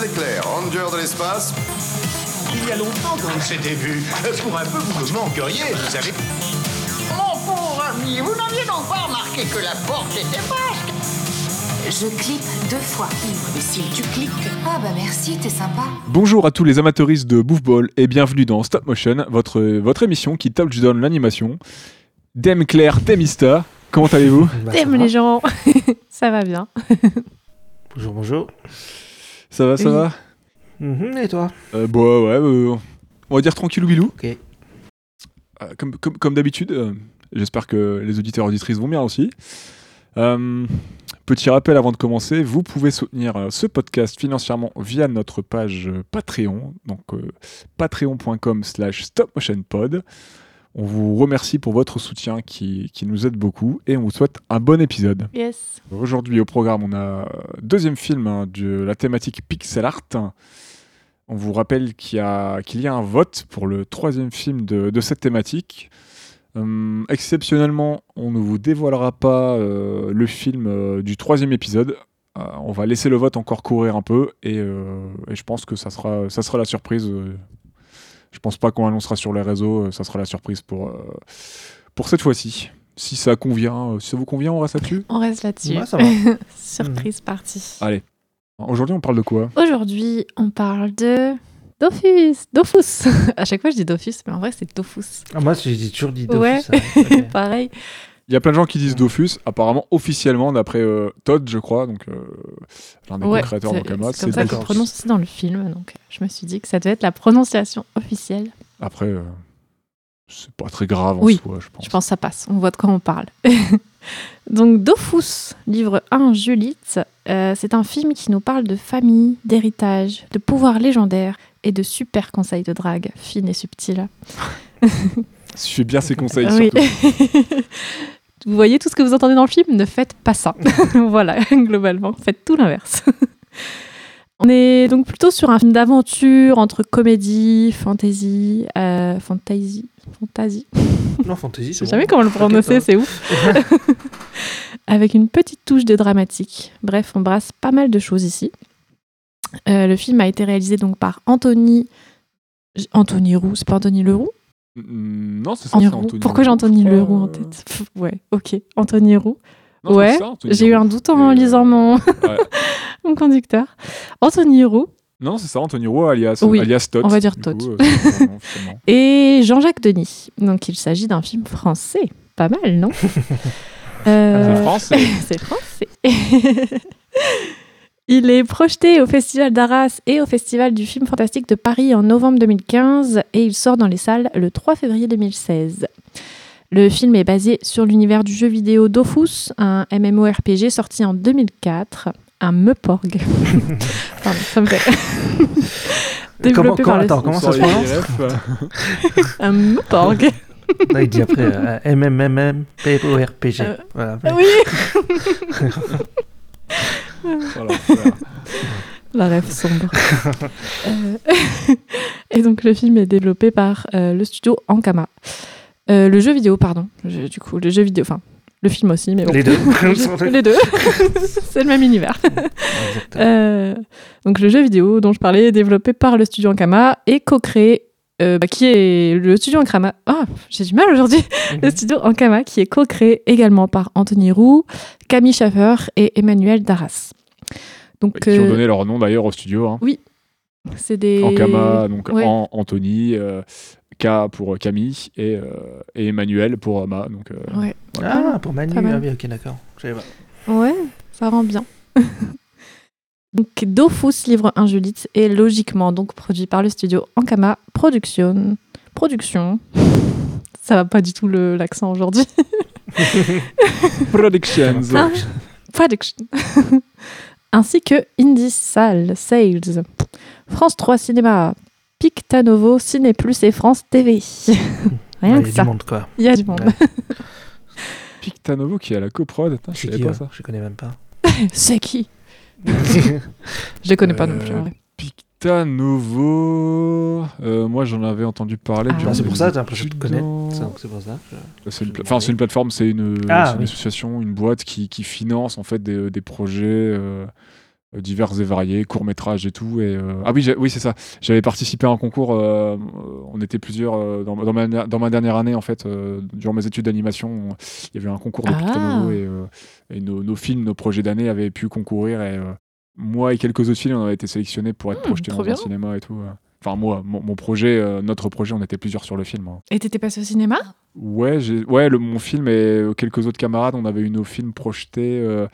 Leclerc, ranger de l'espace. Il y a longtemps qu'on s'était vu. Pour un peu, vous me manqueriez, vous savez. Mon pauvre ami, vous n'aviez donc pas remarqué que la porte était basque Je clique deux fois. Mais si tu cliques. Ah bah merci, t'es sympa. Bonjour à tous les amateuristes de Bouffball et bienvenue dans Stop Motion, votre, votre émission qui touch down l'animation. Dame Claire, Demista, comment allez-vous? Bah, va. les gens Ça va bien. Bonjour, bonjour. Ça va, ça Oui. va Mhm, et toi euh, Bah ouais, euh, on va dire tranquillou bilou. Ok. Euh, comme comme, comme d'habitude, euh, j'espère que les auditeurs et auditrices vont bien aussi. Petit rappel avant de commencer, vous pouvez soutenir ce podcast financièrement via notre page Patreon, donc patreon.com slash stopmotionpod. On vous remercie pour votre soutien qui, qui nous aide beaucoup et on vous souhaite un bon épisode. Yes. Aujourd'hui au programme, on a euh, deuxième film hein, de la thématique pixel art. On vous rappelle qu'il y, a- qu'il y a un vote pour le troisième film de, de cette thématique. Hum, exceptionnellement, on ne vous dévoilera pas euh, le film euh, du troisième épisode. Euh, on va laisser le vote encore courir un peu et, euh, et je pense que ça sera, ça sera la surprise. Je pense pas qu'on annoncera sur les réseaux, euh, ça sera la surprise pour, euh, pour cette fois-ci. Si ça convient, euh, si ça vous convient, on reste là-dessus? On reste là-dessus. Ouais, ça va. Surprise partie. Allez. Aujourd'hui, on parle de quoi? Aujourd'hui, on parle de Dofus. Dofus. à chaque fois, je dis Dofus, mais en vrai, c'est Dofus. Ah, Moi, j'ai toujours dit Dofus. Ouais. ça. Ok. Pareil. Il y a plein de gens qui disent Dofus, apparemment officiellement d'après euh, Todd, je crois, donc euh, l'un des Ouais, co-créateurs d'Ankama, c'est comme ça Dofus. qu'on prononce aussi dans le film. Donc, je me suis dit que ça devait être la prononciation officielle. Après, euh, c'est pas très grave en Oui, soi, je pense. Je pense que ça passe. On voit de quoi on parle. Donc, Dofus, livre 1, Julite, euh, c'est un film qui nous parle de famille, d'héritage, de pouvoir légendaire et de super conseils de drague, fine et subtile. Suivez bien ses conseils, Oui. Vous voyez tout ce que vous entendez dans le film? Ne faites pas ça. voilà, globalement, faites tout l'inverse. On est donc plutôt sur un film d'aventure entre comédie, fantasy, euh, fantasy, fantasy. Non, Fantasy, Je c'est sais bon. jamais comment le prononcer, c'est ouf. Avec une petite touche de dramatique. Bref, on brasse pas mal de choses ici. Euh, le film a été réalisé donc par Anthony. Anthony Roux, c'est pas Anthony Leroux? Non, c'est ça. Anthony Pourquoi j'ai Roux, Anthony je crois, Leroux en tête Pff, Ouais, ok. Anthony Roux. non, c'est Ouais, J'ai eu Roux. un doute en euh, lisant mon, ouais. mon conducteur. Anthony Roux Non, c'est ça, Anthony Roux, alias, Oui, alias Todd. on va dire Todd. coup, euh, et Jean-Jacques Denis. Donc il s'agit d'un film français. Pas mal, non Euh, C'est français. C'est français. Il est projeté au Festival d'Arras et au Festival du film fantastique de Paris en novembre 2015 et il sort dans les salles le 3 février 2016. Le film est basé sur l'univers du jeu vidéo Dofus, un MMORPG sorti en 2004, un Meporg. Pardon, ça me fait. Comment, attends, ça se prononce Un Meporg. Là, il dit après euh, MMMM, PORPG. Euh, Voilà. Oui, voilà, voilà. La rêve sombre. Euh, et donc le film est développé par euh, le studio Ankama. Euh, le jeu vidéo, pardon. Je- du coup, le jeu vidéo, enfin, le film aussi, mais bon. Les deux. Les deux. C'est le même univers. Euh, donc le jeu vidéo dont je parlais est développé par le studio Ankama et co-créé, euh, bah, qui est le studio Ankama. Ah, j'ai du mal aujourd'hui. Le studio Ankama qui est co-créé également par Anthony Roux, Camille Schaffer et Emmanuel Darras. Donc Qui ont euh, donné leur nom d'ailleurs au studio. Hein. c'est des Ankama, donc Ouais. An- Anthony, euh, K pour Camille et, euh, et Emmanuel pour Ama. Donc, euh, Ouais. Ah, pour Manu. Ah oui, ok, d'accord. Je savais pas. Ouais, ça rend bien. donc Dofus livre 1 Julite est logiquement donc produit par le studio Ankama Production. Production. Ça va pas du tout le- l'accent aujourd'hui. Productions. Ah. Production. Ainsi que Indie Sal Sales, France 3 Cinéma, Pictanovo, Ciné Plus et France TV. Rien Ouais, que Il y a ça. du monde, quoi. Il y a du monde. Ouais. Pictanovo qui est à la coprod. Attends, je qui pas ça. Je connais même pas. C'est qui? Je les connais pas non plus. Euh, en vrai. Pictanovo. euh, moi, j'en avais entendu parler. Ah. c'est pour ça, j'ai l'impression de connaître. C'est pour ça. je- C'est une, pla- enfin, c'est une plateforme, c'est une, Ah, c'est une oui. association, une boîte qui, qui finance en fait des, des projets, euh, euh, divers et variés, courts métrages et tout. Et, euh, Ah oui, oui c'est ça. J'avais participé à un concours. euh, on était plusieurs euh, dans, dans ma, dans ma dernière année en fait, euh, durant mes études d'animation. on- Il y avait un concours de Ah. Et, euh, et nos, nos films, nos projets d'année avaient pu concourir. Et euh, moi et quelques autres films, on avait été sélectionnés pour être Hmm, projetés dans bien. un cinéma et tout. euh. Enfin moi, mon, mon projet, euh, notre projet, on était plusieurs sur le film. hein. Et t'étais passé au cinéma? Ouais, ouais le, mon film et euh, quelques autres camarades, on avait eu nos films projetés euh, euh,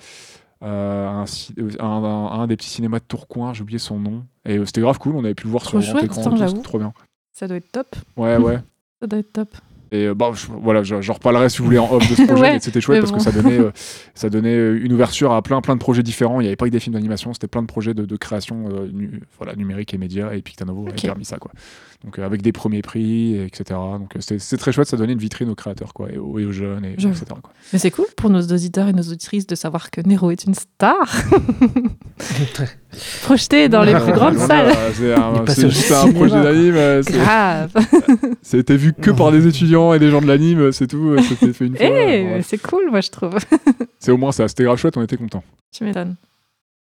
un, euh, à un, des petits cinémas de Tourcoing, j'ai oublié son nom. Et euh, c'était grave cool, on avait pu le voir Trop sur grand chouette, écran. tout, j'avoue. C'était trop bien. Ça doit être top. Ouais, ouais. Ça doit être top. Et euh, bah, je- voilà, je- j'en reparlerai si vous voulez en off de ce projet, Ouais, c'était chouette parce bon. que ça donnait, euh, ça donnait euh, une ouverture à plein, plein de projets différents. Il n'y avait pas que des films d'animation, c'était plein de projets de, de création euh, nu- voilà, numérique et média. Et Pictanovo avait Ok. permis ça. Quoi. Donc euh, avec des premiers prix, et etc. Donc euh, c'était c'était très chouette, ça donnait une vitrine aux créateurs quoi, et, aux, et aux jeunes, et, etc. Quoi. Mais c'est cool pour nos auditeurs et nos auditrices de savoir que Nero est une star projetée dans les plus grandes salles. C'est c'est juste un projet d'anime. euh, c'est- Grave. Ça a été vu que par des étudiants et des gens de l'anime, c'est tout. C'était fait une fois. Eh, c'est cool, moi je trouve. C'est au moins ça, c'était grave chouette, on était contents. tu m'étonnes.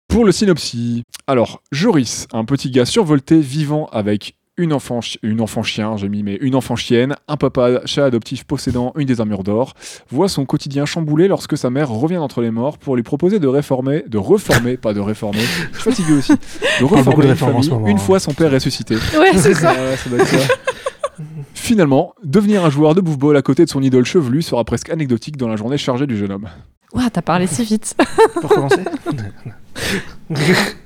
Pour le synopsis, alors, Joris, un petit gars survolté vivant avec une enfant, une enfant chien, j'ai mis, mais une enfant chienne, un papa chat adoptif possédant une des armures d'or, voit son quotidien chamboulé lorsque sa mère revient d'entre les morts pour lui proposer de réformer, de reformer, pas de réformer, je suis fatigué aussi, de beaucoup reformer de une famille moment, une hein. fois son père ressuscité. Ouais, c'est ça. Ouais, ça doit être ça. Finalement, devenir un joueur de bouffe-ball à côté de son idole chevelu sera presque anecdotique dans la journée chargée du jeune homme. Ouah, t'as parlé si vite. Pour commencer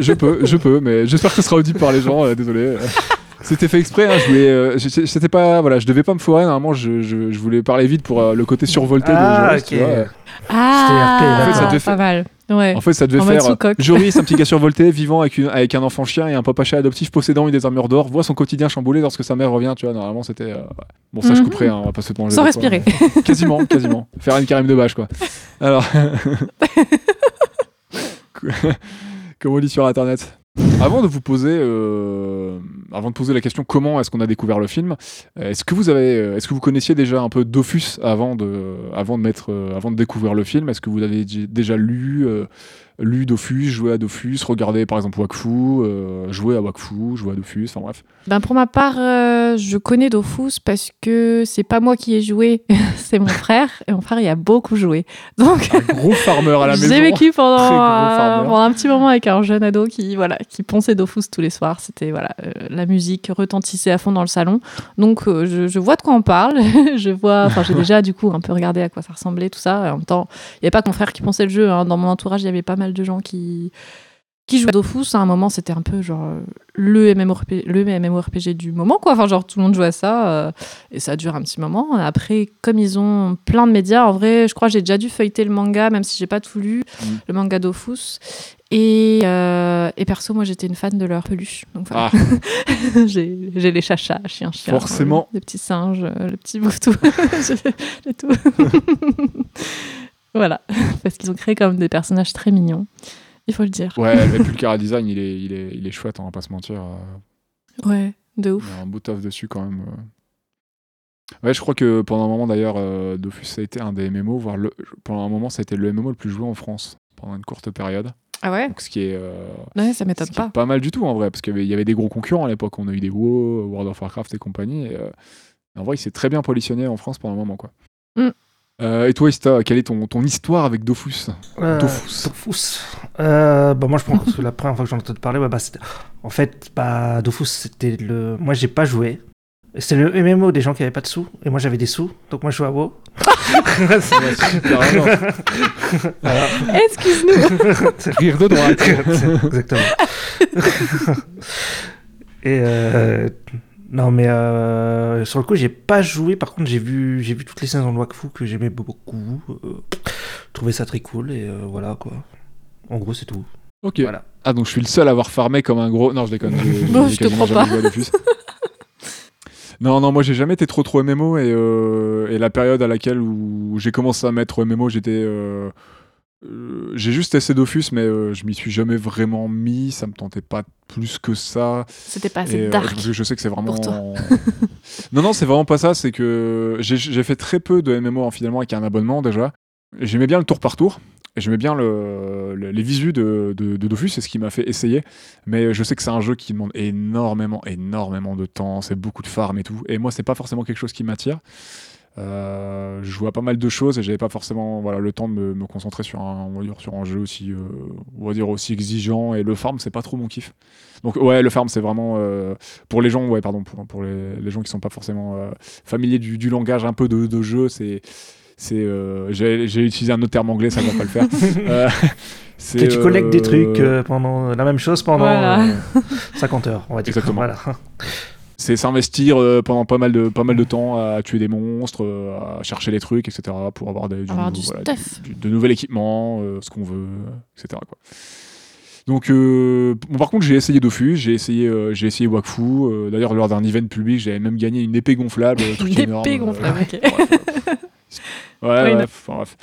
je peux, je peux, mais j'espère que ce sera audible par les gens. euh, désolé. Euh, C'était fait exprès. Hein, je voulais, euh, je- c'était pas, voilà, je devais pas me foirer. Normalement, je, je- je voulais parler vite pour euh, le côté survolté Ah, de Joris. ok. tu vois. Ah, En fait, ça devait pas faire- mal. Ouais. En fait, ça devait En faire. Joris, un petit gars survolté, vivant avec, une- avec un enfant chien et un papa chat adoptif possédant une des armures d'or, voit son quotidien chamboulé lorsque sa mère revient. Tu vois, normalement, c'était. euh. Bon, ça, je Mhm. couperai. Hein, on va pas se manger. Sans quoi. respirer. quasiment, quasiment. Faire une carême de bâche, quoi. Alors. Comme on dit sur Internet. Avant de vous poser, euh, avant de poser la question comment est-ce qu'on a découvert le film, est-ce que vous avez, est-ce que vous connaissiez déjà un peu Dofus avant de, avant de mettre, euh, avant de découvrir le film? Est-ce que vous avez déjà lu, euh, lu Dofus, joué à Dofus, regardé par exemple Wakfu, euh, joué à Wakfu, joué à Dofus, enfin bref. Ben pour ma part, euh, je connais Dofus parce que c'est pas moi qui ai joué, c'est mon frère. Et mon frère, il a beaucoup joué. Donc, Un gros farmer à la maison. j'ai vécu pendant, euh, pendant un petit moment avec un jeune ado qui, voilà, qui ponçait Dofus tous les soirs. C'était voilà, euh, la musique retentissait à fond dans le salon. Donc, euh, je, je vois de quoi on parle. je vois, enfin, j'ai déjà du coup un peu regardé à quoi ça ressemblait, tout ça. Et en même temps, il n'y avait pas que mon frère qui ponçait le jeu. hein. Dans mon entourage, il y avait pas mal de gens qui qui jouaient à Dofus. À un moment, c'était un peu genre le MMORPG, le MMORPG du moment, quoi. Enfin, genre tout le monde jouait à ça. euh, et ça dure un petit moment. Après, comme ils ont plein de médias, en vrai, je crois que j'ai déjà dû feuilleter le manga, même si j'ai pas tout lu, Mm. le manga Dofus. Et, euh, et perso, moi, j'étais une fan de leur peluche. Donc, voilà. Ah, j'ai j'ai les chachas, chien, chien. Forcément. euh, les petits singes, euh, le petit bouffetou. j'ai j'ai tout. voilà. Parce qu'ils ont créé comme des personnages très mignons. Il faut le dire. ouais, et puis le cara design, il est, il est, il est chouette, on va pas se mentir. euh. Ouais, de ouf. Il y a un beau taf dessus quand même. euh. Ouais, je crois que pendant un moment d'ailleurs, euh, Dofus ça a été un des MMO, voire le, pendant un moment ça a été le MMO le plus joué en France pendant une courte période. Ah ouais? Donc ce qui est, euh, Ouais, ça m'étonne pas. pas mal du tout en vrai, parce qu'il y avait, il y avait des gros concurrents à l'époque. On a eu des WoW, World of Warcraft et compagnie. Et, euh, en vrai, il s'est très bien positionné en France pendant un moment quoi. Mm. Euh, et toi, Ista, quelle est ton, ton histoire avec Dofus Euh, Dofus. Dofus. Euh, bah moi je pense que la première fois que j'en ai entendu parler, bah, c'était- en fait, bah, Dofus c'était le. Moi j'ai pas joué. C'est le MMO des gens qui avaient pas de sous. Et moi j'avais des sous. Donc moi je jouais à WoW. Excuse-nous. Rire de droite. Exactement. Et euh, non, mais euh, sur le coup, j'ai pas joué. Par contre, j'ai vu, j'ai vu toutes les saisons de Wakfu que j'aimais beaucoup. Euh, je trouvais ça très cool et euh, voilà quoi. En gros, c'est tout. ok. Voilà. Ah, donc je suis le seul à avoir farmé comme un gros. Non, je déconne. Bon, j'ai je te quasiment crois jamais joué à Dofus. non, non, moi j'ai jamais été trop trop MMO et, euh, et la période à laquelle où j'ai commencé à mettre MMO, j'étais. Euh, euh, j'ai juste testé Dofus, mais euh, je m'y suis jamais vraiment mis. Ça me tentait pas plus que ça. C'était pas Et, assez euh, dark. parce que je sais que c'est vraiment. pour toi. non, non, c'est vraiment pas ça. C'est que j'ai- fait très peu de MMO en finalement avec un abonnement déjà. J'aimais bien le tour par tour. J'aimais bien le, le- les visus de, de, de Dofus, c'est ce qui m'a fait essayer. Mais je sais que c'est un jeu qui demande énormément, énormément de temps. C'est beaucoup de farm et tout. Et moi, c'est pas forcément quelque chose qui m'attire. Euh, je jouais à pas mal de choses et j'avais pas forcément voilà, le temps de me, me concentrer sur un, on va dire, sur un jeu aussi, euh, on va dire aussi exigeant. Et le farm, c'est pas trop mon kiff. Donc ouais, le farm, c'est vraiment euh, pour les gens, ouais, pardon, pour, pour les, les gens qui sont pas forcément euh, familiers du, du langage un peu de, de jeu, c'est c'est euh, j'ai j'ai utilisé un autre terme anglais, ça va pas le faire. Euh, Que tu collectes des trucs euh, pendant la même chose pendant Voilà. euh, 50 heures, on va dire. Exactement. Voilà. C'est s'investir euh, pendant pas mal de pas mal de temps à tuer des monstres, euh, à chercher des trucs, etc. pour avoir, des, du, Avoir du voilà, stuff. du- du- de nouvel équipement, euh, ce qu'on veut, etc. Quoi. Donc, euh, bon, par contre, j'ai essayé Dofus, j'ai essayé, euh, j'ai essayé Wakfu. euh, D'ailleurs, lors d'un event public, j'avais même gagné une épée gonflable, Une énorme, épée euh, gonflable, ok. Ouais, Why ouais, not enfin, bref.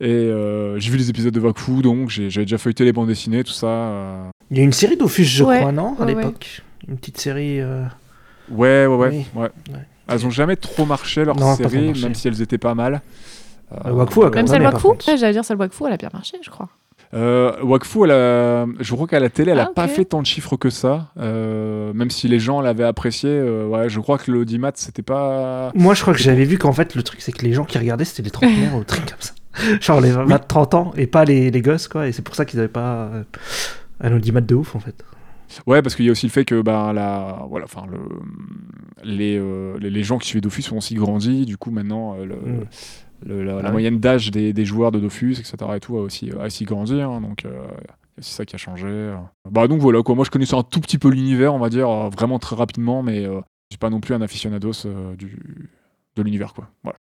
Et euh, j'ai vu les épisodes de Wakfu, donc j'ai- j'avais déjà feuilleté les bandes dessinées, tout ça. euh. Il y a une série Dofus, je Ouais, crois, non À ouais, l'époque? Une petite série. euh, Ouais, ouais, ouais. Oui. ouais. Ouais. Elles ont jamais trop marché, leurs Non, séries, marché. même si elles étaient pas mal. Euh, Wakfu a quand Même Ouais, celle Wakfu J'allais dire celle Wakfu, elle a bien marché, je crois. Euh, Wakfu, elle a- je crois qu'à la télé, elle a Ah, pas fait tant de chiffres que ça. euh, même si les gens l'avaient apprécié, euh, ouais, je crois que l'audimat, c'était pas. Moi, je crois que j'avais vu qu'en fait, le truc, c'est que les gens qui regardaient, c'était les trentenaires ou des trucs comme ça. Genre les 20-30 ans et pas les, les gosses, quoi. Et c'est pour ça qu'ils avaient pas euh, un audimat de ouf, en fait. Ouais, parce qu'il y a aussi le fait que ben, la, voilà, enfin, le, les, euh, les, les gens qui suivaient Dofus ont aussi grandi. Du coup, maintenant, euh, le, Mm. le- la, la Ah oui. moyenne d'âge des, des joueurs de Dofus, etc., et tout, a aussi, a aussi grandi. hein, donc, euh, c'est ça qui a changé. Bah, donc voilà, quoi. Moi, je connaissais un tout petit peu l'univers, on va dire, vraiment très rapidement, mais je suis pas non plus un aficionados du, de l'univers, quoi. Voilà.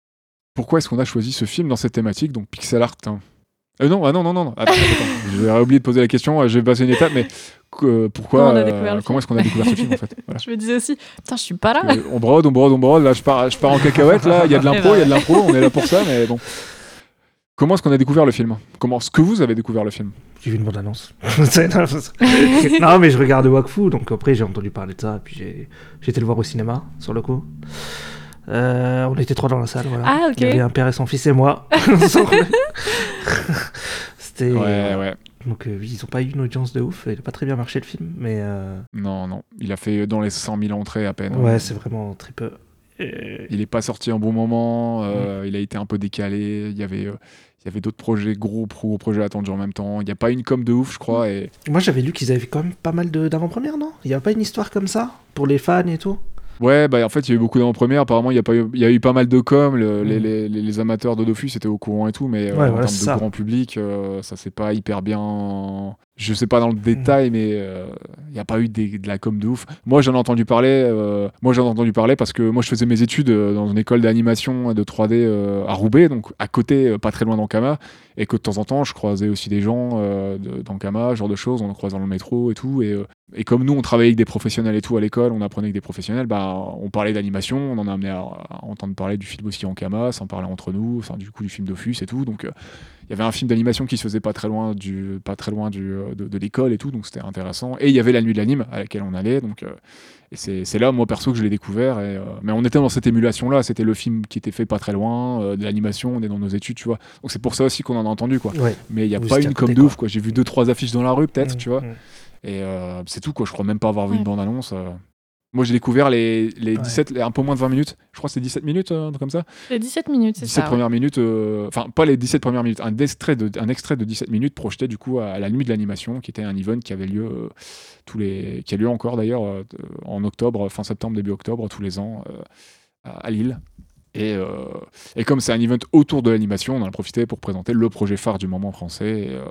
Pourquoi est-ce qu'on a choisi ce film dans cette thématique, donc pixel art hein? Euh, non, ah non, non, non, non. Attends, attends. J'avais oublié de poser la question, euh, j'ai passé une étape, mais euh, pourquoi, Comment euh, est-ce qu'on a découvert ce film en fait Voilà. Je me disais aussi, putain, je suis pas là. Euh, On brode, on brode, on brode, là je pars, je pars en cacahuète, là, il y a de Eh l'impro, ben. il y a de l'impro, on est là pour ça, mais bon. Comment est-ce qu'on a découvert le film? Comment est-ce que vous avez découvert le film? J'ai vu une bande-annonce. Non, mais je regarde Wakfu, donc après, j'ai entendu parler de ça, et puis j'ai j'ai été le voir au cinéma, sur le coup. Euh, on était trois dans la salle, voilà. Ah, ok. Il y avait un père et son fils et moi. C'était. Ouais, ouais. Donc, euh, oui, ils ont pas eu une audience de ouf, il a pas très bien marché le film, mais. euh, Non, non, il a fait dans les 100 000 entrées à peine. Ouais, c'est vraiment très peu. Et- Il est pas sorti en bon moment, euh, il a été un peu décalé, il y avait, euh, il y avait d'autres projets, gros, gros projets attendus en même temps. Il n'y a pas une com de ouf, je crois, et Moi, j'avais lu qu'ils avaient quand même pas mal de- d'avant-premières, non? Il y a pas une histoire comme ça? Pour les fans et tout? Ouais, bah en fait, il y a eu beaucoup d'avant-premières. Apparemment, il y, a pas eu, il y a eu pas mal de com. le- Mm. les, les- les- amateurs de Dofus étaient au courant et tout, mais euh, en voilà, termes de ça. grand public, euh, ça s'est pas hyper bien. Je sais pas dans le Mm. détail, mais euh, il n'y a pas eu des- de la com de ouf. Moi, j'en ai entendu parler. euh, moi, j'en ai entendu parler parce que moi, je faisais mes études euh, dans une école d'animation de 3D euh, à Roubaix, donc à côté, pas très loin d'Ankama, et que de temps en temps, je croisais aussi des gens d'Ankama, ce genre de choses. On en croise dans le métro et tout, et et comme nous, on travaillait avec des professionnels et tout à l'école, on apprenait avec des professionnels, bah, on parlait d'animation, on en a amené à, à entendre parler du film aussi en Kama, s'en parlait entre nous, enfin, du coup du film Dofus et tout. Donc il y avait un film d'animation qui se faisait pas très loin, du, pas très loin du, euh, de, de l'école et tout, donc c'était intéressant. Et il y avait la nuit de l'anime à laquelle on allait, donc euh, et c'est là, moi perso, que je l'ai découvert. Et, euh, mais on était dans cette émulation-là, c'était le film qui était fait pas très loin, euh, de l'animation, on est dans nos études, tu vois. Donc c'est pour ça aussi qu'on en a entendu, quoi. Ouais. Mais il n'y a Vous pas une com côté, de quoi. ouf, quoi. J'ai vu deux, trois affiches dans la rue, peut-être, Mm, tu vois. mm. Et c'est tout, quoi. Je crois même pas avoir vu Ouais. une bande-annonce. euh. Moi, j'ai découvert les, les Ouais. 17, les un peu moins de 20 minutes. Je crois que c'est 17 minutes, euh, un truc comme ça. Les 17 minutes, c'est 17 ça. ouais. premières minutes. euh, Enfin, pas les 17 premières minutes. Un extrait, de, un extrait de 17 minutes projeté, du coup, à la nuit de l'animation, qui était un event qui avait lieu euh, tous les. qui a lieu encore, d'ailleurs, euh, en octobre, fin septembre, début octobre, tous les ans, euh, à, à Lille. Et, euh, et comme c'est un event autour de l'animation, on en a profité pour présenter le projet phare du moment français. Et, euh,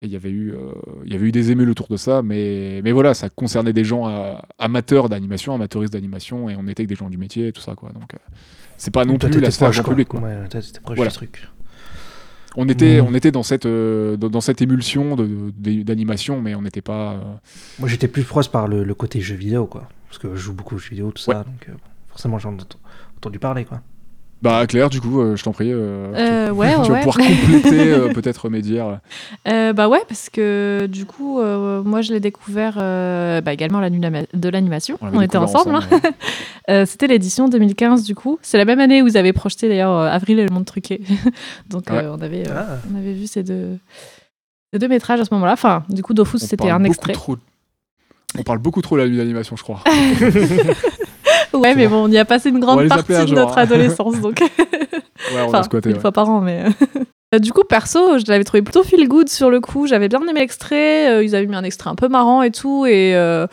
et il y avait eu, euh, il y avait eu des émules autour de ça, mais, mais voilà, ça concernait des gens euh, amateurs d'animation, amateuristes d'animation, et on était avec des gens du métier et tout ça, quoi. Donc, euh, c'est pas non Toi, plus la sphère proche, public, quoi. Ouais, toi, proche Voilà. du truc. On était, Mhm. on était dans cette, dans, dans cette émulsion d'animation, mais on n'était pas. Moi, j'étais plus proche par le, le côté jeu vidéo, quoi. Parce que je joue beaucoup aux jeux vidéo, tout ça, Ouais. donc forcément, j'en ai ent- entendu parler, quoi. Bah Claire, du coup, euh, je t'en prie. euh, Euh, ouais, tu ouais, vas ouais. pouvoir compléter, euh, peut-être remédier. Euh, bah ouais, parce que du coup, euh, moi je l'ai découvert euh, bah, également la nuit de l'animation. On, était ensemble. hein. ouais. Euh, C'était l'édition 2015 du coup. C'est la même année où vous avez projeté d'ailleurs euh, Avril et le monde truqué. Donc euh, on, avait, euh, Ah. on avait vu ces deux, ces deux métrages à ce moment-là. Enfin, du coup, Dofus c'était un extrait. trop- On parle beaucoup trop de la nuit d'animation, je crois. Ouais, mais bon, on y a passé une grande partie de jour, notre hein. adolescence. Donc. Ouais, on Enfin, une ouais. fois par an, mais. Euh, Du coup, perso, je l'avais trouvé plutôt feel good sur le coup. J'avais bien aimé l'extrait. euh, ils avaient mis un extrait un peu marrant et tout. Et, euh, et,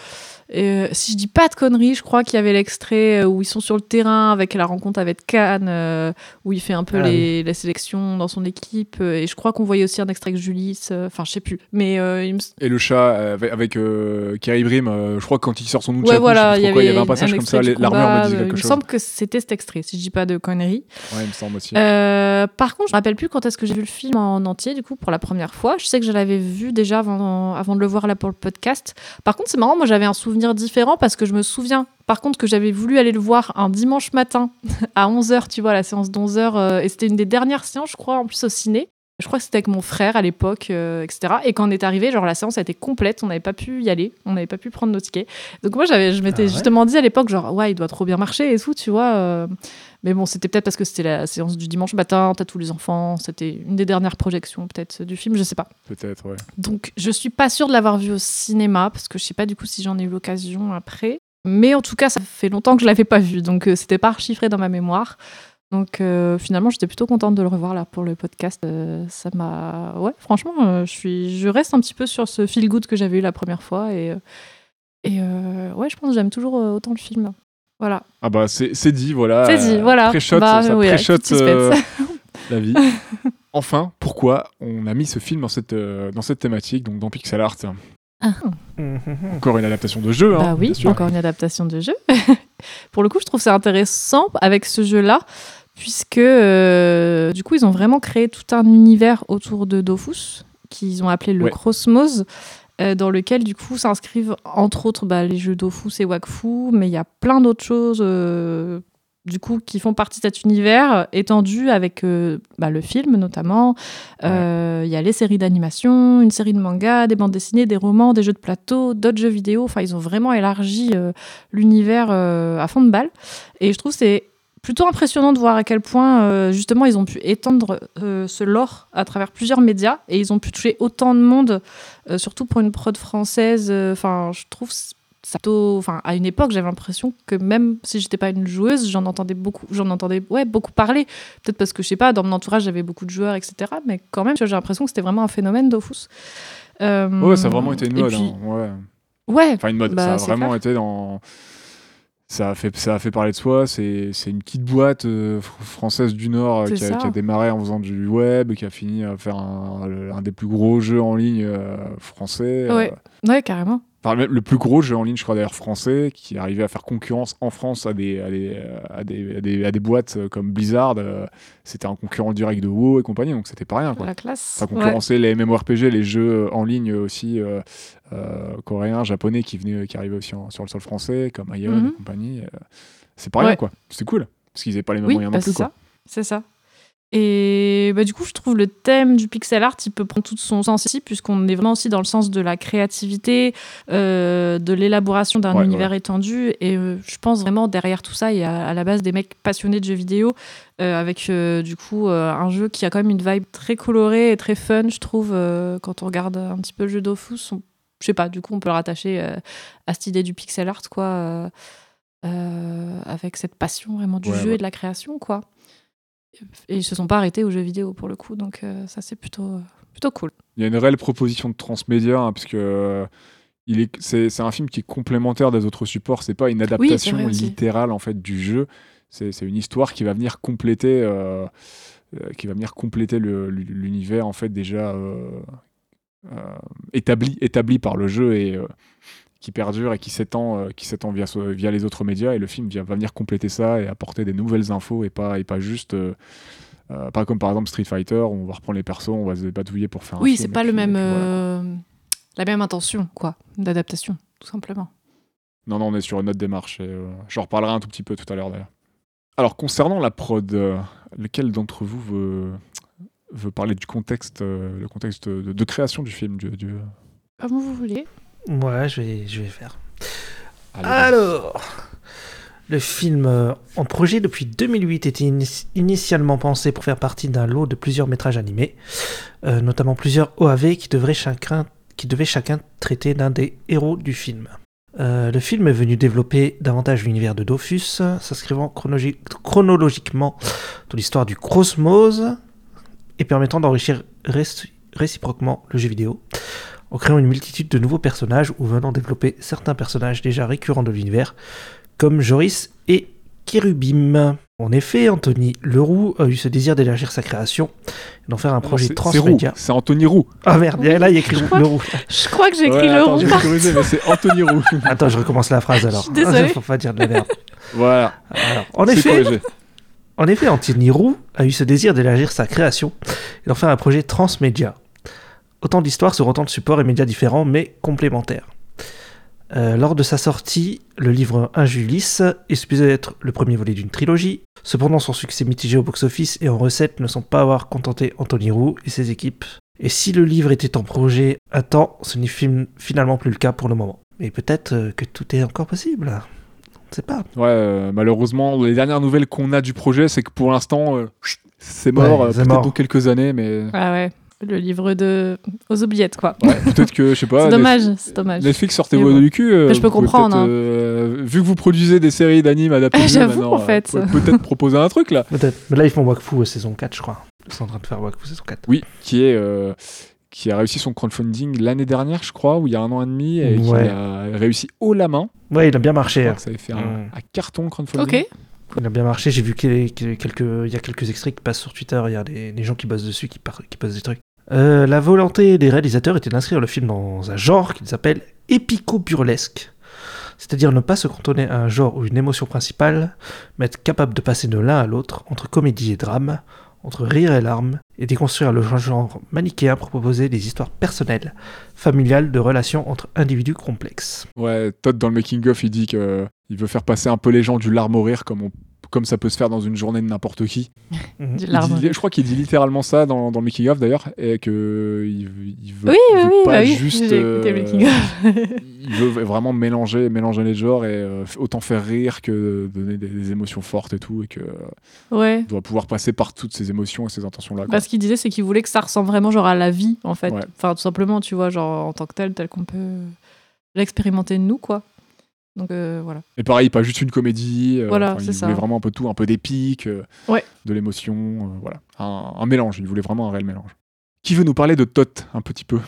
euh, si je dis pas de conneries, je crois qu'il y avait l'extrait euh, où ils sont sur le terrain avec la rencontre avec Cannes, euh, où il fait un peu Ah les, la sélection dans son équipe. euh, Et je crois qu'on voyait aussi un extrait avec Julie. euh, Enfin, je sais plus. Mais euh, il me s- Et le chat avec, avec Kerry Brim, je crois que quand il sort son Ouais, voilà, plus il y, avait un passage comme ça, l'armure me disait quelque Il me chose. semble que c'était cet extrait, si je dis pas de conneries. Ouais, il me semble aussi. Par contre, je me rappelle plus quand est-ce que j'ai vu le film en entier, du coup, pour la première fois. Je sais que je l'avais vu déjà avant, avant de le voir là pour le podcast. Par contre, c'est marrant, moi j'avais un souvenir différent parce que je me souviens, par contre, que j'avais voulu aller le voir un dimanche matin à 11h, tu vois, la séance d'11h. et c'était une des dernières séances, je crois, en plus au ciné. Je crois que c'était avec mon frère à l'époque, euh, etc. Et quand on est arrivé, genre la séance a été complète, on n'avait pas pu y aller, on n'avait pas pu prendre nos tickets. Donc moi, j'avais, je m'étais Ah ouais justement dit à l'époque, genre, ouais, il doit trop bien marcher et tout, tu vois. euh. Mais bon, c'était peut-être parce que c'était la séance du dimanche matin, t'as tous les enfants, c'était une des dernières projections peut-être du film, je sais pas. Peut-être, ouais. Donc je suis pas sûre de l'avoir vu au cinéma, parce que je sais pas du coup si j'en ai eu l'occasion après. Mais en tout cas, ça fait longtemps que je l'avais pas vu, donc euh, c'était pas chiffré dans ma mémoire. Donc euh, finalement, j'étais plutôt contente de le revoir là pour le podcast. Euh, ça m'a, ouais, franchement, euh, je suis, je reste un petit peu sur ce feel good que j'avais eu la première fois et et ouais, je pense que j'aime toujours autant le film. Voilà. Ah bah c'est c'est dit, voilà. C'est dit, voilà. Pré-shot, Bah, ça oui, suspense. euh, la vie. Enfin, pourquoi on a mis ce film dans cette, euh, dans cette thématique, donc dans Pixel Art Mhm. Encore une adaptation de jeu, hein, Bah oui, bien sûr. encore une adaptation de jeu. Pour le coup, je trouve ça intéressant avec ce jeu-là, puisque euh, du coup, ils ont vraiment créé tout un univers autour de Dofus, qu'ils ont appelé le Ouais. Crossmos, euh, dans lequel du coup s'inscrivent entre autres bah, les jeux Dofus et Wakfu, mais il y a plein d'autres choses. euh, du coup, qui font partie de cet univers étendu avec euh, bah, le film notamment. Il y a les séries d'animation, une série de mangas, des bandes dessinées, des romans, des jeux de plateau, d'autres jeux vidéo. Enfin, ils ont vraiment élargi l'univers à fond de balle. Et je trouve que c'est plutôt impressionnant de voir à quel point, euh, justement, ils ont pu étendre euh, ce lore à travers plusieurs médias et ils ont pu toucher autant de monde, euh, surtout pour une prod française. Enfin, je trouve ça plutôt- enfin à une époque j'avais l'impression que même si j'étais pas une joueuse j'en entendais beaucoup j'en entendais ouais beaucoup parler peut-être parce que je sais pas dans mon entourage j'avais beaucoup de joueurs etc mais quand même j'ai l'impression que c'était vraiment un phénomène Dofus Ouais, ça a vraiment été une mode. puis- hein, ouais. ouais Enfin, une mode. Bah, ça a vraiment clair. été dans. Ça a, fait, ça a fait parler de soi. C'est une petite boîte euh, fr- française du Nord euh, qui a, ça. qui a démarré en faisant du web, qui a fini à faire un, un des plus gros jeux en ligne euh, français. Ouais. ouais carrément Enfin, le plus gros jeu en ligne, je crois d'ailleurs français, qui arrivé à faire concurrence en France à des, à des, euh, à des, à des, à des boîtes euh, comme Blizzard. euh, C'était un concurrent direct de WoW et compagnie, donc c'était pas rien. Quoi. la classe Ça Ouais. concurrençait les MMORPG, les jeux en ligne aussi euh, euh, coréens, japonais qui, venaient, qui arrivaient aussi en- sur le sol français, comme Ion Mhm. et compagnie. euh, c'est pas rien, Ouais. quoi. C'est cool. Parce qu'ils n'avaient pas les mêmes Oui, moyens bah, non plus. c'est ça. Et bah, du coup, je trouve le thème du pixel art, il peut prendre tout son sens ici, puisqu'on est vraiment aussi dans le sens de la créativité, euh, de l'élaboration d'un Ouais, univers étendu. Et euh, je pense vraiment derrière tout ça, il y a à la base des mecs passionnés de jeux vidéo, euh, avec du coup un jeu qui a quand même une vibe très colorée et très fun, je trouve, quand on regarde un petit peu le jeu Dofus. On... Je sais pas, du coup, on peut le rattacher à cette idée du pixel art, quoi. avec cette passion vraiment du Ouais, jeu et de la création, quoi. Et ils se sont pas arrêtés aux jeux vidéo pour le coup, donc euh, ça c'est plutôt, plutôt cool. Il y a une réelle proposition de transmédia, hein, puisque euh, il est, c'est, c'est un film qui est complémentaire des autres supports. C'est pas une adaptation littérale en fait du jeu. C'est, c'est une histoire qui va venir compléter, euh, qui va venir compléter le- l'univers en fait déjà euh, établi, établi par le jeu et qui perdure et qui s'étend, euh, qui s'étend via, via les autres médias. Et le film va venir compléter ça et apporter des nouvelles infos et pas, et pas juste. euh, euh, pas comme par exemple Street Fighter, où on va reprendre les persos, on va se batouiller pour faire un Oui, c'est pas le puis- même, puis voilà. euh, la même intention, quoi, d'adaptation, tout simplement. Non, non, on est sur une autre démarche. Et, euh, J'en reparlerai un tout petit peu tout à l'heure d'ailleurs. Alors, concernant la prod, lequel d'entre vous veut, veut parler du contexte, le contexte de, de création du film du, du- Comme vous voulez. Ouais, je vais, je vais faire. Allez, Alors, le film euh, en projet depuis 2008 était ini- initialement pensé pour faire partie d'un lot de plusieurs métrages animés, euh, notamment plusieurs OAV qui, devraient chacun, qui devaient chacun traiter d'un des héros du film. Euh, le film est venu développer davantage l'univers de Dofus, s'inscrivant chronologi- chronologiquement dans l'histoire du Cosmos et permettant d'enrichir réci- réciproquement le jeu vidéo en créant une multitude de nouveaux personnages ou venant développer certains personnages déjà récurrents de l'univers, comme Joris et Kérubim. En effet, Anthony Leroux a eu ce désir d'élargir sa création et d'en faire un Non, projet transmédia. c'est Anthony Roux. Ah merde, Oui, là il y a écrit je Leroux. Je crois que j'ai écrit Ouais, le attends, rond. j'ai corrigé, mais c'est Anthony Roux. Attends, je recommence la phrase alors. désolée. Faut pas dire de la merde. voilà, Alors, en effet, corrigé. En effet, Anthony Roux a eu ce désir d'élargir sa création et d'en faire un projet transmédia. Autant d'histoires sur autant de supports et médias différents, mais complémentaires. Euh, lors de sa sortie, le livre Injulice est supposé être le premier volet d'une trilogie. Cependant, son succès mitigé au box-office et en recettes ne semble pas avoir contenté Anthony Roux et ses équipes. Et si le livre était en projet à temps, ce n'est fin- finalement plus le cas pour le moment. Mais peut-être euh, que tout est encore possible. On ne sait pas. Ouais, euh, malheureusement, les dernières nouvelles qu'on a du projet, c'est que pour l'instant, euh, c'est mort, Ouais, euh, peut-être dans quelques années, mais Ah ouais, le livre de aux oubliettes quoi. ouais, peut-être que, je sais pas, c'est dommage, c'est dommage. Netflix, sortez Mais vos bon. du cul. euh, Mais je peux comprendre, hein. euh, vu que vous produisez des séries d'animes adaptées, Ah, j'avoue, en fait. euh, vous pouvez peut-être proposer un truc là. Peut-être. Mais là, ils font Wakfu saison 4, je crois. Ils sont en train de faire Wakfu saison 4. Oui, qui est euh, qui a réussi son crowdfunding l'année dernière, je crois, ou il y a un an et demi, et qui a réussi haut la main. Ouais, il a bien Je marché. crois hein. que ça avait fait un, Mm. un carton crowdfunding. Ok. Il a bien marché. J'ai vu qu'il y a quelques, il y a quelques extraits qui passent sur Twitter. Il y a des, des gens qui bossent dessus, qui, par- qui postent des trucs. Euh, la volonté des réalisateurs était d'inscrire le film dans un genre qu'ils appellent épico-burlesque. C'est-à-dire ne pas se cantonner à un genre ou une émotion principale, mais être capable de passer de l'un à l'autre, entre comédie et drame, entre rire et larmes, et déconstruire le genre manichéen pour proposer des histoires personnelles, familiales, de relations entre individus complexes. Ouais, Todd dans le making of, il dit que il veut faire passer un peu les gens du larme au rire comme on- comme ça peut se faire dans une journée de n'importe qui. Il dit- je crois qu'il dit littéralement ça dans, dans le making of d'ailleurs, et que il, il veut, Oui, il oui, veut oui, pas bah oui, juste, euh, il veut vraiment mélanger, mélanger les genres et euh, autant faire rire que donner des, des émotions fortes et tout, et que ouais. doit pouvoir passer par toutes ces émotions et ces intentions là. Bah, ce qu'il disait, c'est qu'il voulait que ça ressemble vraiment genre à la vie, en fait. Ouais. Enfin, tout simplement, tu vois, genre en tant que tel, tel qu'on peut l'expérimenter de nous, quoi. Donc euh, voilà. Et pareil, pas juste une comédie. euh, Voilà, il ça. voulait vraiment un peu tout, un peu d'épique, euh, Ouais. de l'émotion, euh, voilà, un, un mélange. Il voulait vraiment un réel mélange. Qui veut nous parler de Tot un petit peu?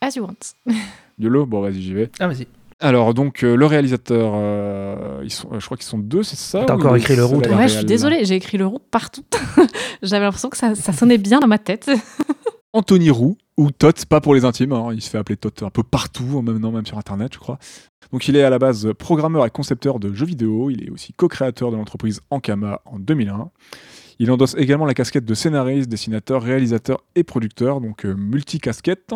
As you want. YOLO Bon, vas-y, j'y vais. Ah, vas-y. Alors, donc, euh, le réalisateur, euh, ils sont, euh, je crois qu'ils sont deux, c'est ça T'as encore écrit le roux, Ouais, je suis désolée, j'ai écrit le roux partout. J'avais l'impression que ça, ça sonnait bien dans ma tête. Anthony Roux, ou Tot, pas pour les intimes, hein, il se fait appeler Tot un peu partout, maintenant même sur Internet, je crois. Donc il est à la base programmeur et concepteur de jeux vidéo, il est aussi co-créateur de l'entreprise Ankama en 2001. Il endosse également la casquette de scénariste, dessinateur, réalisateur et producteur, donc euh, multi-casquette.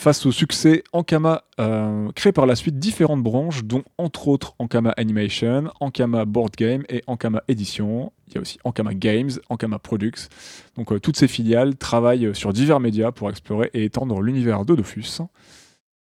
Face au succès, Ankama euh, crée par la suite différentes branches, dont entre autres Ankama Animation, Ankama Board Game et Ankama Edition. Il y a aussi Ankama Games, Ankama Products. Donc euh, toutes ces filiales travaillent sur divers médias pour explorer et étendre l'univers de Dofus.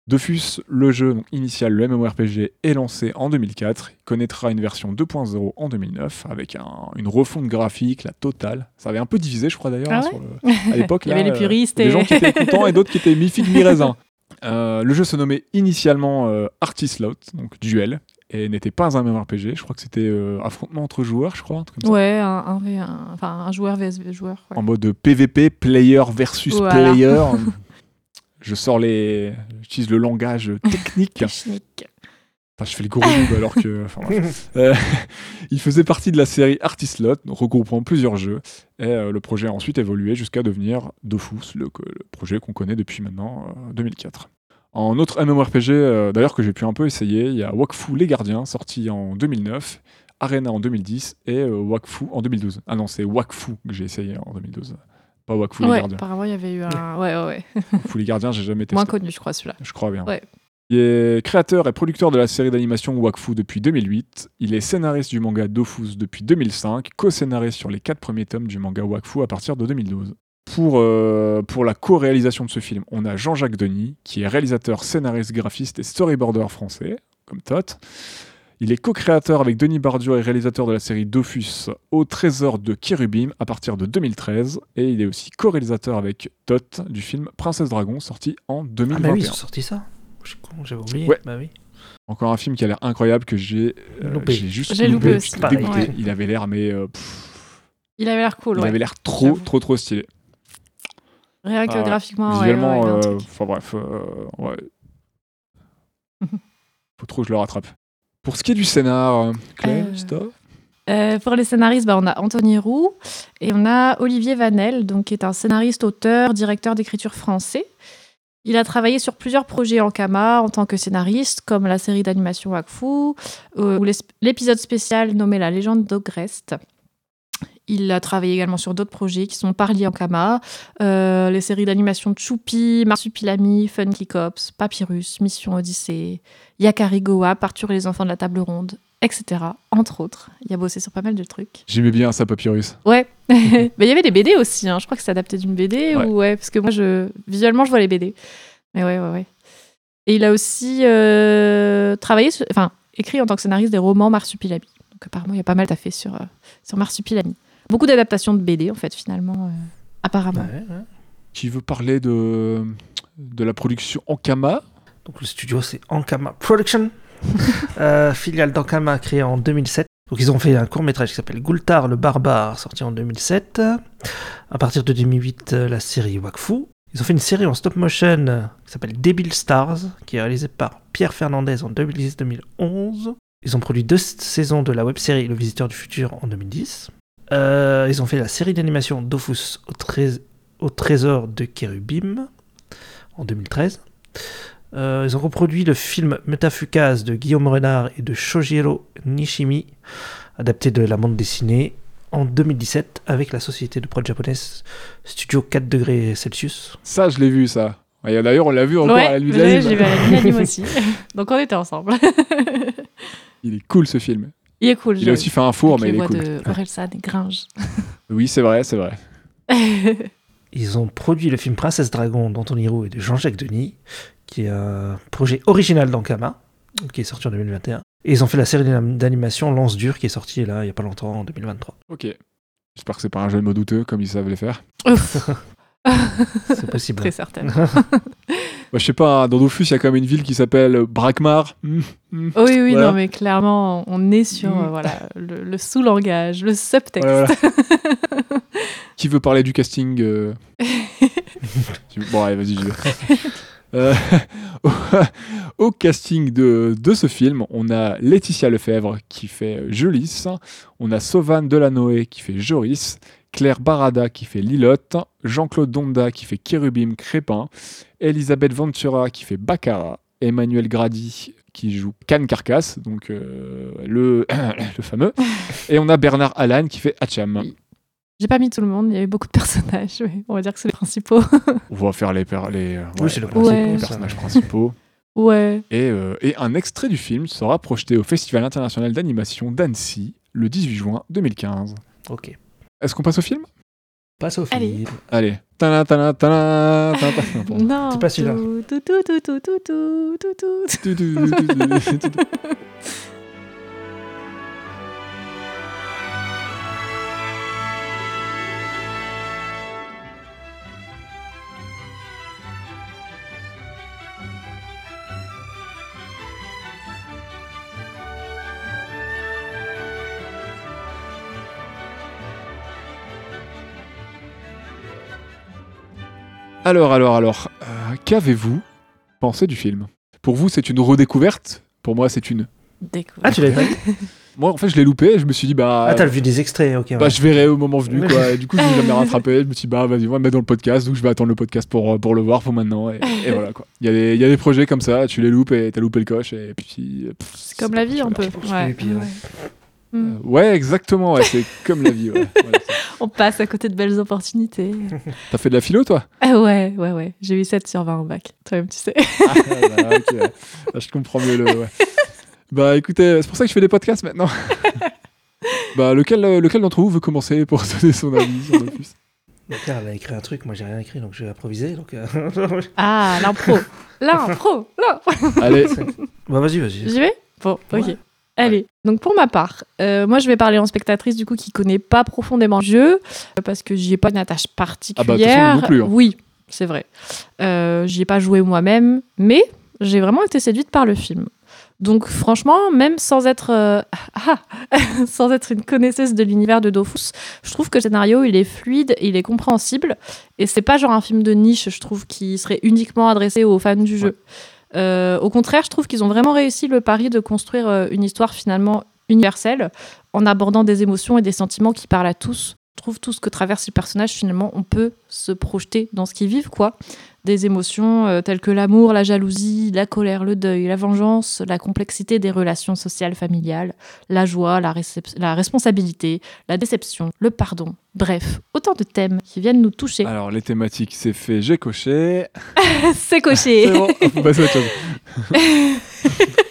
Dofus, le jeu donc, initial, le MMORPG, est lancé en 2004. Il connaîtra une version 2.0 en 2009 avec un- une refonte graphique, la totale. Ça avait un peu divisé, je crois d'ailleurs, Ah hein, à l'époque. Il y avait les euh, puristes des et- gens qui étaient contents et d'autres qui étaient mi-figue, mi-raisin. Euh, le jeu se nommait initialement euh, Artist Lot, donc duel, et n'était pas un MMORPG. Je crois que c'était euh, affrontement entre joueurs, je crois, un truc comme ça. Ouais, un, un, V- un- enfin, un joueur vs joueur. ouais. en mode PVP, player versus Voilà. player. je sors les. J'utilise le langage technique. Technique. Enfin, je fais le gros alors que. enfin. Euh, il faisait partie de la série Artist Lot, regroupant plusieurs jeux. Et euh, le projet a ensuite évolué jusqu'à devenir Dofus, le, le projet qu'on connaît depuis maintenant euh, 2004. En autre MMORPG, euh, d'ailleurs que j'ai pu un peu essayer, il y a Wakfu Les Gardiens, sorti en 2009, Arena en 2010 et euh, Wakfu en 2012. Ah non, c'est Wakfu que j'ai essayé en 2012. Pas Wakfu Les Gardiens. apparemment, il y avait eu un. Ouais, ouais, ouais. Wakfu Les Gardiens, j'ai jamais testé. Moins connu, je crois, celui-là. Je crois bien. Ouais. Il est créateur et producteur de la série d'animation Wakfu depuis 2008. Il est scénariste du manga Dofus depuis 2005, co-scénariste sur les quatre premiers tomes du manga Wakfu à partir de 2012. Pour, euh, pour la co-réalisation de ce film, on a Jean-Jacques Denis, qui est réalisateur, scénariste, graphiste et storyboarder français, comme Tot. Il est co-créateur avec Denis Bardio et réalisateur de la série Dofus au Trésor de Kirubim à partir de 2013. Et il est aussi co-réalisateur avec Tot du film Princesse Dragon, sorti en Ah 2021. bah oui, ils ont sorti ça. J'avais oublié. Ouais. Bah oui. Encore un film qui a l'air incroyable que j'ai euh, Loupé. j'ai juste J'ai loupé aussi. Pareil. Ouais. Il avait l'air mais euh, Il avait l'air cool, il ouais. avait l'air trop J'avoue. trop trop stylé. Rien que Ah, graphiquement, ouais, Visuellement, ouais, il y a un euh, truc. enfin bref, euh, ouais. Faut trop que je le rattrape. Pour ce qui est du scénar, euh, Claire, Euh. Euh, pour les scénaristes, bah, on a Anthony Roux et on a Olivier Vanel, donc, qui est un scénariste, auteur, directeur d'écriture français. Il a travaillé sur plusieurs projets en Kama en tant que scénariste, comme la série d'animation Wakfu euh, ou l'épisode spécial nommé La légende d'Ogrest. Il a travaillé également sur d'autres projets qui sont Parli en Kama, euh, les séries d'animation Choupi, Marsupilami, Funky Cops, Papyrus, Mission Odyssée, Yakari Goa, Arthur et les enfants de la table ronde, etc. Entre autres. Il a bossé sur pas mal de trucs. J'aimais bien ça, Papyrus. Ouais. Mais il y avait des BD aussi. hein. Je crois que c'est adapté d'une BD. Ouais. Ou ouais, parce que moi, je... visuellement, je vois les BD. Mais ouais, ouais, ouais. Et il a aussi euh, travaillé, sur- enfin, écrit en tant que scénariste des romans Marsupilami. Donc apparemment, il y a pas mal à fait sur, euh, sur Marsupilami. Beaucoup d'adaptations de BD, en fait, finalement, euh, apparemment. Ouais, ouais. Qui veut parler de, de la production Ankama Donc le studio c'est Ankama Production, euh, filiale d'Ankama créée en 2007. Donc ils ont fait un court métrage qui s'appelle Gultar le barbare, sorti en 2007. À partir de 2008, euh, la série Wakfu. Ils ont fait une série en stop motion qui s'appelle Debil Stars, qui est réalisée par Pierre Fernandez en 2010-2011. Ils ont produit deux saisons de la web série Le Visiteur du Futur en 2010. Euh, ils ont fait la série d'animation Dofus au, trés- au trésor de Kérubim en 2013. Euh, ils ont reproduit le film Metafukaz de Guillaume Renard et de Shojiro Nishimi, adapté de la bande dessinée en 2017 avec la société de prod japonaise Studio 4 degrés Celsius. Ça, je l'ai vu, ça. Et D'ailleurs, on l'a vu encore à la Ouais, nuit de j'ai l'anime. j'ai vu à la nuit de aussi. Donc on était ensemble. Il est cool, ce film. Il est cool. Il a aussi fait un four, mais il est cool. de Orelsan et Gringe. Oui, c'est vrai, c'est vrai. Ils ont produit le film Princesse Dragon d'Anthony Roux et de Jean-Jacques Denis, qui est un projet original d'Ankama, qui est sorti en 2021. Et ils ont fait la série d'anim- d'animation Lance Dure, qui est sortie là, il n'y a pas longtemps, en 2023. Ok. J'espère que c'est pas un jeu de mots douteux, comme ils savent les faire. C'est possible. Très certaine. Bah, je sais pas, hein, dans Dofus, il y a quand même une ville qui s'appelle Brakmar. Oui, oui, Voilà. non, mais clairement, on est sur Mm. euh, voilà, le, le sous-langage, le subtexte. Voilà, Qui veut parler du casting euh Bon, allez, vas-y, vais. Euh, au, au casting de, de ce film, on a Laetitia Lefebvre qui fait Jolis, on a Sovan Delanoë qui fait Joris, Claire Barada qui fait Lilotte, Jean-Claude Donda qui fait Kérubim Crépin, Elisabeth Ventura qui fait Baccara, Emmanuel Grady qui joue Can Carcasse, donc euh, le, le fameux, et on a Bernard Allan qui fait Hacham. J'ai pas mis tout le monde, il y avait beaucoup de personnages, mais on va dire que c'est les principaux. On va faire les, per- les, euh, Oui, c'est le les principe. Ouais. personnages principaux. ouais. Et, euh, et un extrait du film sera projeté au Festival international d'animation d'Annecy le 18 juin 2015. Ok. Est-ce qu'on passe au film? Passe au Allez. film. Allez. Tana, tana, tana, tana, tana. Pardon. Non. C'est pas celui-là. Alors, alors, alors, euh, qu'avez-vous pensé du film? Pour vous, c'est une redécouverte? Pour moi, c'est une. Découverte. Ah, tu l'as vu? Moi, en fait, je l'ai loupé et je me suis dit, bah. Ah, t'as vu des extraits, ok. Bah, je verrai au moment venu, quoi. Et du coup, je l'ai jamais rattrapé. Je me suis dit, bah, vas-y, on va le mettre dans le podcast. Donc, je vais attendre le podcast pour, euh, pour le voir pour maintenant. Et, et voilà, quoi. Il y, a des- il y a des projets comme ça, tu les loupes et t'as loupé le coche. Et puis. pff, C'est comme la vie, un peu. Ouais. Ouais. Hmm. Euh, ouais, exactement, ouais, c'est comme la vie. ouais. Voilà, c'est- On passe à côté de belles opportunités. T'as fait de la philo, toi? Ah ouais, ouais, ouais. J'ai eu 7 sur 20 au bac. Toi-même, tu sais. Ah, bah. Là, je comprends mieux le. ouais. Bah écoutez, c'est pour ça que je fais des podcasts maintenant. bah lequel, euh, lequel d'entre vous veut commencer pour donner son avis sur Donc là, elle a écrit un truc, moi j'ai rien écrit, donc je vais improviser. Donc, euh, Ah, l'impro. L'impro. l'impro. Allez, bah, vas-y, vas-y. J'y vais? Bon, ok. Ouais. Allez, donc pour ma part, euh, moi je vais parler en spectatrice du coup qui connaît pas profondément le jeu euh, parce que j'y ai pas une attache particulière. Ah bah, non plus, hein. Oui, c'est vrai. Euh, j'y ai pas joué moi-même, mais j'ai vraiment été séduite par le film. Donc franchement, même sans être euh, ah, sans être une connaisseuse de l'univers de Dofus, je trouve que le scénario il est fluide, il est compréhensible et c'est pas genre un film de niche, je trouve qui serait uniquement adressé aux fans du jeu. Euh, au contraire, je trouve qu'ils ont vraiment réussi le pari de construire euh, une histoire finalement universelle en abordant des émotions et des sentiments qui parlent à tous. Je trouve tout ce que traverse le personnage, finalement, on peut se projeter dans ce qu'ils vivent, quoi. Des émotions euh, telles que l'amour, la jalousie, la colère, le deuil, la vengeance, la complexité des relations sociales familiales, la joie, la, responsabilité, la déception, le pardon. Bref, autant de thèmes qui viennent nous toucher. alors les thématiques, c'est fait, j'ai coché. C'est coché. C'est bon, on peut passer à autre chose.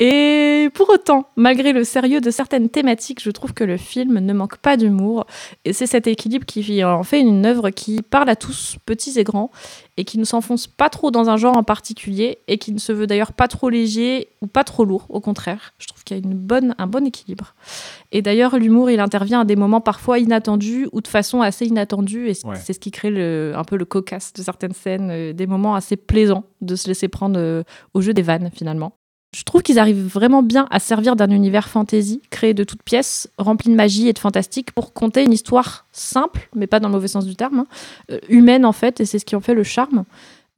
Et pour autant, malgré le sérieux de certaines thématiques, je trouve que le film ne manque pas d'humour. Et c'est cet équilibre qui en fait une œuvre qui parle à tous, petits et grands, et qui ne s'enfonce pas trop dans un genre en particulier, et qui ne se veut d'ailleurs pas trop léger ou pas trop lourd. Au contraire, je trouve qu'il y a une bonne, un bon équilibre. Et d'ailleurs, l'humour, il intervient à des moments parfois inattendus ou de façon assez inattendue, et c'est Ouais. ce qui crée le- un peu le cocasse de certaines scènes, euh, des moments assez plaisants de se laisser prendre euh, au jeu des vannes finalement. Je trouve qu'ils arrivent vraiment bien à servir d'un univers fantasy créé de toutes pièces, rempli de magie et de fantastique, pour conter une histoire simple, mais pas dans le mauvais sens du terme, hein, euh, humaine en fait, et c'est ce qui en fait le charme,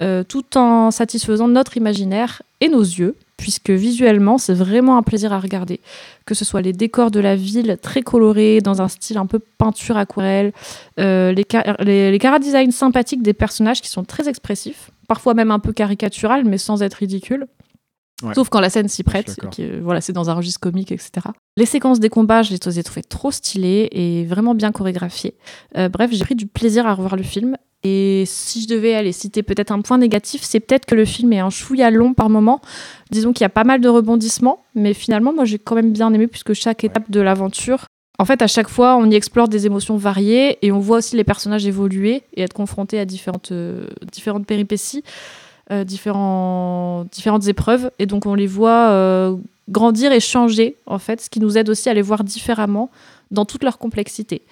euh, tout en satisfaisant notre imaginaire et nos yeux, puisque visuellement c'est vraiment un plaisir à regarder. Que ce soit les décors de la ville très colorés, dans un style un peu peinture aquarelle, euh, les, les, sympathiques des personnages qui sont très expressifs, parfois même un peu caricatural, mais sans être ridicule. Ouais. Sauf quand la scène s'y prête, et que, voilà, c'est dans un registre comique, etc. Les séquences des combats, je les ai trouvées trop stylées et vraiment bien chorégraphiées. Euh, bref, j'ai pris du plaisir à revoir le film. Et si je devais aller citer peut-être un point négatif, c'est peut-être que le film est un chouïa long par moment. Disons qu'il y a pas mal de rebondissements, mais finalement, moi j'ai quand même bien aimé puisque chaque étape de l'aventure, en fait, à chaque fois, on y explore des émotions variées et on voit aussi les personnages évoluer et être confrontés à différentes, euh, différentes péripéties, euh, différents, différentes épreuves. Et donc, on les voit euh, grandir et changer, en fait, ce qui nous aide aussi à les voir différemment dans toute leur complexité.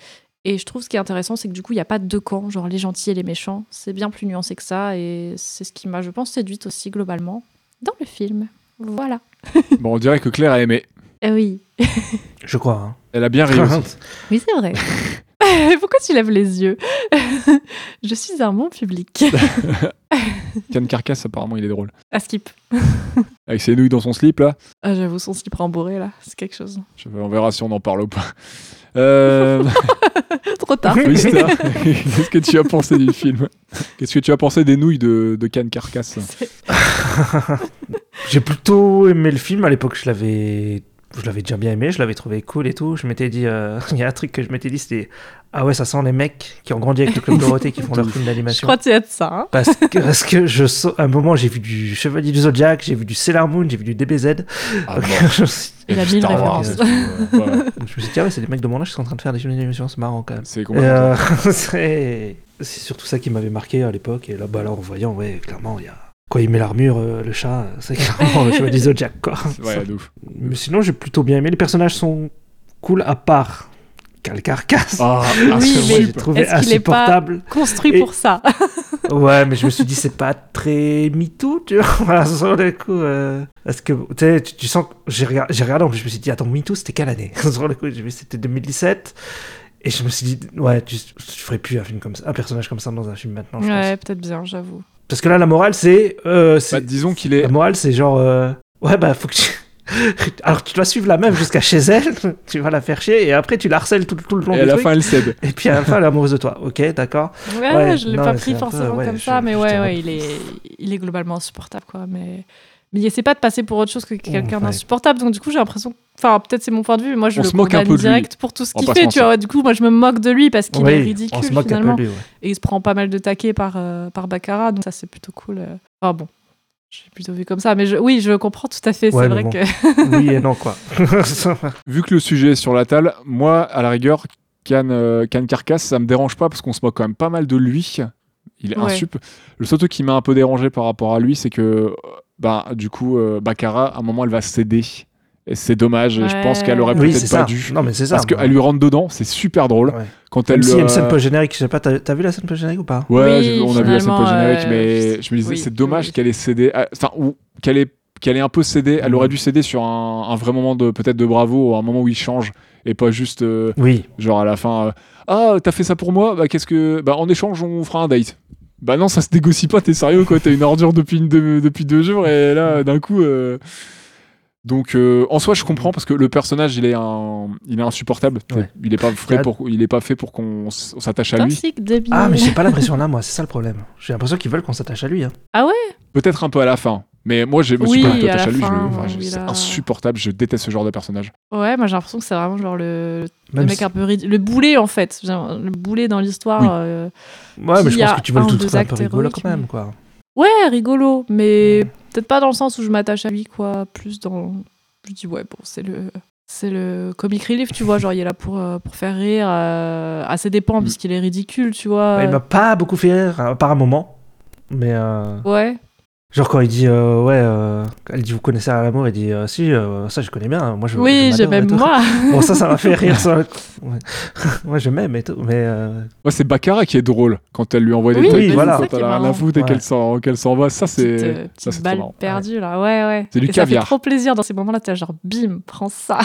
Et je trouve ce qui est intéressant, c'est que du coup, il n'y a pas de deux camps, genre les gentils et les méchants. C'est bien plus nuancé que ça. Et c'est ce qui m'a, je pense, séduite aussi globalement dans le film. Voilà. Bon, on dirait que Claire a aimé. Eh oui. Je crois. Hein. Elle a bien ri aussi. Oui, c'est vrai. Pourquoi tu lèves les yeux Je suis un bon public. Can Carcass, apparemment, il est drôle. À skip. Avec ses nouilles dans son slip, là. Ah, J'avoue, son slip rembourré, là, c'est quelque chose. Je- On verra si on en parle ou pas. Euh... Trop tard. Qu'est-ce que tu as pensé du film? Qu'est-ce que tu as pensé des nouilles de, de Can Carcass? J'ai plutôt aimé le film. À l'époque, je l'avais. Je l'avais déjà bien aimé, je l'avais trouvé cool et tout. Je m'étais dit, euh, il y a un truc que je m'étais dit, c'était ah ouais, ça sent les mecs qui ont grandi avec le club Dorothée qui font leur film Je d'animation. crois que de ça. hein. Parce que, parce que je à un moment j'ai vu du Chevalier du Zodiac, j'ai vu du Sailor Moon, j'ai vu du DBZ. Ah, bon. je, me suis- Il a je me suis dit ah ouais c'est des mecs de mon âge qui sont en train de faire des films d'animation, c'est marrant quand même. C'est euh, c'est c'est surtout ça qui m'avait marqué à l'époque et là bah là en voyant ouais clairement il y a quand il met l'armure euh, le chat c'est clairement le Chevalier du Zodiac quoi. Ouais, de ouf. Mais sinon j'ai plutôt bien aimé les personnages sont cool à part Cal Carcass. Ah, Oui, Parce que mais moi, j'ai trouvé est-ce qu'il est pas- insupportable. Construit Et- pour ça. Ouais, mais je me suis dit, c'est pas très MeToo, tu vois. Voilà, sur le coup. euh, Parce que, tu sais, tu, tu sens que j'ai regardé, j'ai regardé, en plus, je me suis dit, attends, MeToo, c'était quelle année? Sur le coup, j'ai vu, c'était 2017. Et je me suis dit, ouais, tu, tu ferais plus un film comme ça, un personnage comme ça dans un film maintenant, je Ouais, pense. peut-être bien, j'avoue. Parce que là, la morale, c'est. euh, c'est- Bah, disons qu'il est. La morale, c'est genre. euh, Ouais, bah, faut que tu. Alors, tu dois suivre la meuf jusqu'à chez elle, tu vas la faire chier, et après, tu la harcèles tout, tout le long Et du à la truc. fin, elle cède. Et puis à la fin, elle est amoureuse de toi. Ok, d'accord. Ouais, Ouais, je l'ai pas pris peu, forcément ouais, comme je- ça, mais je ouais, ouais, il est, il est globalement insupportable, quoi. Mais, mais il essaie pas de passer pour autre chose que quelqu'un d'insupportable. Donc du coup, j'ai l'impression, enfin peut-être c'est mon point de vue, mais moi je On le moque un peu de lui. direct pour tout ce qu'il fait. Tu vois, du coup, moi je me moque de lui parce qu'il Oui, est on ridicule se moque un peu finalement, de lui, ouais. et il se prend pas mal de taquets par euh, par Baccarat, donc ça c'est plutôt cool. euh. Enfin bon. J'ai plutôt vu comme ça, mais je- oui, je comprends tout à fait. Ouais, c'est vrai bon. que Oui et non, quoi. Vu que le sujet est sur la table, moi, à la rigueur, Can, euh, Can Carcass, ça me dérange pas parce qu'on se moque quand même pas mal de lui. Il est Ouais. insup. Le seul truc qui m'a un peu dérangé par rapport à lui, c'est que, euh, bah, du coup, euh, Baccarat, à un moment, elle va céder. Et c'est dommage. Je pense qu'elle aurait Oui, peut-être pas ça. dû. Non, mais c'est ça. Parce qu'elle lui rentre dedans, c'est super drôle. Ouais. Quand Même elle. s'il y a une euh, scène post-générique, je sais pas, t'as t'as vu la scène post-générique ou pas? Ouais, Oui, on a vu la scène post-générique, euh, mais je me disais, oui, c'est dommage oui. qu'elle ait cédé. Enfin, ou qu'elle ait, qu'elle ait un peu cédé. Elle aurait dû céder sur un, un vrai moment de peut-être de bravo, ou un moment où il change, et pas juste. euh, Oui. Genre à la fin, euh, ah, t'as fait ça pour moi? Bah, qu'est-ce que. Bah, en échange, on fera un date. Bah, non, ça se négocie pas, t'es sérieux, quoi. T'as une ordure depuis, une depuis deux jours, et là, d'un coup. euh, Donc, euh, en soi, je comprends parce que le personnage, il est, un... il est insupportable. Ouais. Il, est pas fait Ah. pour... il est pas fait pour qu'on s'attache à lui. Ah, mais j'ai pas l'impression là, moi, c'est ça le problème. J'ai l'impression qu'ils veulent qu'on s'attache à lui. Hein. Peut-être un peu à la fin. Mais moi, je me suis Oui, pas à attaché à lui. enfin, C'est insupportable. Je déteste ce genre de personnage. Ouais, moi j'ai l'impression que c'est vraiment genre le, mec si- un peu ridicule. Le boulet en fait. Le boulet dans l'histoire. Oui. euh, Ouais, mais je pense que tu veux un le ou tout un peu rigolo quand même, quoi. Ouais, rigolo, mais peut-être pas dans le sens où je m'attache à lui, quoi. Plus dans. Je dis, ouais, bon, c'est le. C'est le comic relief, tu vois, genre il est là pour, euh, pour faire rire, euh, à ses dépens, Mm. puisqu'il est ridicule, tu vois. Il m'a pas beaucoup fait rire, à part un moment. Mais euh, Ouais, genre quand il dit euh, ouais, euh, elle dit vous connaissez l'amour, il dit euh, si euh, ça je connais bien. Moi je. oui, je tout. moi. Bon ça ça m'a fait rire. Ça. Ouais. moi je m'aime et tout, mais euh, Moi, c'est Baccarat qui est drôle quand elle lui envoie des Oui, trucs. oui, voilà. Quand c'est ça qui elle a à marrant. foutre et Ouais. qu'elle s'en qu'elle s'en va. Ça, euh, c'est. petite Ça, c'est balle perdue, là, ouais, ouais. C'est du Et ça caviar. fait trop plaisir dans ces moments-là, t'es là, genre, bim, prends ça.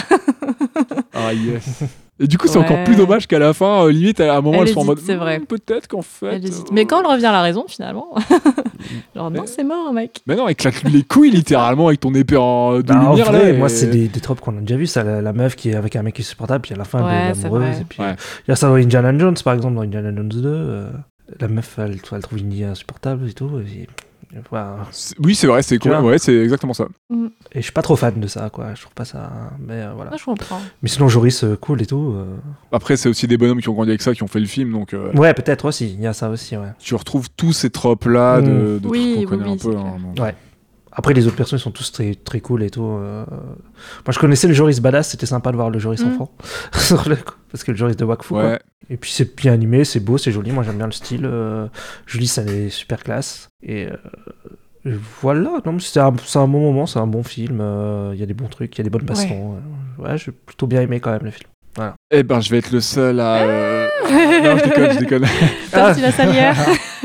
Ah, yes. Et du coup, c'est Ouais. encore plus dommage qu'à la fin, euh, limite, à un moment, Elle elles sont en mode. hésite, c'est vrai. Hmm, Peut-être qu'en fait. Euh, Mais quand elle revient à la raison, finalement, genre, non, c'est mort, mec. Mais non, éclate lui les couilles littéralement avec ton épée en- de bah, en lumière vrai, là. moi c'est des, des tropes qu'on a déjà vu. Ça, la, la meuf qui est avec un mec insupportable, puis à la fin Ouais, elle est amoureuse. Et puis Ouais. il y a ça dans Indiana Jones par exemple, dans Indiana Jones 2. euh, la meuf elle, elle trouve Indy insupportable et tout. Et, Oui, c'est vrai, c'est vois Ouais, c'est exactement ça. Et je suis pas trop fan de ça, quoi. Je trouve pas ça. Mais euh, voilà. Moi, je comprends. Mais sinon, Joris, euh, cool et tout. euh. Après, c'est aussi des bonhommes qui ont grandi avec ça, qui ont fait le film, donc euh, Ouais, peut-être aussi. Il y a ça aussi, ouais. tu retrouves tous ces tropes là de, Mm. de Oui, trucs qu'on oui, connaît oui, un peu. hein, donc. Ouais. Après, les autres personnes ils sont tous très, très cool et tout. euh. Moi, je connaissais le Joris badass. C'était sympa de voir le Joris Mm. enfant. Parce que le Joris de Wakfu. Ouais. Et puis, c'est bien animé, c'est beau, c'est joli. Moi, j'aime bien le style. euh, Julie, ça est super classe. Et. euh, et Voilà, c'est un, bon moment, c'est un bon film. euh, Il y a des bons trucs, il y a des bonnes bastons. euh, Ouais, j'ai plutôt bien aimé quand même le film. Eh ben, je vais être le seul à. euh, non, je déconne, je déconne. Sorti la salière.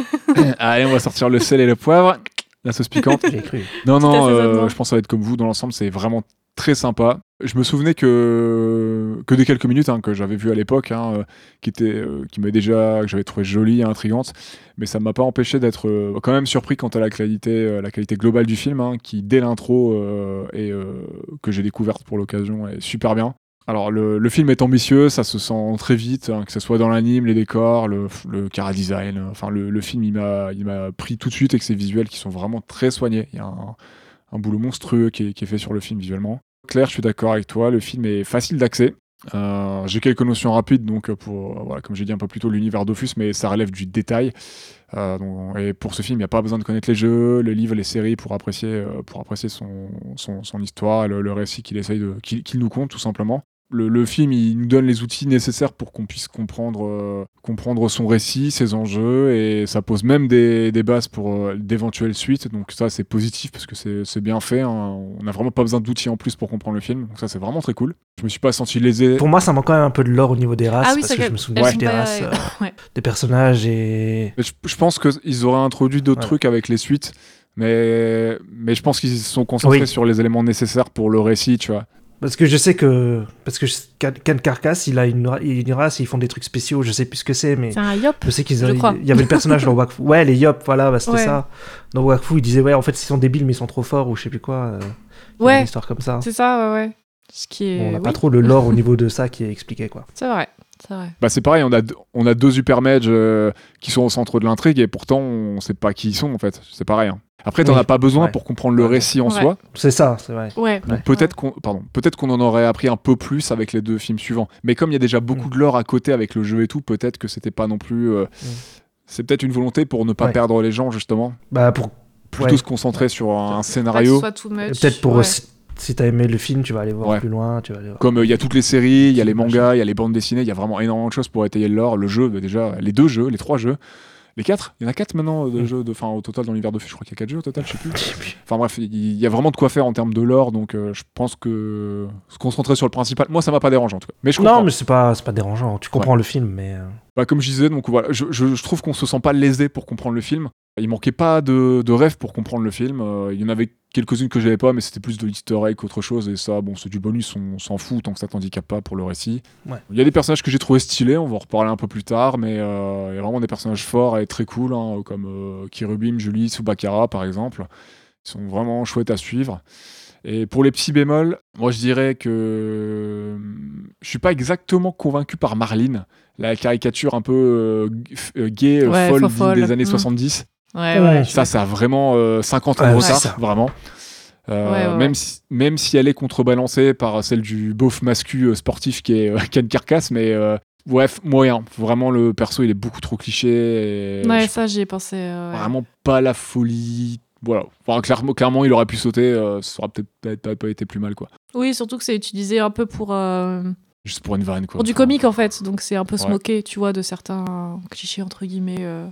Allez, on va sortir le sel et le poivre. La sauce piquante. J'ai cru. Non, non, euh, je pense que ça va être comme vous. Dans l'ensemble, c'est vraiment très sympa. Je me souvenais que, que des quelques minutes hein, que j'avais vu à l'époque, hein, euh, qui, était, euh, qui déjà, que j'avais trouvé jolie et intrigante, mais ça ne m'a pas empêché d'être euh, quand même surpris quant à la qualité, euh, la qualité globale du film, hein, qui dès l'intro euh, et euh, que j'ai découverte pour l'occasion est super bien. Alors le, film est ambitieux, ça se sent très vite, hein, que ce soit dans l'anime, les décors, le, le design. euh, Enfin, le, film il m'a pris tout de suite avec ses visuels qui sont vraiment très soignés. Il y a un, boulot monstrueux qui est, fait sur le film visuellement. Claire, je suis d'accord avec toi, le film est facile d'accès. Euh, j'ai quelques notions rapides, donc euh, pour, euh, voilà, comme j'ai dit un peu plus tôt, l'univers Dofus, mais ça relève du détail. Et pour ce film, il n'y a pas besoin de connaître les jeux, les livres, les séries pour apprécier, pour apprécier son, son, son histoire le, le récit qu'il essaye qu'il nous conte, tout simplement. Le, le film, il nous donne les outils nécessaires pour qu'on puisse comprendre, euh, comprendre son récit, ses enjeux, et ça pose même des, des bases pour euh, d'éventuelles suites. Donc ça, c'est positif parce que c'est bien fait. hein. On n'a vraiment pas besoin d'outils en plus pour comprendre le film. Donc ça, c'est vraiment très cool. Je me suis pas senti lésé. Pour moi, ça manque quand même un peu de l'or au niveau des races. Ah oui, parce que je me souviens des races, euh, ouais. des personnages et. Mais je, je pense qu'ils auraient introduit d'autres Ouais. trucs avec les suites, mais, mais je pense qu'ils se sont concentrés Oui. sur les éléments nécessaires pour le récit, tu vois. Parce que je sais que. Parce que Can Carcass, il a une, une race, ils font des trucs spéciaux, je sais plus ce que c'est, mais. C'est un yop. Je sais qu'ils il y avait le personnage dans Wakfu. Ouais, les Yop, voilà, bah, c'était Ouais. ça. Dans Wakfu, il disait, ouais, en fait, ils sont débiles, mais ils sont trop forts, ou je sais plus quoi. euh, Ouais. Une histoire comme ça. C'est ça, ouais, ouais. Ce qui est. Bon, on n'a pas trop le lore au niveau de ça qui est expliqué, quoi. C'est vrai. Bah c'est pareil, on a, deux- on a deux super mages euh, qui sont au centre de l'intrigue et pourtant on sait pas qui ils sont en fait. C'est pareil. hein. Après, t'en Oui. as pas besoin Ouais. pour comprendre le Ouais. récit en Ouais. soi. C'est ça, c'est vrai. Ouais. Peut-être qu'on, pardon, peut-être qu'on en aurait appris un peu plus avec les deux films suivants. Mais comme il y a déjà beaucoup Mm. de lore à côté avec le jeu et tout, peut-être que c'était pas non plus. euh, C'est peut-être une volonté pour ne pas Ouais. perdre les gens justement, Bah, pour. plutôt ouais. se concentrer sur un, scénario. Peut-être pour. ouais. Si, t'as aimé le film, tu vas aller voir Ouais. plus loin. Tu vas aller voir. Comme euh, il y a toutes les séries, il y a les mangas, il y a les bandes dessinées, il y a vraiment énormément de choses pour étayer le lore. Le jeu, bah, déjà, les deux jeux, les trois jeux. Les quatre? Il y en a quatre maintenant de Mm. jeux, de, au total dans l'univers de je crois qu'il y a quatre jeux au total, je sais plus. Enfin bref, il y a vraiment de quoi faire en termes de lore, donc euh, je pense que se concentrer sur le principal, moi ça m'a pas dérangé en tout cas. Mais je comprends. Non, mais c'est pas, pas dérangeant. Tu comprends le film, mais. euh, Bah, comme je disais, donc voilà, je, je- je trouve qu'on se sent pas lésé pour comprendre le film. Il manquait pas de, de rêves pour comprendre le film. Euh, il y en avait quelques-unes que j'avais pas, mais c'était plus de l'easter egg qu'autre chose. Et ça, bon, c'est du bonus, on s'en fout tant que ça t'handicape pas pour le récit. Ouais. Il y a des personnages que j'ai trouvé stylés, on va en reparler un peu plus tard, mais euh, il y a vraiment des personnages forts et très cool, hein, comme euh, Kirubim, Julie ou Bakara par exemple. Ils sont vraiment chouettes à suivre. Et pour les petits bémols, moi je dirais que je suis pas exactement convaincu par Marlene, la caricature un peu euh, gay, Ouais, folle des années Mm. 70. Ouais, ouais. Ça, ça a vraiment euh, 50 ans de Ouais, retard, vraiment. Euh, Ouais, ouais, même, ouais. si, même si elle est contrebalancée par celle du beauf mascu euh, sportif qui est euh, Ken Carcass, mais euh, bref, moyen. Vraiment, le perso, il est beaucoup trop cliché. Et Ouais, ça, j'y ai pensé. euh, ouais. Vraiment pas la folie. Voilà. Enfin, clairement, clairement, il aurait pu sauter. euh, ça aurait peut-être pas, pas été plus mal, quoi. Oui, surtout que c'est utilisé un peu pour, euh, Juste pour une vanne, quoi. pour du Enfin, comique en fait. Donc c'est un peu se Ouais. moquer, tu vois, de certains clichés entre guillemets euh,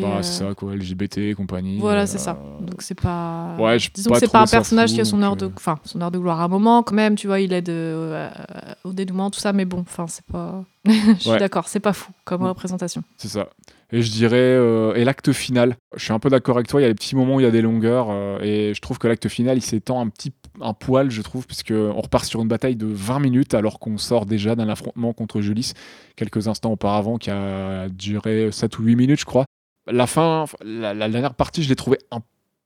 Bah, euh, c'est ça, quoi. LGBT et compagnie. Voilà, euh, c'est ça. Donc c'est pas. Ouais, j'ai Disons pas que c'est pas un personnage fou, qui a son heure de, euh, enfin, son heure de gloire à un moment quand même. Tu vois, il aide euh, au dénouement, tout ça. Mais bon, enfin, c'est pas. Je suis Ouais. d'accord, c'est pas fou comme Mm. représentation. C'est ça. Et je dirais, euh, et l'acte final, je suis un peu d'accord avec toi, il y a des petits moments où il y a des longueurs, et je trouve que l'acte final, il s'étend un petit un poil, je trouve, puisque on repart sur une bataille de 20 minutes, alors qu'on sort déjà d'un affrontement contre Julis quelques instants auparavant, qui a duré 7 ou 8 minutes, je crois. La fin, la, la dernière partie, je l'ai trouvée un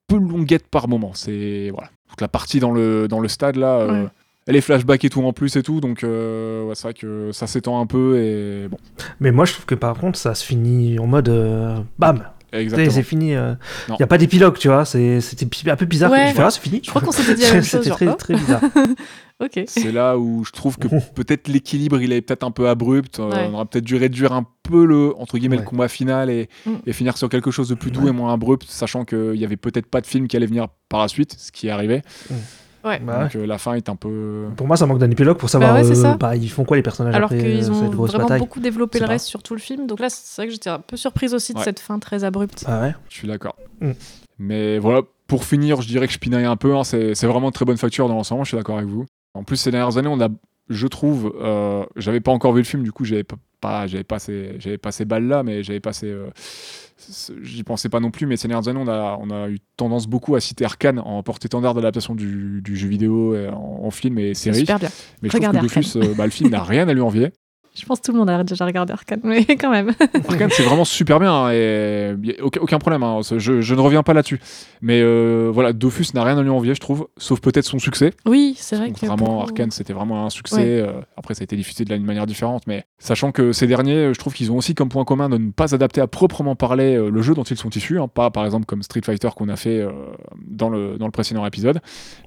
peu longuette par moment. C'est voilà, toute la partie dans le dans le stade là. euh, Ouais. et les flashbacks et tout en plus et tout, donc euh, ouais, c'est vrai que ça s'étend un peu et bon, Mais moi, je trouve que par contre, ça se finit en mode. euh, bam exactement. C'est fini. Il Non. n'y a pas d'épilogue, tu vois. c'est- C'était un peu bizarre. Ouais. Je fais, ah, c'est fini. Je crois qu'on s'était dit la même chose. C'était très, oh, très bizarre. ok. C'est là où je trouve que peut-être l'équilibre il est peut-être un peu abrupt. Euh, Ouais. On aurait peut-être dû réduire un peu le entre guillemets Ouais. le combat final et, Mm. et finir sur quelque chose de plus doux Ouais. et moins abrupt, sachant qu'il y avait peut-être pas de film qui allait venir par la suite, ce qui est arrivé. Ouais. Bah ouais. Donc euh, la fin est un peu. Pour moi, ça manque d'un épilogue pour savoir. ouais, c'est euh, ça. bah, ils font quoi les personnages Alors après qu'ils euh, ont cette grosse vraiment bataille? beaucoup développé le pas. reste sur tout le film. Donc là, c'est vrai que j'étais un peu surprise aussi de Ouais. cette fin très abrupte. Ah ouais? Je suis d'accord. Mm. Mais voilà, pour finir, je dirais que je pinaille un peu. hein, c'est c'est vraiment de très bonne facture dans l'ensemble. Je suis d'accord avec vous. En plus, ces dernières années, on a, je trouve, euh, j'avais pas encore vu le film, du coup, j'avais pas, pas- j'avais pas ces, j'avais pas ces balles là, mais j'avais pas ces, euh, j'y pensais pas non plus. Mais ces dernières années, on a, on a eu tendance beaucoup à citer Arkane en porte-étendard d'adaptation du, du jeu vidéo et en, en film et série. super bien. Mais je trouve que Dofus, euh, bah, le film n'a rien à lui envier. Je pense que tout le monde a déjà regardé Arcane, mais quand même. Arkane, c'est vraiment super bien hein, et aucun, aucun problème. hein, je, je ne reviens pas là-dessus. Mais euh, voilà, Dofus n'a rien à lui envier, je trouve, sauf peut-être son succès. Oui, c'est vrai que. Contrairement à beaucoup- Arkane, c'était vraiment un succès. Ouais. euh, après, ça a été diffusé de la- d'une manière différente. Mais sachant que ces derniers, je trouve qu'ils ont aussi comme point commun de ne pas adapter à proprement parler euh, le jeu dont ils sont issus. hein, pas par exemple comme Street Fighter qu'on a fait euh, dans, le, dans le précédent épisode.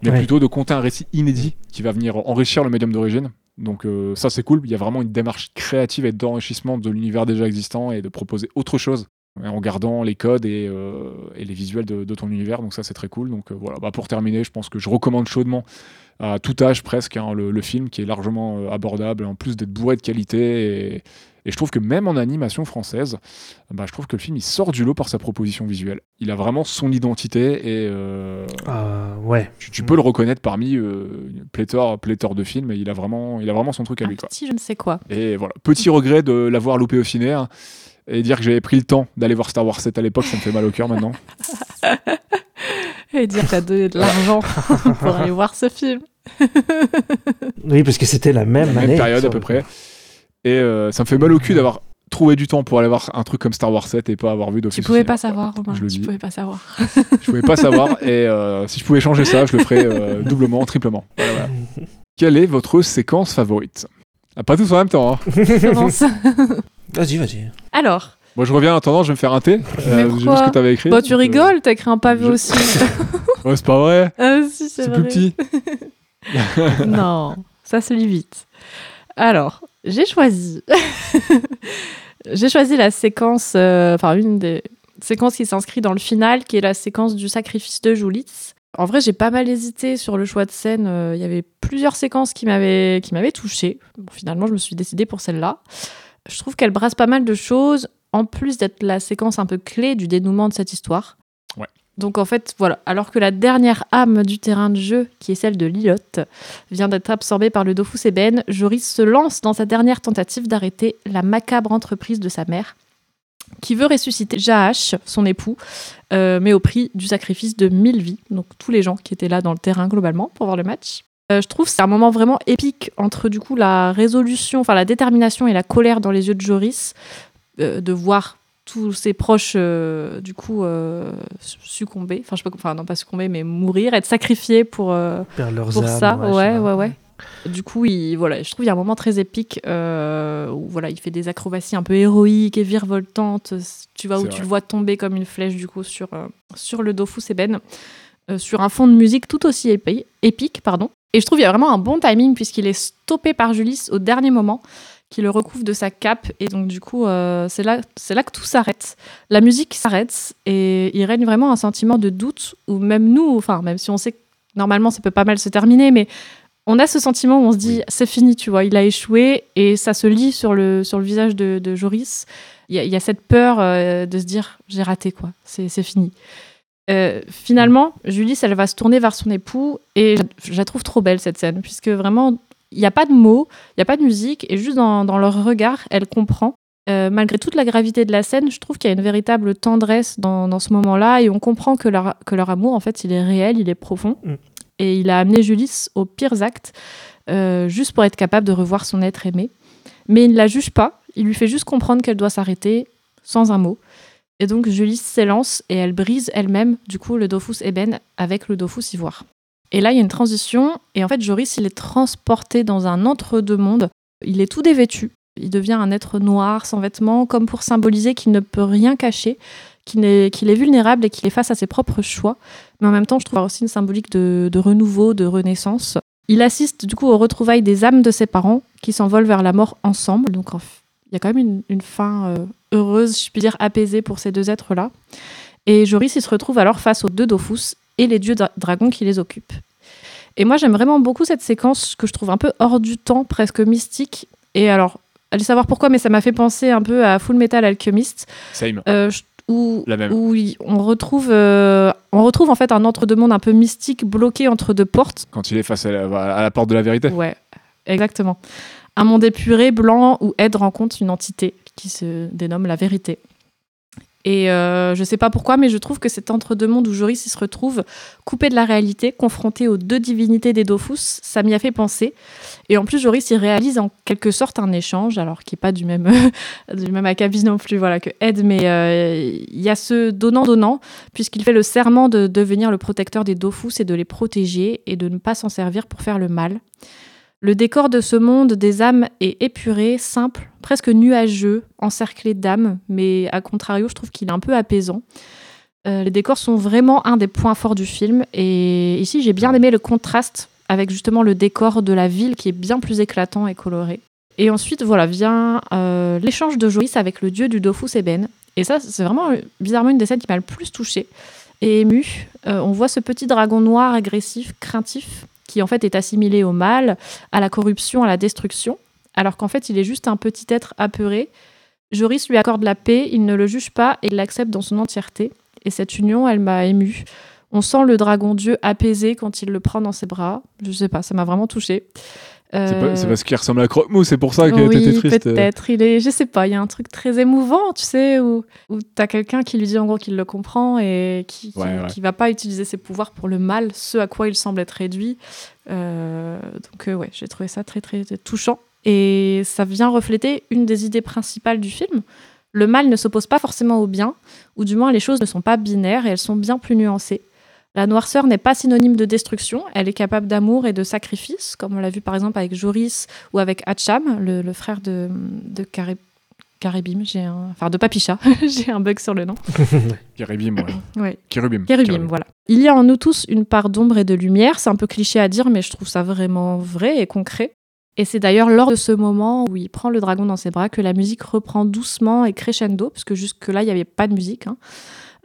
Mais Ouais. plutôt de compter un récit inédit qui va venir enrichir le médium d'origine. Donc euh, ça, c'est cool. Il y a vraiment une démarche créative et d'enrichissement de l'univers déjà existant et de proposer autre chose en gardant les codes et, euh, les visuels de, ton univers. Donc ça, c'est très cool. Donc euh, voilà, bah, pour terminer, je pense que je recommande chaudement à tout âge presque hein, le, film qui est largement abordable en plus d'être bourré de qualité. Et je trouve que même en animation française, bah, je trouve que le film il sort du lot par sa proposition visuelle. Il a vraiment son identité et euh, Euh, ouais. tu, tu peux le reconnaître parmi euh, une pléthore, pléthore de films et il a vraiment, il a vraiment son truc à Un lui. Quoi. petit je ne sais quoi. Et voilà, petit regret de l'avoir loupé au ciné hein, et dire que j'avais pris le temps d'aller voir Star Wars 7 à l'époque, ça me fait mal au cœur maintenant. Et dire que t'as donné de l'argent pour aller voir ce film. Oui, parce que c'était la même la année. même période ça. à peu près. Et euh, ça me fait mal au cul d'avoir trouvé du temps pour aller voir un truc comme Star Wars 7 et pas avoir vu d'office. Tu pouvais pas savoir, Romain. Je le Tu dis. pouvais pas savoir. Je pouvais pas savoir et euh, si je pouvais changer ça, je le ferais euh, doublement, triplement. Voilà, voilà. Quelle est votre séquence favorite? Après tous en même temps. hein. Vas-y, vas-y. Alors, Moi, je reviens en attendant, je vais me faire un thé. Mais J'ai vu pourquoi ce que t'avais écrit. bah, tu euh, rigoles, t'as écrit un pavé je- aussi. Ouais, c'est pas vrai. ah, si, c'est plus petit. non, ça se lit vite. Alors, j'ai choisi. j'ai choisi la séquence, euh, enfin, une des séquences qui s'inscrit dans le final, qui est la séquence du sacrifice de Julitz. En vrai, j'ai pas mal hésité sur le choix de scène. euh, Il y avait plusieurs séquences qui m'avaient qui m'avaient touchée. Bon, finalement, je me suis décidée pour celle-là. Je trouve qu'elle brasse pas mal de choses, en plus d'être la séquence un peu clé du dénouement de cette histoire. Donc en fait, voilà, alors que la dernière âme du terrain de jeu, qui est celle de Lilith, vient d'être absorbée par le Dofus Eben, Joris se lance dans sa dernière tentative d'arrêter la macabre entreprise de sa mère, qui veut ressusciter Jaash, son époux, euh, mais au prix du sacrifice de 1000 vies, donc tous les gens qui étaient là dans le terrain globalement pour voir le match. Euh, je trouve que c'est un moment vraiment épique entre du coup la résolution, enfin la détermination et la colère dans les yeux de Joris, euh, de voir tous ses proches euh, du coup euh, succomber, enfin je sais pas, enfin non pas succomber mais mourir, être sacrifiés pour euh, Perdre leurs pour âmes, ça, ouais, pas. ouais, ouais. Du coup, il, voilà, je trouve qu'il y a un moment très épique euh, où voilà, il fait des acrobaties un peu héroïques et virevoltantes. Tu vois où tu le vois tomber comme une flèche du coup sur euh, sur le Dofus Eben, euh, sur un fond de musique tout aussi épi- épique, pardon. Et je trouve qu'il y a vraiment un bon timing puisqu'il est stoppé par Julis au dernier moment, qui le recouvre de sa cape et donc du coup euh, c'est là c'est là que tout s'arrête. La musique s'arrête et il règne vraiment un sentiment de doute où même nous, enfin même si on sait que normalement ça peut pas mal se terminer, mais on a ce sentiment où on se dit c'est fini, tu vois, il a échoué et ça se lit sur le, sur le visage de, de Joris. Il y, a- il y a cette peur euh, de se dire j'ai raté, quoi, c'est c'est fini. Euh, finalement, Julie, elle va se tourner vers son époux et je, je la trouve trop belle cette scène, puisque vraiment, il n'y a pas de mots, il n'y a pas de musique, et juste dans, dans leur regard, elle comprend. Euh, malgré toute la gravité de la scène, je trouve qu'il y a une véritable tendresse dans, dans ce moment-là, et on comprend que leur, que leur amour, en fait, il est réel, il est profond, Mm. et il a amené Julis aux pires actes, euh, juste pour être capable de revoir son être aimé. Mais il ne la juge pas, il lui fait juste comprendre qu'elle doit s'arrêter, sans un mot. Et donc Julie s'élance et elle brise elle-même, du coup, le Dofus Eben avec le Dofus Ivoire. Et là, il y a une transition, et en fait, Joris, il est transporté dans un entre-deux-mondes. Il est tout dévêtu. Il devient un être noir, sans vêtements, comme pour symboliser qu'il ne peut rien cacher, qu'il est, vulnérable et qu'il est face à ses propres choix. Mais en même temps, je trouve aussi une symbolique de, renouveau, de renaissance. Il assiste du coup aux retrouvailles des âmes de ses parents qui s'envolent vers la mort ensemble. Donc il y a quand même une, une fin euh, heureuse, je puis dire apaisée pour ces deux êtres-là. Et Joris, il se retrouve alors face aux deux Dofus et les dieux dra- dragons qui les occupent. Et moi, j'aime vraiment beaucoup cette séquence que je trouve un peu hors du temps, presque mystique. Et alors, allez savoir pourquoi, mais ça m'a fait penser un peu à Full Metal Alchemist, Same. euh, je- où, La même. où on, retrouve, euh, on retrouve en fait un entre-deux-mondes un peu mystique bloqué entre deux portes. Quand il est face à la, à la porte de la vérité. Ouais, exactement. Un monde épuré, blanc, où Ed rencontre une entité qui se dénomme la vérité. Et euh, je sais pas pourquoi, mais je trouve que cet entre-deux-mondes où Joris se retrouve coupé de la réalité, confronté aux deux divinités des Dofus, ça m'y a fait penser. Et en plus, Joris il réalise en quelque sorte un échange, alors qui est pas du même, du même acabit non plus voilà, que Ed, mais euh, il y a ce donnant-donnant, puisqu'il fait le serment de devenir le protecteur des Dofus et de les protéger et de ne pas s'en servir pour faire le mal. Le décor de ce monde des âmes est épuré, simple, presque nuageux, encerclé d'âmes, mais à contrario, je trouve qu'il est un peu apaisant. Euh, les décors sont vraiment un des points forts du film, et ici j'ai bien aimé le contraste avec justement le décor de la ville qui est bien plus éclatant et coloré. Et ensuite, voilà, vient euh, l'échange de Joris avec le dieu du Dofus Eben. Et ça, c'est vraiment euh, bizarrement une des scènes qui m'a le plus touchée et émue. On voit ce petit dragon noir, agressif, craintif, qui en fait est assimilé au mal, à la corruption, à la destruction, alors qu'en fait il est juste un petit être apeuré. Joris lui accorde la paix, il ne le juge pas et il l'accepte dans son entièreté. Et cette union, elle m'a émue. On sent le dragon dieu apaisé quand il le prend dans ses bras. Je sais pas, ça m'a vraiment touchée. C'est pas- Euh, c'est parce qu'il ressemble à Croque-Mou, c'est pour ça qu'il oui, était triste. peut-être. Il est, je sais pas, il y a un truc très émouvant, tu sais, où, où t'as quelqu'un qui lui dit en gros qu'il le comprend et qui, qui, Ouais, qui va pas utiliser ses pouvoirs pour le mal, ce à quoi il semble être réduit. Euh, donc euh, ouais, j'ai trouvé ça très très touchant et ça vient refléter une des idées principales du film. Le mal ne s'oppose pas forcément au bien, ou du moins les choses ne sont pas binaires et elles sont bien plus nuancées. La noirceur n'est pas synonyme de destruction, elle est capable d'amour et de sacrifice, comme on l'a vu par exemple avec Joris ou avec Hatcham, le, le frère de, de Carib- Caribim, j'ai un... enfin de Papicha, j'ai un bug sur le nom. Kérubim, ouais. Ouais. Kérubim. Kérubim, voilà. Il y a en nous tous une part d'ombre et de lumière. C'est un peu cliché à dire, mais je trouve ça vraiment vrai et concret. Et c'est d'ailleurs lors de ce moment où il prend le dragon dans ses bras que la musique reprend doucement et crescendo, parce que jusque-là, il n'y avait pas de musique. hein.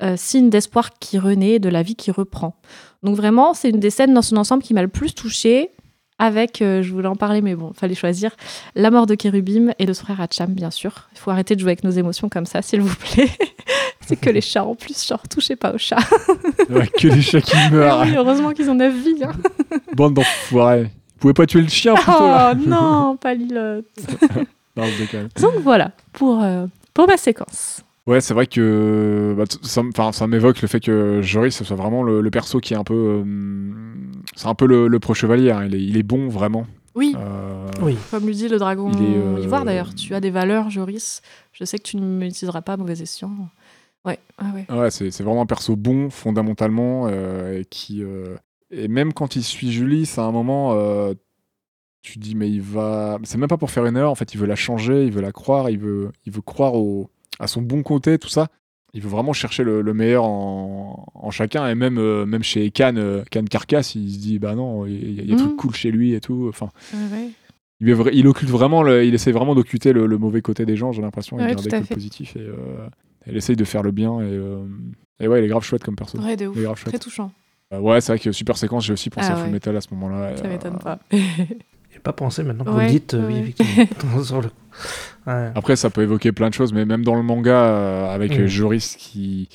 Euh, signe d'espoir qui renaît, de la vie qui reprend. Donc vraiment, c'est une des scènes dans son ensemble qui m'a le plus touchée, avec, euh, je voulais en parler, mais bon, fallait choisir, la mort de Kérubim et de son frère Hatcham, bien sûr. Il faut arrêter de jouer avec nos émotions comme ça, s'il vous plaît. c'est que les chats en plus, genre, touchez pas aux chats. Ouais, que des chats qui meurent. Oui, heureusement qu'ils ont 9 vies. hein. Bande d'enfoirés. Vous pouvez pas tuer le chien plutôt Oh là non, pas Lilotte. Non, je déconne. Donc voilà, pour, euh, pour ma séquence. Ouais, c'est vrai que bah, ça, m'évoque le fait que Joris ce soit vraiment le, le perso qui est un peu. euh, c'est un peu le, le pro-chevalier. hein. Il, est, il est bon, vraiment. Oui, Euh, Oui. comme lui dit le dragon Il est, euh, ivoire d'ailleurs. Tu as des valeurs, Joris. Je sais que tu ne m'utiliseras pas à mauvais escient. Ouais, ah ouais. Ouais, c'est c'est vraiment un perso bon, fondamentalement, euh, et qui. Et même quand il suit Julie, c'est un moment. euh, tu dis, mais il va. C'est même pas pour faire une erreur, en fait, il veut la changer, il veut la croire, il veut, il veut croire au, à son bon côté, tout ça. Il veut vraiment chercher le, le meilleur en, en chacun, et même, euh, même chez Khan, euh, Khan Carcass, il se dit, bah non, il y a, il des Mhm. trucs cool chez lui et tout. Enfin, Ouais, il, il occulte vraiment, le- il essaie vraiment d'occulter le, le mauvais côté des gens, j'ai l'impression, et Ouais, de garder tout à que le positif. Et, euh, elle essaye de faire le bien, et, euh, et ouais, il est grave chouette comme perso. Ouais, de ouf. Il. Très touchant. Euh, ouais, c'est vrai que super séquence, j'ai aussi pensé Ah à Full ouais. Metal à ce moment-là. Ça Euh, m'étonne pas. J'ai pas pensé maintenant que vous Ouais, le dites, euh, oui, effectivement. Sur le- Ouais. Après, ça peut évoquer plein de choses, mais même dans le manga, euh, avec Mm. euh, Joris qui,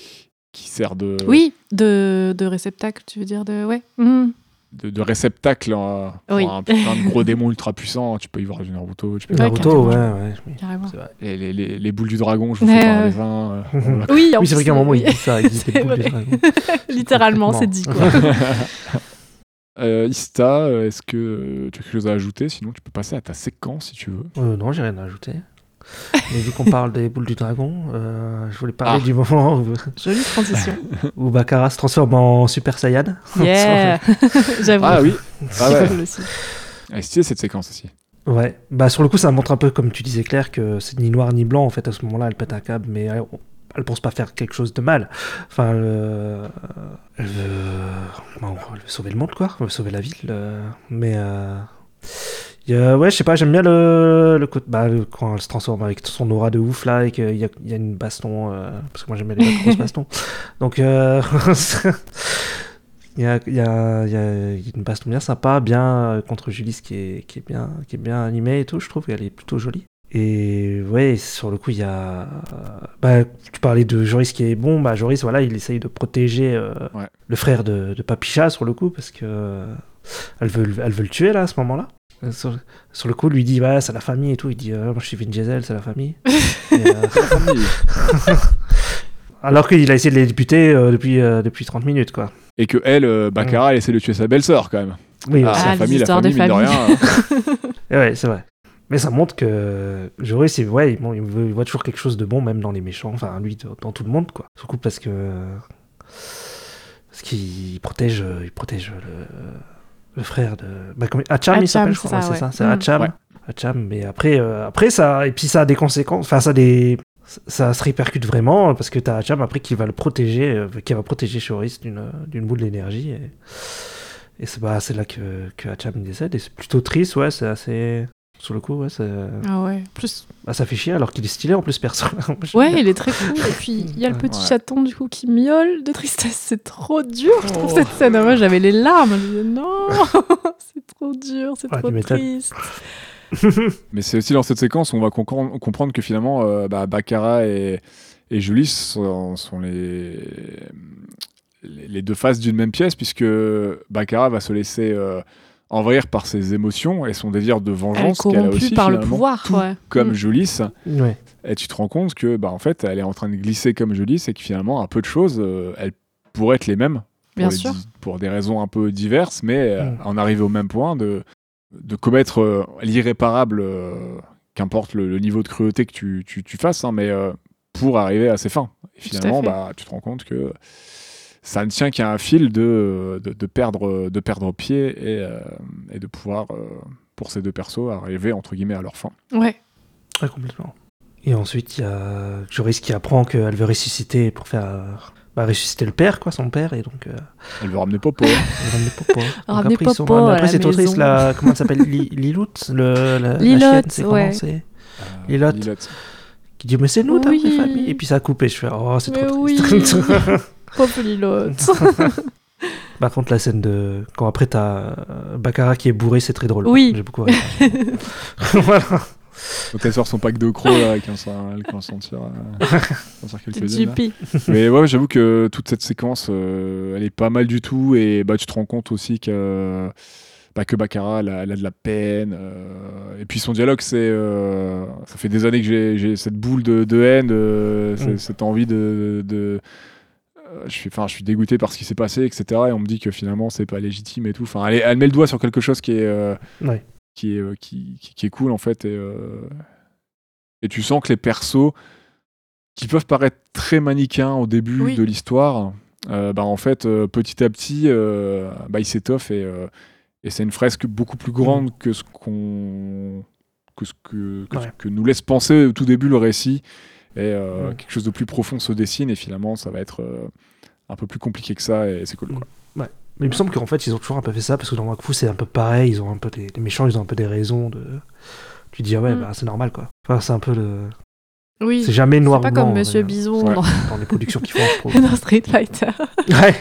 qui sert de, Oui, de, de réceptacle, tu veux dire de. Ouais. Mhm. De, de réceptacle pour Oui. un putain de gros démon ultra puissant. Tu peux y voir du Naruto, tu peux Ouais, Naruto, ouais, ouais. Carrément. Les, les- les- les boules du dragon, je vous fais par ouais. les uns. euh, Oui, en Oui, c'est vrai qu'à un moment, il dit ça, il dit boules vrai. dragon. Littéralement, c'est dit quoi. Euh, Ista, euh, est-ce que euh, tu as quelque chose à ajouter? Sinon, tu peux passer à ta séquence si tu veux. Euh, non, j'ai rien à ajouter. Mais vu qu'on parle des boules du dragon, euh, je voulais parler Ah. du moment où, Jolie transition. où Bakara se transforme en Super Saiyan. Yeah J'avoue. Ah oui, ah ouais. Est stylée cette séquence aussi. Ouais, bah sur le coup, ça montre un peu, comme tu disais, Claire, que c'est ni noir ni blanc. En fait, à ce moment-là, elle pète un câble, mais elle, elle pense pas faire quelque chose de mal. Enfin, euh, elle, veut, bon, elle veut sauver le monde, quoi. Elle veut sauver la ville. euh, mais euh, ouais, je sais pas, j'aime bien le, le, côté- bah, le- quand elle se transforme avec son aura de ouf là, et qu'il y a, il y a une baston, euh, parce que moi j'aime bien les grosses bastons. Donc, euh, il y a, il y, a, il y a une baston bien sympa, bien euh, contre Julie, qui est, qui est bien, qui est bien animée et tout. Je trouve qu'elle est plutôt jolie. Et ouais, sur le coup, il y a. Bah, tu parlais de Joris qui est bon. Bah, Joris, voilà, il essaye de protéger euh, Ouais. le frère de, de Papicha sur le coup, parce que euh, elle, veut, le- elle veut le tuer là à ce moment-là. Sur, sur le coup, lui dit ouais, c'est la famille et tout. Il dit euh, moi je suis Vin Diesel, c'est la famille. Et, euh, alors qu'il a essayé de les buter euh, depuis, euh, depuis 30 minutes quoi. Et que elle, euh, Baccarat, elle essaie de tuer sa belle-sœur quand même. Oui, Ah. Ah, la famille, la histoires de famille, de famille. rien. Et ouais, c'est vrai. Mais ça montre que Joris, c'est ouais, bon, il voit toujours quelque chose de bon, même dans les méchants. Enfin, lui, dans tout le monde, quoi. Surtout parce que parce qu'il protège, il protège le, le frère de. Bah, comment... Hacham, il s'appelle, je c'est crois. ça, Ouais, c'est ouais. ça, c'est Mm. Hacham. Ouais. Hacham. Mais après, euh, après ça, et puis ça a des conséquences. Enfin, ça a des ça se répercute vraiment parce que t'as Hacham après qui va le protéger, euh, qui va protéger Joris d'une d'une boule d'énergie. Et, et c'est bah, c'est là que, que Hacham décède. Et c'est plutôt triste, ouais, c'est assez. Sur le coup, ouais, c'est- Ah ouais. Plus... bah, ça fait chier alors qu'il est stylé en plus, perso. Ouais, il est très cool. Et puis, il y a le petit Ouais. chaton du coup qui miaule de tristesse. C'est trop dur, je trouve, Oh. cette scène. Moi, j'avais les larmes. Je disais, non, c'est trop dur, c'est Ouais, trop triste. Mais c'est aussi dans cette séquence où on va comprendre que finalement, euh, bah, Baccarat et, et Julie sont, sont les, les, deux faces d'une même pièce, puisque Baccarat va se laisser euh, envahir par ses émotions et son désir de Elle vengeance qu'elle a corrompue aussi par le pouvoir. tout Ouais. comme Mm. Julis. Ouais. Et tu te rends compte que, bah, en fait, elle est en train de glisser comme Julis et que finalement, un peu de choses, euh, elles pourraient être les mêmes. pour Bien les sûr. pour des raisons un peu diverses, mais euh, Mm. en arriver au même point de, de commettre euh, l'irréparable, euh, qu'importe le, le niveau de cruauté que tu, tu, tu fasses, hein, mais euh, pour arriver à ses fins. Et à finalement, bah, tu te rends compte que ça ne tient qu'à un fil de, de, de perdre, de perdre pied et, euh, et de pouvoir, euh, pour ces deux persos, arriver entre guillemets à leur fin. Ouais. Ouais, complètement. Et ensuite, il y a Joris qui apprend qu'elle veut ressusciter pour faire. bah, ressusciter le père, quoi, son père, et donc. euh, Elle veut ramener Popo. elle ramène Popo. Donc Ramener après, sont- Popo à Après, la c'est trop triste, maison. la. Comment elle s'appelle Li- Liloute le, la, la Lilotte, chienne, c'est comment ouais. c'est Euh, Lilotte. Lilotte. Qui dit, mais c'est nous, ta Oui. famille. Et puis ça a coupé. Je fais, oh, c'est trop oui. triste. Lilotte. Par contre, la scène de. Quand après, t'as euh, Baccarat qui est bourré, c'est très drôle. Oui. J'ai beaucoup voilà. Donc elle sort son pack de crocs là, en elle commence à en tirer, quelques-unes. Mais ouais, j'avoue que toute cette séquence, euh, elle est pas mal du tout. Et bah, tu te rends compte aussi que, bah, que Baccarat, elle a, elle a de la peine. euh, et puis son dialogue, c'est. euh, ça fait des années que j'ai- cette boule de, de haine, euh, Mm. cette envie de. de- je suis, enfin, je suis dégoûté par ce qui s'est passé, etc. Et on me dit que finalement, c'est pas légitime et tout. Enfin, elle, met le doigt sur quelque chose qui est. euh, Ouais. qui est, euh, qui, qui- qui est cool en fait. Et, euh, et tu sens que les persos qui peuvent paraître très manichéens au début Oui. de l'histoire, euh, bah, en fait, euh, petit à petit, euh, bah, ils s'étoffent et, euh, et c'est une fresque beaucoup plus grande que ce qu'on que ce que, que, ce que nous laisse penser au tout début le récit. Et euh, Mm. quelque chose de plus profond se dessine et finalement, ça va être euh, un peu plus compliqué que ça et c'est cool. Quoi. Mais il me semble qu'en fait, ils ont toujours un peu fait ça, parce que dans Wakfu, c'est un peu pareil. Ils ont un peu des, les méchants, ils ont un peu des raisons de. Tu te dis, ah ouais, Mm. bah, c'est normal, quoi. Enfin, c'est un peu le. Oui. C'est jamais noir C'est pas ou blanc, comme Monsieur euh, Bison Ouais. dans, dans les productions qu'ils font, je trouve. dans Street Fighter. ouais.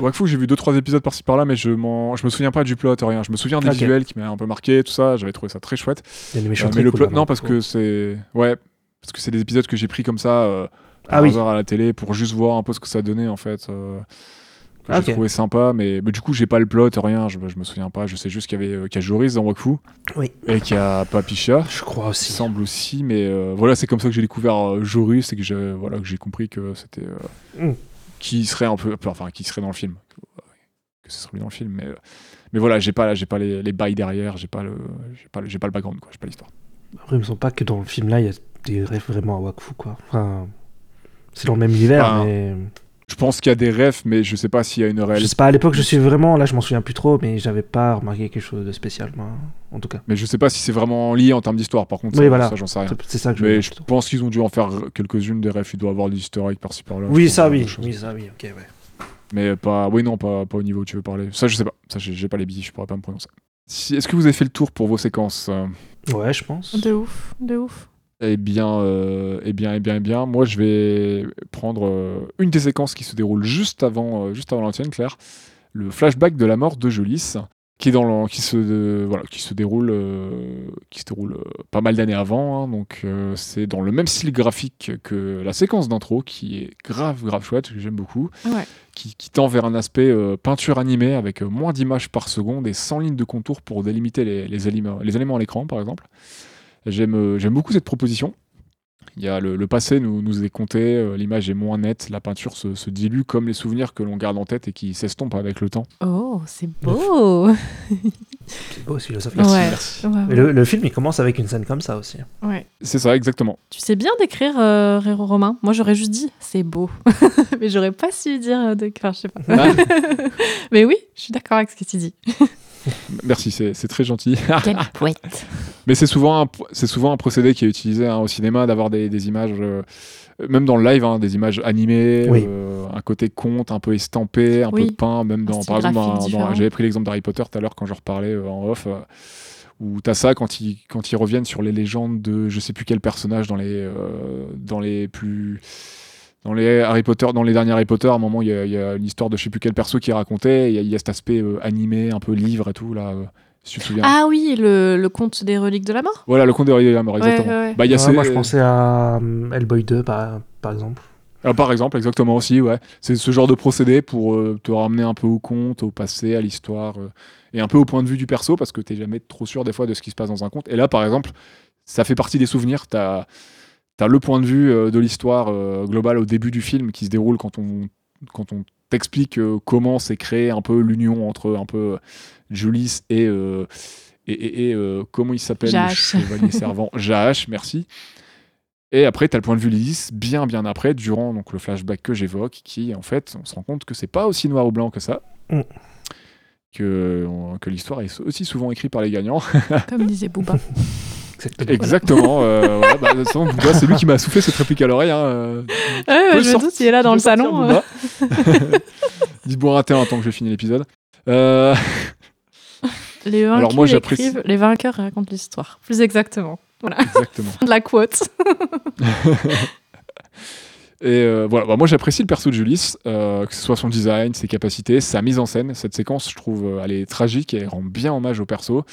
Wakfu, j'ai vu deux trois épisodes par-ci par-là, mais je, m'en- je me souviens pas du plot, rien. Je me souviens des Ok. visuels qui m'avaient un peu marqué, tout ça. J'avais trouvé ça très chouette. Il y a des méchants Euh, très mais le plot, non, parce que c'est. Ouais, parce que c'est des épisodes que j'ai pris comme ça, euh, par Ah oui. hasard à la télé, pour juste voir un peu ce que ça donnait, en fait. euh, que Ah, j'ai trouvé sympa, mais, mais du coup, j'ai pas le plot, rien, je, je me souviens pas. Je sais juste qu'il y avait euh, y a Joris dans Wakfu, Oui. et qu'il y a Papicha. Je crois Il aussi. semble aussi, mais euh, voilà, c'est comme ça que j'ai découvert euh, Joris et que j'ai voilà, que compris que c'était. euh, Mm. qui serait un peu. Enfin, qui serait dans le film. Que ce serait lui dans le film, mais. mais voilà, j'ai pas, j'ai pas les, les bails derrière, j'ai pas le, j'ai pas j'ai pas le background, quoi, j'ai pas l'histoire. Après, il me semble pas que dans le film là, il y a des rêves vraiment à Wakfu, quoi. Enfin, c'est dans le même univers, Enfin, mais. Je pense qu'il y a des refs, mais je sais pas s'il y a une Je réelle. sais pas, à l'époque, je suis vraiment. Là, je m'en souviens plus trop, mais j'avais pas remarqué quelque chose de spécial, moi, en tout cas. Mais je sais pas si c'est vraiment lié en termes d'histoire. Par contre, Oui, ça, voilà. ça, j'en sais rien. C'est- C'est ça que je Mais je plutôt. pense qu'ils ont dû en faire quelques-unes des refs. Il doit y avoir des eggs par-ci par-là. je Oui, ça, oui. Oui, ça, oui, ok, ouais. Mais pas, oui, non, pas, pas au niveau où tu veux parler. Ça, je sais pas. Ça, j'ai j'ai pas les billes, je pourrais pas me prononcer. Si, Est-ce que vous avez fait le tour pour vos séquences euh Ouais, je pense. De ouf, de ouf. Eh bien, euh, eh bien, eh bien, eh bien, moi, je vais prendre euh, une des séquences qui se déroule juste avant, euh, juste avant la tienne, Claire. Le flashback de la mort de Jolis, qui est dans le- qui se, voilà, qui se déroule, qui se déroule pas mal d'années avant. hein. donc, c'est dans le même style graphique que la séquence d'intro, qui est grave, grave chouette, que j'aime beaucoup, Ouais. qui, qui tend vers un aspect peinture animée avec moins d'images par seconde et sans ligne de contour pour délimiter les, les éléments, les éléments à l'écran, par exemple. J'aime euh, j'aime beaucoup cette proposition. Il y a le, le passé nous, nous est compté, euh, l'image est moins nette, la peinture se, se dilue comme les souvenirs que l'on garde en tête et qui s'estompent avec le temps. Oh, c'est beau. C'est beau, ouais. merci. Ouais, le, le film, il commence avec une scène comme ça aussi. Ouais. C'est ça, exactement. Tu sais bien décrire euh, Réro Romain? Moi, j'aurais juste dit c'est beau. Mais j'aurais pas su dire euh, de. Enfin, je sais pas. Mais oui, je suis d'accord avec ce que tu dis. merci, c'est c'est très gentil. Quelle poète. Mais c'est souvent, un, c'est souvent un procédé qui est utilisé hein, au cinéma d'avoir des, des images, euh, même dans le live, hein, des images animées, Oui. euh, un côté conte, un peu estampé, un Oui. peu peint, même dans, par exemple, j'avais pris l'exemple d'Harry Potter tout à l'heure quand je reparlais euh, en off, euh, où t'as ça quand ils, quand ils reviennent sur les légendes de je sais plus quel personnage dans les, euh, dans les plus. Dans les Harry Potter, dans les derniers Harry Potter, à un moment, il y, a- il y a une histoire de je sais plus quel perso qui est raconté. Il y, a- il y a cet aspect euh, animé, un peu livre et tout, là, euh, si tu te souviens. Ah oui, le, le conte des reliques de la mort? Voilà, le conte de Ray Lamar, Ouais, exactement. ouais, ouais. Bah, il y a Ouais, ces- moi, je pensais à euh, Hellboy 2, par, par exemple. Ah, par exemple, exactement aussi, ouais. C'est ce genre de procédé pour euh, te ramener un peu au conte, au passé, à l'histoire, euh, et un peu au point de vue du perso, parce que t'es jamais trop sûr des fois de ce qui se passe dans un conte. Et là, par exemple, ça fait partie des souvenirs. T'as as le point de vue euh, de l'histoire euh, globale au début du film qui se déroule quand on, quand on t'explique euh, comment s'est créé un peu l'union entre un peu Julis et, euh, et, et- et, euh, comment il s'appelle le chevalier servant? Jahash, merci. Et après, tu as le point de vue Lilith, bien bien après, durant donc, le flashback que j'évoque, qui en fait, on se rend compte que c'est pas aussi noir ou blanc que ça. Mm. Que, que l'histoire est aussi souvent écrite par les gagnants. Comme disait Booba. Exactement. Exactement. euh, voilà, bah, de toute façon, Booba, c'est lui qui m'a soufflé cette réplique à l'oreille. Hein, euh, Ouais, ouais, peux je me doute, il est là dans le salon. euh. Dites boire un thé en tant que je finis l'épisode. Euh, Les Alors vaincus moi, j'apprécie- écrivent, les vainqueurs racontent l'histoire. Plus exactement. Voilà, exactement. de la quote. Et euh, voilà, bah, moi j'apprécie le perso de Julis, euh, que ce soit son design, ses capacités, sa mise en scène. Cette séquence, je trouve, elle est tragique et elle rend bien hommage au perso.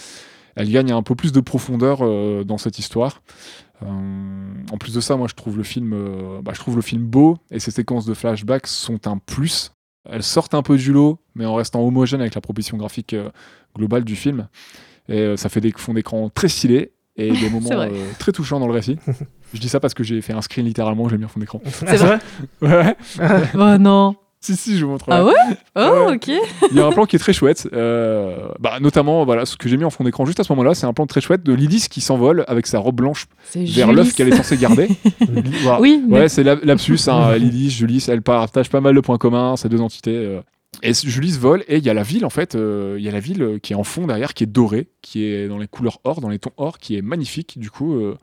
Elle gagne un peu plus de profondeur euh, dans cette histoire. Euh, en plus de ça, moi je trouve le film, euh, bah, je trouve le film beau et ces séquences de flashback sont un plus. Elles sortent un peu du lot, mais en restant homogènes avec la proposition graphique globale du film. Et ça fait des fonds d'écran très stylés et des moments euh, très touchants dans le récit. je dis ça parce que j'ai fait un screen littéralement, j'ai mis un fond d'écran. C'est vrai. vrai Ouais. oh non. Si, si, je vous montre. Ah ouais Oh, Ouais. ok. Il y a un plan qui est très chouette. euh, bah, notamment, voilà, ce que j'ai mis en fond d'écran juste à ce moment-là, c'est un plan très chouette de Lydis qui s'envole avec sa robe blanche vers l'œuf qu'elle est censée garder. Voilà. Oui, mais- Ouais, c'est la- lapsus. Hein, Lydis, Julis, elles partagent pas mal de points communs, ces deux entités. euh. Et Julis vole et il y a la ville en fait, euh, il y a la ville qui est en fond derrière, qui est dorée, qui est dans les couleurs or, dans les tons or, qui est magnifique. Du coup, euh,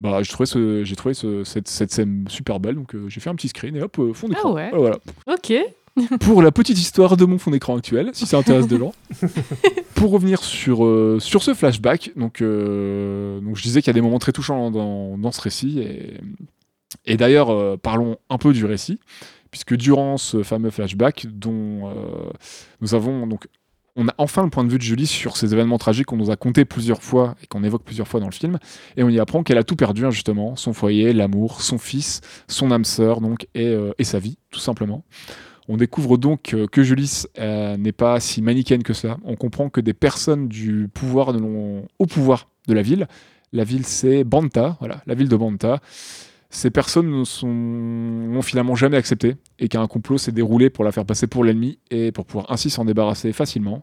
bah, j'ai trouvé, ce, j'ai trouvé ce- cette, cette scène super belle, donc euh, j'ai fait un petit screen et hop, euh, fond d'écran. Ah ouais. Voilà, voilà. Ok. pour la petite histoire de mon fond d'écran actuel, si ça intéresse des gens. pour revenir sur, euh, sur ce flashback, donc, donc je disais qu'il y a des moments très touchants dans, dans ce récit. Et, et d'ailleurs, parlons un peu du récit, puisque durant ce fameux flashback, dont nous avons donc. On a enfin le point de vue de Julie sur ces événements tragiques qu'on nous a contés plusieurs fois et qu'on évoque plusieurs fois dans le film. Et on y apprend qu'elle a tout perdu, hein, justement, son foyer, l'amour, son fils, son âme sœur, donc, et, euh, sa vie, tout simplement. On découvre donc euh, que Julis euh, n'est pas si manichéenne que ça. On comprend que des personnes du pouvoir de au pouvoir de la ville, la ville c'est Banta, voilà, la ville de Banta. Ces personnes n'ont finalement jamais accepté et qu'un complot s'est déroulé pour la faire passer pour l'ennemi et pour pouvoir ainsi s'en débarrasser facilement.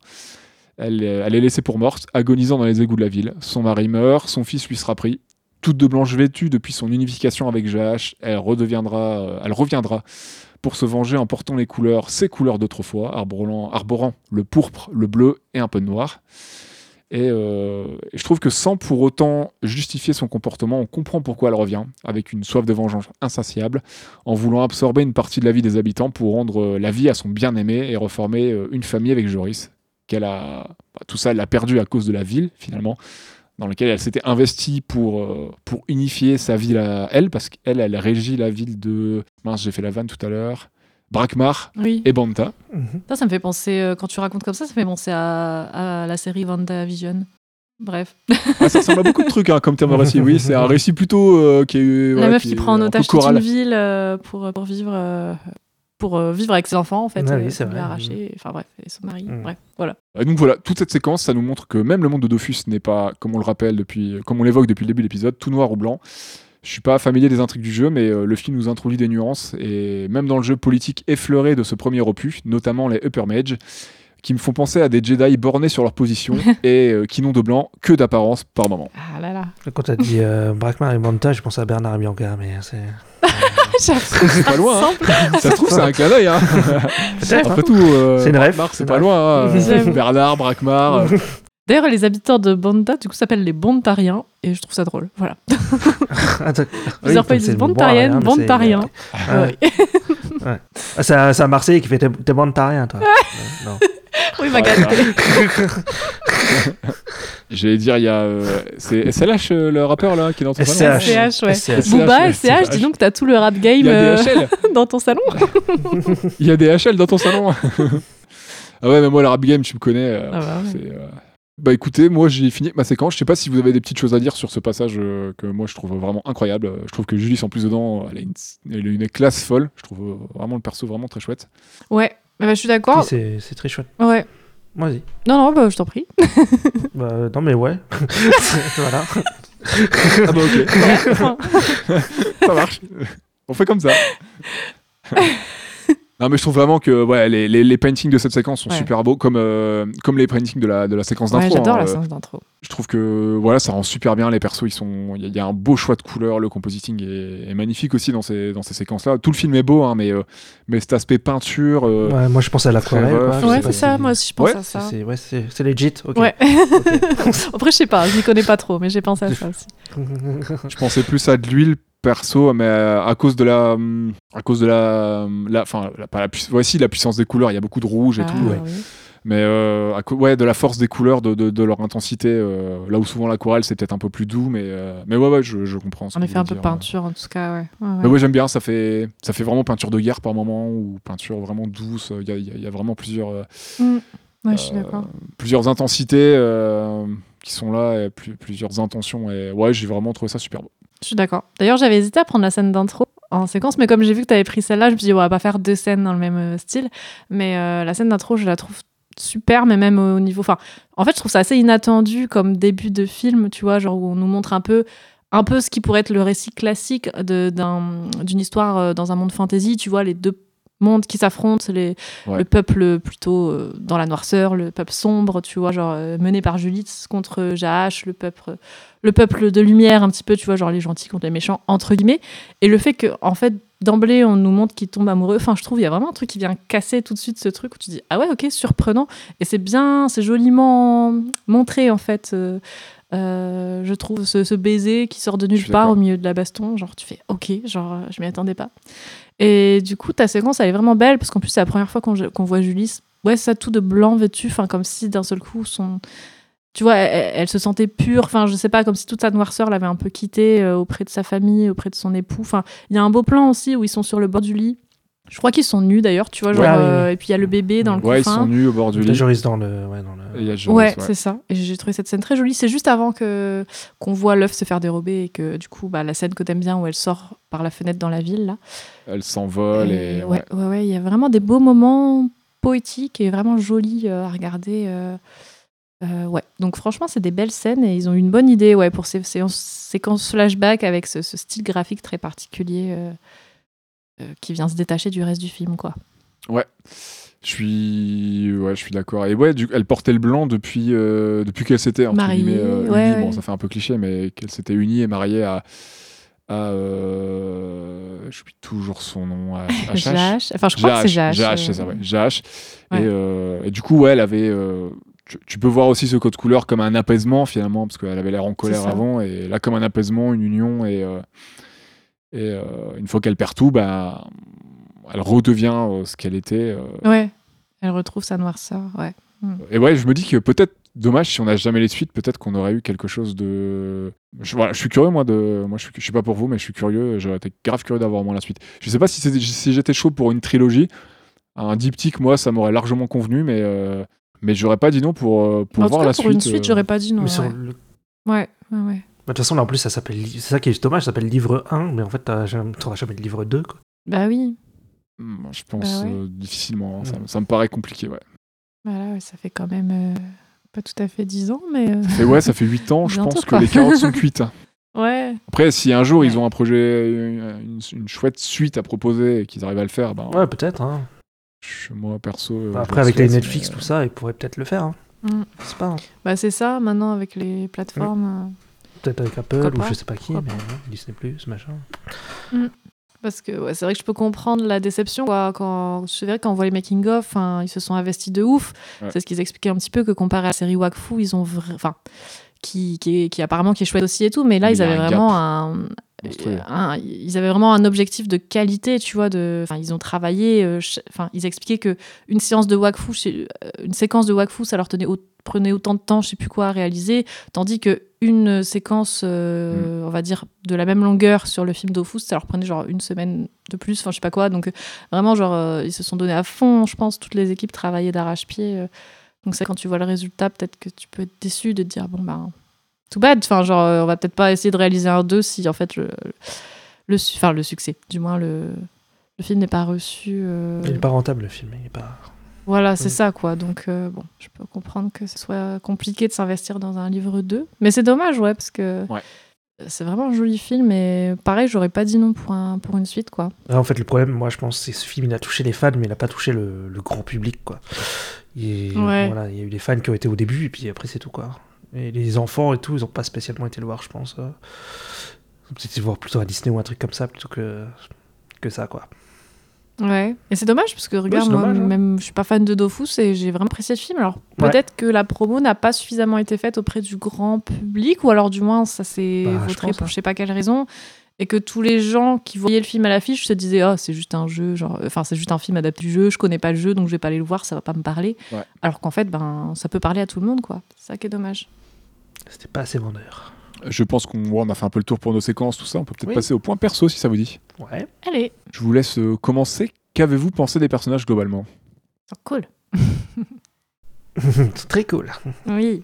Elle, euh, est laissée pour morte, agonisant dans les égouts de la ville. Son mari meurt, son fils lui sera pris. Toute de blanche vêtue depuis son unification avec Jahash, elle redeviendra, euh, elle reviendra pour se venger en portant les couleurs, ses couleurs d'autrefois, arborant, arborant le pourpre, le bleu et un peu de noir. Et, euh, et je trouve que sans pour autant justifier son comportement, on comprend pourquoi elle revient, avec une soif de vengeance insatiable, en voulant absorber une partie de la vie des habitants pour rendre euh, la vie à son bien-aimé et reformer euh, une famille avec Joris. Qu'elle a, bah, tout ça, elle l'a perdu à cause de la ville, finalement, dans laquelle elle s'était investie pour, pour unifier sa ville à elle, parce qu'elle, elle régit la ville de. Mince, j'ai fait la vanne tout à l'heure. Brakmar Oui. et Banta. Mhm. Ça, ça me fait penser, euh, quand tu racontes comme ça, ça me fait penser à, à la série WandaVision. Bref. Ah, ça ressemble à beaucoup de trucs hein, comme terme de récit. Oui, c'est un récit plutôt euh, qui est. la meuf qui prend en un otage toute une ville euh, pour, pour vivre. euh, pour vivre avec ses enfants, en fait. Ah oui, euh, vrai. arracher. Enfin bref, et son mari. Mm. Bref, voilà. Et donc voilà, toute cette séquence, ça nous montre que même le monde de Dofus n'est pas, comme on le rappelle depuis, comme on l'évoque depuis le début de l'épisode, tout noir ou blanc. Je suis pas familier des intrigues du jeu, mais euh, le film nous introduit des nuances et même dans le jeu politique effleuré de ce premier opus, notamment les Upper Mage, qui me font penser à des Jedi bornés sur leur position et euh, qui n'ont de blanc que d'apparence par moment. Ah là là. Quand t'as dit euh, Brakmar et Manta, je pensais à Bernard Bianca, mais c'est. c'est pas loin, hein. Ça se trouve, c'est un clin d'œil. Hein. Peut-être, Après hein. tout, euh, C'est une c'est pas loin. hein. Bernard, Brakmar. D'ailleurs, les habitants de Banda, du coup, s'appellent les Bontariens, et je trouve ça drôle. Voilà. Attends. Plusieurs fois, ils disent Bontarienne, Bontariens. Ah, Ouais. ouais. Ah, c'est un Marseillais qui fait T'es Bontarien, toi. Non. Oui, Magal. J'allais dire, il y a. euh, c'est SLH, euh, le rappeur là, qui est dans ton salon SCH. Ouais. SCH. Booba, SCH, SCH, dis donc, t'as tout le rap game y a euh, des HL dans ton salon. Il y a des HL dans ton salon Ah ouais, mais moi, le rap game, tu me connais. euh, Ah bah ouais. Bah écoutez, moi j'ai fini ma séquence. Je sais pas si vous avez des petites choses à dire sur ce passage euh, que moi je trouve vraiment incroyable. Euh, Je trouve que Julie en plus dedans, elle a une, elle a une classe folle. Je trouve euh, vraiment le perso vraiment très chouette. Ouais, bah, je suis d'accord. c'est c'est très chouette. Ouais. Vas-y. Non, non, bah, je t'en prie. Bah, non, mais ouais. voilà. Ah bah ok, ça marche. On fait comme ça. Non, mais je trouve vraiment que ouais, les, les, les paintings de cette séquence sont Ouais. super beaux, comme, euh, comme les paintings de la, de la séquence Ouais, d'intro. j'adore hein, la euh, séance d'intro. Je trouve que voilà, ça rend super bien les persos. Ils sont, il y, a- il y a un beau choix de couleurs. Le compositing est, est magnifique aussi dans ces dans ces séquences-là. Tout le film est beau, hein, mais euh, mais cet aspect peinture. euh, Ouais, moi je pense à l'aquarelle. Ouais, c'est ça, moi aussi je pense Ouais, à ça. C'est ouais, c'est c'est legit. Ouais. Après, je sais pas, je m'y connais pas trop, mais j'ai pensé à ça aussi. Je pensais plus à de l'huile perso, mais euh, à cause de la, à cause de la, la, enfin, la, pas la puissance, voici la puissance des couleurs. Il y a beaucoup de rouge et Ah, tout, ouais. oui. mais euh, à ouais, de la force des couleurs, de, de, de leur intensité. euh, là où souvent l'aquarelle c'est peut-être un peu plus doux, mais euh, mais ouais, ouais, je, je comprends. que effet, vous un peu peinture en tout cas, ouais. Ouais, ouais. Mais ouais, j'aime bien. Ça fait, ça fait vraiment peinture de guerre par moment ou peinture vraiment douce. Il y a, y a- il y a vraiment plusieurs, Mm. Ouais, je suis d'accord. plusieurs intensités qui sont là, et plus- plusieurs intentions. Et ouais, j'ai vraiment trouvé ça super beau. Je suis d'accord. D'ailleurs, j'avais hésité à prendre la scène d'intro en séquence, mais comme j'ai vu que tu avais pris celle-là, je me suis dit, on va pas faire deux scènes dans le même euh, style. Mais euh, la scène d'intro, je la trouve super, mais même au niveau. Enfin, en fait, je trouve ça assez inattendu comme début de film, tu vois, genre où on nous montre un peu. Un peu ce qui pourrait être le récit classique d'une histoire euh, dans un monde fantasy, tu vois, les deux mondes qui s'affrontent, Ouais. le peuple plutôt dans la noirceur, le peuple sombre, tu vois, genre mené par Julitz contre Jahash, le peuple, le peuple de lumière un petit peu, tu vois, genre les gentils contre les méchants, entre guillemets. Et le fait que, en fait, d'emblée, on nous montre qu'ils tombent amoureux, enfin, je trouve, il y a vraiment un truc qui vient casser tout de suite ce truc où tu dis, ah ouais, ok, surprenant. Et c'est bien, c'est joliment montré, en fait. euh, euh, je trouve ce, ce baiser qui sort de nulle part au milieu de la baston, genre tu fais ok, genre je m'y attendais pas. Et du coup, ta séquence, elle est vraiment belle parce qu'en plus, c'est la première fois qu'on qu'on voit Julie. Ouais, ça tout de blanc vêtu, enfin comme si d'un seul coup son, tu vois, elle, elle se sentait pure. Enfin, je sais pas, comme si toute sa noirceur l'avait un peu quittée euh, auprès de sa famille, auprès de son époux. Enfin, il y a un beau plan aussi où ils sont sur le bord du lit. Je crois qu'ils sont nus d'ailleurs, tu vois. Genre, Ouais, oui, oui. euh, et puis il y a le bébé dans le Ouais, ils coffin. sont nus au bord du lit. Joris dans le. Ouais, dans le... Et il y a Joris, Ouais, ouais. c'est ça. Et j'ai trouvé cette scène très jolie. C'est juste avant que qu'on voit l'œuf se faire dérober et que du coup, bah, la scène que t'aimes bien où elle sort par la fenêtre dans la ville là. Elle s'envole et, Et ouais, ouais, ouais, il y a vraiment des beaux moments poétiques et vraiment jolis euh, à regarder. Euh, ouais, donc franchement, c'est des belles scènes et ils ont une bonne idée ouais, pour ces séances, séquences flashback avec ce, ce style graphique très particulier euh, euh, qui vient se détacher du reste du film, quoi. Ouais. Je suis, ouais, je suis d'accord. Et ouais, du... elle portait le blanc depuis, depuis qu'elle s'était entre Mariée, guillemets, ouais, unie. ouais. Bon, ça fait un peu cliché, mais qu'elle s'était unie et mariée à, à je suis toujours son nom, à, à. Enfin, je crois que c'est. Jash, euh, c'est ça, ouais. Et, et du coup, ouais, elle avait. Tu, tu peux voir aussi ce code couleur comme un apaisement finalement, parce qu'elle avait l'air en colère avant, et là comme un apaisement, une union, et, euh, et euh, une fois qu'elle perd tout, bah, elle redevient euh, ce qu'elle était. Ouais, elle retrouve sa noirceur, ouais. Et ouais, je me dis que peut-être, dommage, si on n'a jamais les suites, peut-être qu'on aurait eu quelque chose de. Je, voilà, je suis curieux, moi, de. Moi, je suis, je pas pour vous, mais je suis curieux. J'aurais été grave curieux d'avoir moins la suite. Je sais pas si, si j'étais chaud pour une trilogie. Un diptyque, moi, ça m'aurait largement convenu, mais. euh, mais j'aurais pas dit non pour, euh, pour en tout voir cas, la pour suite. une suite, euh. j'aurais pas dit non. Mais ouais. le- ouais, ouais, ouais. Bah, De toute façon, là, en plus, ça s'appelle. C'est ça qui est dommage, ça s'appelle livre 1, mais en fait, t'as jamais- t'auras jamais le livre 2. Quoi. Bah oui, Hmm, Je pense Bah ouais. euh, difficilement. hein. Ça, Mm. ça me paraît compliqué, ouais. voilà, ouais, ça fait quand même euh, pas tout à fait 10 ans, mais euh, Et ouais, ça fait 8 ans, je pense que les carottes sont cuites. ouais. Après, si un jour ils ont un projet, une, une chouette suite à proposer et qu'ils arrivent à le faire, ben, Ouais, peut-être. Hein. Je- moi perso. euh, Bah, je après, avec les Netflix, mais- tout ça, ils pourraient peut-être le faire. Hein. Mm. C'est pas. hein. Bah c'est ça, maintenant avec les plateformes. Peut-être avec Apple Pourquoi ou pas je sais pas qui, mais Pourquoi ouais, Disney, machin. euh, Parce que ouais, c'est vrai que je peux comprendre la déception. Quoi, quand, c'est vrai quand on voit les making-of, hein, ils se sont investis de ouf. Ouais. C'est ce qu'ils expliquaient un petit peu que comparé à la série Wakfu, ils ont vra- enfin qui, qui, apparemment qui est chouette aussi et tout, mais là Mais ils avaient un vraiment un. Un- ils avaient vraiment un objectif de qualité, tu vois. De, ils ont travaillé. euh, ils expliquaient que une séance de Wakfu, euh, une séquence de Wakfu, ça leur tenait au- prenait autant de temps, je sais plus quoi à réaliser, tandis que une séquence, euh, Mm. on va dire de la même longueur sur le film d'Ofus, ça leur prenait genre une semaine de plus, enfin je sais pas quoi. Donc euh, vraiment genre euh, ils se sont donnés à fond, je pense, toutes les équipes travaillaient d'arrache-pied. euh. donc c'est quand tu vois le résultat, peut-être que tu peux être déçu de te dire bon ben tout bad, enfin genre euh, on va peut-être pas essayer de réaliser un 2 si en fait le, le, su- enfin, le succès, du moins le, le film n'est pas reçu. euh, Il est pas rentable, le film. Il est pas... voilà, c'est ça, quoi. Donc, euh, bon, je peux comprendre que ce soit compliqué de s'investir dans un livre 2. Mais c'est dommage, ouais, parce que Ouais. C'est vraiment un joli film et pareil, j'aurais pas dit non pour, un, pour une suite quoi. Ah, en fait, le problème, moi, je pense, c'est que ce film, il a touché les fans, mais il a pas touché le, le grand public, quoi. Il, Ouais. voilà, il y a eu des fans qui ont été au début, et puis après, c'est tout, quoi. Et les enfants et tout, ils ont pas spécialement été le voir, je pense. euh. Peut-être le voir plutôt à Disney ou un truc comme ça, plutôt que, que ça, quoi. Ouais. Et c'est dommage parce que regarde, moi, dommage, hein. même je suis pas fan de Dofus et j'ai vraiment apprécié le film. Alors Ouais. peut-être que la promo n'a pas suffisamment été faite auprès du grand public ou alors du moins ça s'est Bah, pense, pour hein. je sais pas quelle raison et que tous les gens qui voyaient le film à l'affiche se disaient oh c'est juste un jeu genre enfin c'est juste un film adapté du jeu je connais pas le jeu donc je vais pas aller le voir ça va pas me parler Ouais. alors qu'en fait ben ça peut parler à tout le monde quoi c'est ça qui est dommage C'était pas assez vendeur. Je pense qu'on a fait un peu le tour pour nos séquences, tout ça. On peut peut-être Oui. passer au point perso si ça vous dit. Ouais. allez Je vous laisse euh, commencer. Qu'avez-vous pensé des personnages globalement? C'est cool c'est très cool. oui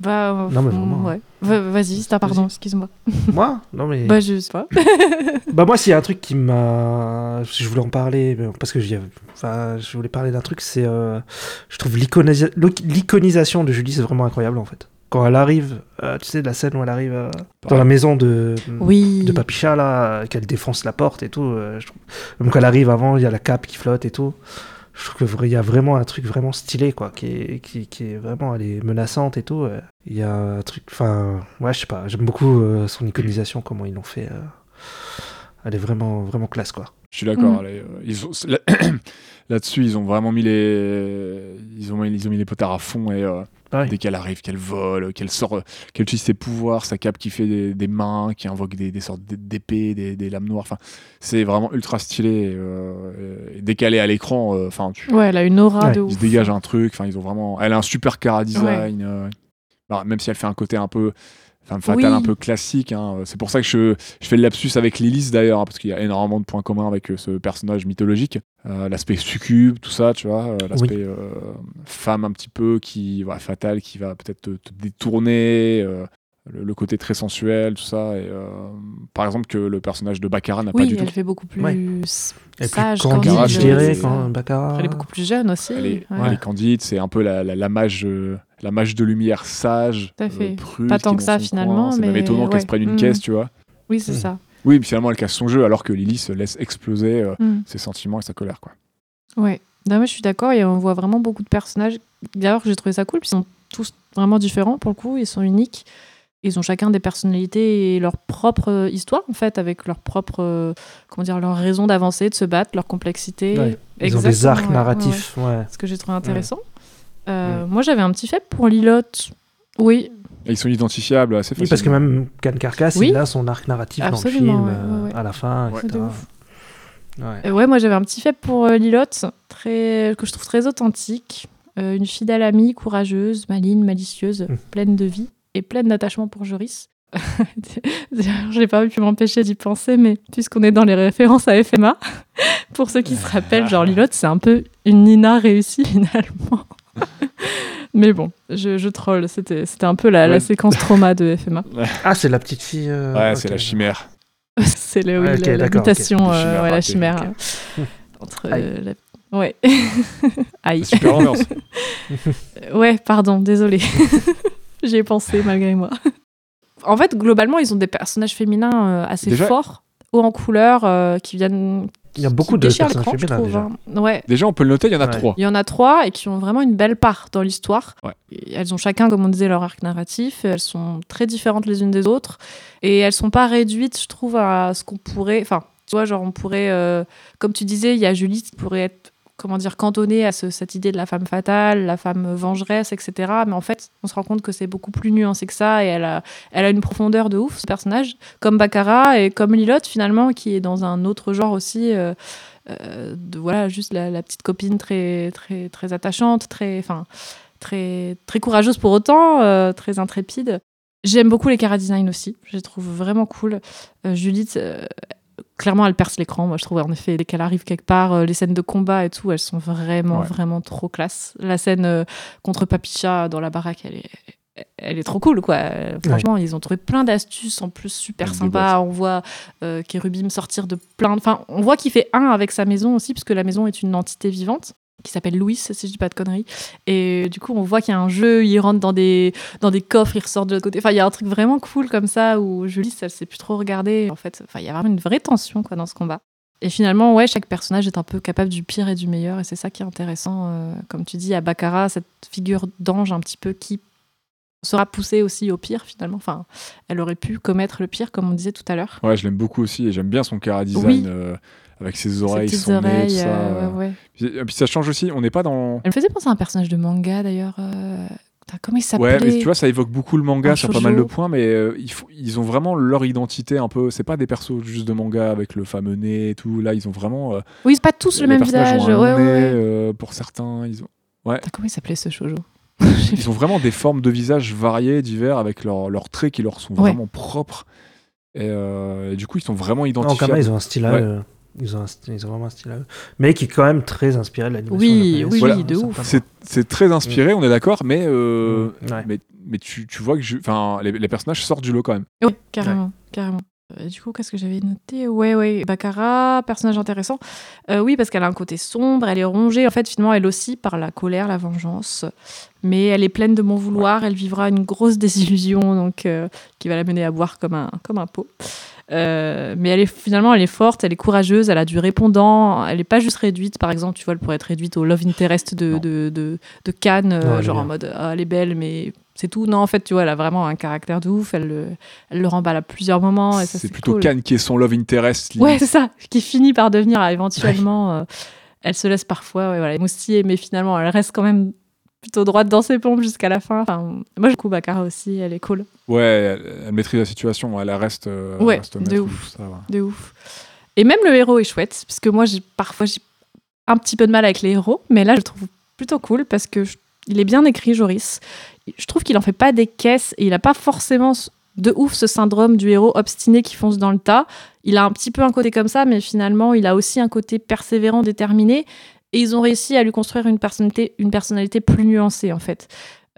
bah euh, Non, mais vraiment. ouais Va- vas-y c'est pardon excuse-moi moi? Non, mais. bah je sais pas Bah moi, s'il y a un truc qui m'a, je voulais en parler, parce que j'y avais- enfin, je voulais parler d'un truc, c'est, euh, je trouve l'iconisa- l'iconisation de Julie, c'est vraiment incroyable en fait. Quand elle arrive, euh, tu sais, la scène où elle arrive euh, dans la maison de, oui de Papicha là, qu'elle défonce la porte et tout. je trouve... Même quand elle arrive avant, il y a la cape qui flotte et tout. Je trouve qu'il y a vraiment un truc vraiment stylé quoi, qui est, qui, qui est vraiment, elle est menaçante et tout. euh. Il y a un truc, enfin, ouais, je sais pas, j'aime beaucoup euh, son iconisation, comment ils l'ont fait. euh. Elle est vraiment, vraiment classe quoi. Je suis d'accord. Mm. Là-dessus, ils ont vraiment mis les, ils ont, ils ont mis les potards à fond et euh, Ouais. dès qu'elle arrive, qu'elle vole, qu'elle sort, euh, qu'elle utilise ses pouvoirs, sa cape qui fait des, des mains, qui invoque des, des sortes d'épées, des, des lames noires. Enfin, c'est vraiment ultra stylé. euh, et dès qu'elle est à l'écran, euh, enfin, tu, ouais elle a une aura Ouais, de il ouf se dégage un truc. Enfin, ils ont vraiment. Elle a un super cara design. euh, bah, même si elle fait un côté un peu femme fatale, Oui. un peu classique. hein. C'est pour ça que je, je fais le lapsus avec Lilith d'ailleurs, hein, parce qu'il y a énormément de points communs avec euh, ce personnage mythologique. Euh, l'aspect succube, tout ça, tu vois. euh, l'aspect euh, femme un petit peu qui voilà, fatale, qui va peut-être te, te détourner. euh, le, le côté très sensuel, tout ça. Et, euh, par exemple, que le personnage de Baccarat n'a pas oui du elle tout. fait beaucoup plus Ouais. Elle sage plus candide, je dirais, quand Baccarat. Elle est beaucoup plus jeune aussi. Elle est, ouais. elle est candide, c'est un peu la, la, la mage, euh, la mage de lumière sage, Tout à fait. prude, Pas qui tant que ça, finalement. C'est même mais étonnant qu'elle se prenne une Mm. caisse, tu vois. Oui, c'est Mm. ça. Oui, mais finalement elle casse son jeu, alors que Lily se laisse exploser euh, Mm. ses sentiments et sa colère, quoi. Ouais. Non, moi, je suis d'accord. Et on voit vraiment beaucoup de personnages. D'ailleurs, j'ai trouvé ça cool. Puis ils sont tous vraiment différents pour le coup. Ils sont uniques. Ils ont chacun des personnalités et leur propre euh, histoire, en fait, avec leur propre, euh, comment dire, leur raison d'avancer, de se battre, leur complexité. Ouais. Ils ont des arcs narratifs, ouais. ouais. Ce que j'ai trouvé intéressant. Euh, Moi, j'avais un petit fait pour Lilot. Oui, Et ils sont identifiables assez Oui, facilement. parce que même Can Carcass, Oui. il a son arc narratif Absolument, dans le film, ouais, ouais, euh, ouais. à la fin, Ouais. etc. Euh, ouais, moi j'avais un petit fait pour euh, Lilot, très, que je trouve très authentique. Euh, une fidèle amie, courageuse, maligne, malicieuse, Mm. pleine de vie et pleine d'attachement pour Joris. D'ailleurs, J'ai pas pu m'empêcher d'y penser, mais puisqu'on est dans les références à FMA, pour ceux qui se rappellent, genre Lilot, c'est un peu une Nina réussie finalement. mais bon, je, je troll, c'était c'était un peu la, séquence trauma de FMA. Ah, c'est la petite fille. euh, Ouais, c'est la chimère. c'est le, oui, la- mutation, La euh, chimère ouais, la chimère. euh, entre, Aïe. euh, la- Ouais. Aïe. Super ambiance. Ouais, pardon, désolé. J'y ai pensé malgré moi. En fait, globalement, ils ont des personnages féminins euh, assez Déjà- forts, hauts en couleur, euh, qui viennent. Il y a beaucoup de personnages l'écran, je féminins trouve, déjà. hein. Ouais. Déjà, on peut le noter, il y en a Ouais. trois. Il y en a trois et qui ont vraiment une belle part dans l'histoire. Ouais. Elles ont chacun, comme on disait, leur arc narratif. Elles sont très différentes les unes des autres. Et elles sont pas réduites, je trouve, à ce qu'on pourrait. Enfin, tu vois, genre, on pourrait. euh, Comme tu disais, il y a Julie qui pourrait être. Comment dire, cantonnée à ce- cette idée de la femme fatale, la femme vengeresse, etc. Mais en fait, on se rend compte que c'est beaucoup plus nuancé que ça et elle a, une profondeur de ouf, ce personnage. Comme Baccarat et comme Lilot, finalement, qui est dans un autre genre aussi. euh, euh, voilà juste la, la petite copine très très très attachante très enfin très très courageuse pour autant euh, très intrépide j'aime beaucoup les cara aussi je les trouve vraiment cool Judith clairement elle perce l'écran moi je trouve en effet dès qu'elle arrive quelque part euh, les scènes de combat et tout elles sont vraiment Ouais. vraiment trop classe la scène euh, contre Papicha dans la baraque elle est elle est trop cool, quoi. Franchement, ils ont trouvé plein d'astuces en plus super Des sympas. On voit euh, Kérubim sortir de plein. de- Enfin, on voit qu'il fait un avec sa maison aussi, puisque la maison est une entité vivante. Qui s'appelle Louis, si je dis pas de conneries. Et du coup, on voit qu'il y a un jeu, il rentre dans des, dans des coffres, il ressort de l'autre côté. Enfin, il y a un truc vraiment cool comme ça où Julie, elle sait plus trop regarder. En fait, enfin, il y a vraiment une vraie tension quoi, dans ce combat. Et finalement, ouais, chaque personnage est un peu capable du pire et du meilleur, et c'est ça qui est intéressant. euh, comme tu dis, à Baccarat, cette figure d'ange un petit peu qui sera poussée aussi au pire finalement. Enfin, elle aurait pu commettre le pire, comme on disait tout à l'heure. Ouais, je l'aime beaucoup aussi et j'aime bien son cara design Oui. euh, avec ses Ses oreilles, petites son nez, tout oreilles, ça. euh, euh. ouais, ouais. Puis, et puis ça change aussi, on n'est pas dans. Elle me faisait penser à un personnage de manga d'ailleurs. euh, Comment il s'appelait Ouais, mais tu vois, ça évoque beaucoup le manga Un sur pas mal de shoujo. points, mais euh, ils, ont vraiment leur identité un peu. C'est pas des persos juste de manga avec le fameux nez et tout. Là, ils ont vraiment. euh, Oui, c'est pas tous le même visage. ont Ouais, un ouais, nez, ouais. euh, pour certains, ils ont. Comment il s'appelait ce shoujo Ils ont vraiment des formes de visage variées, divers, avec leurs traits qui leur sont Ouais. vraiment propres. Et, euh, et du coup, ils sont vraiment identifiables. même, ils ont un style Ouais. Ils ont, un style- ils ont vraiment un style à eux. Mais qui est quand même très inspiré de l'animation. Oui, oui, Voilà. oui, de ouf. C'est très inspiré, on est d'accord, mais, euh, Mm, ouais. mais, mais tu, tu vois que je- les, les personnages sortent du lot quand même. Oui, carrément, carrément. Euh, du coup, qu'est-ce que j'avais noté? Ouais, ouais, Baccarat, personnage intéressant. Euh, oui, parce qu'elle a un côté sombre, elle est rongée, en fait, finalement, elle aussi, par la colère, la vengeance. Mais elle est pleine de bon vouloir, elle vivra une grosse désillusion, donc, euh, qui va la mener à boire comme un, comme un pot. Euh, mais elle est finalement elle est forte, elle est courageuse, elle a du répondant, elle est pas juste réduite par exemple, tu vois, elle pourrait être réduite au love interest de, de, de, de Cannes, euh, genre en mode ah, elle est belle, mais c'est tout. Non, en fait, tu vois, elle a vraiment un caractère de ouf, elle, le- elle le remballe à plusieurs moments. Et ça, C'est plutôt cool. Khan qui est son love interest. limite. Ouais, c'est ça, qui finit par devenir euh, éventuellement. euh, elle se laisse parfois ouais, voilà, émoustiller, mais finalement, elle reste quand même plutôt droite dans ses pompes jusqu'à la fin. Enfin, moi, je trouve Baccarat aussi, elle est cool. Ouais, elle, elle maîtrise la situation, elle reste, euh, elle Ouais, reste de ouf. ça, ouais. De ouf. Et même le héros est chouette, parce que moi, j'ai parfois j'ai un petit peu de mal avec les héros, mais là, je le trouve plutôt cool parce que je- il est bien écrit, Joris. Je trouve qu'il en fait pas des caisses et il a pas forcément de ouf ce syndrome du héros obstiné qui fonce dans le tas. Il a un petit peu un côté comme ça, mais finalement, il a aussi un côté persévérant, déterminé. Et ils ont réussi à lui construire une personnalité, une personnalité plus nuancée, en fait.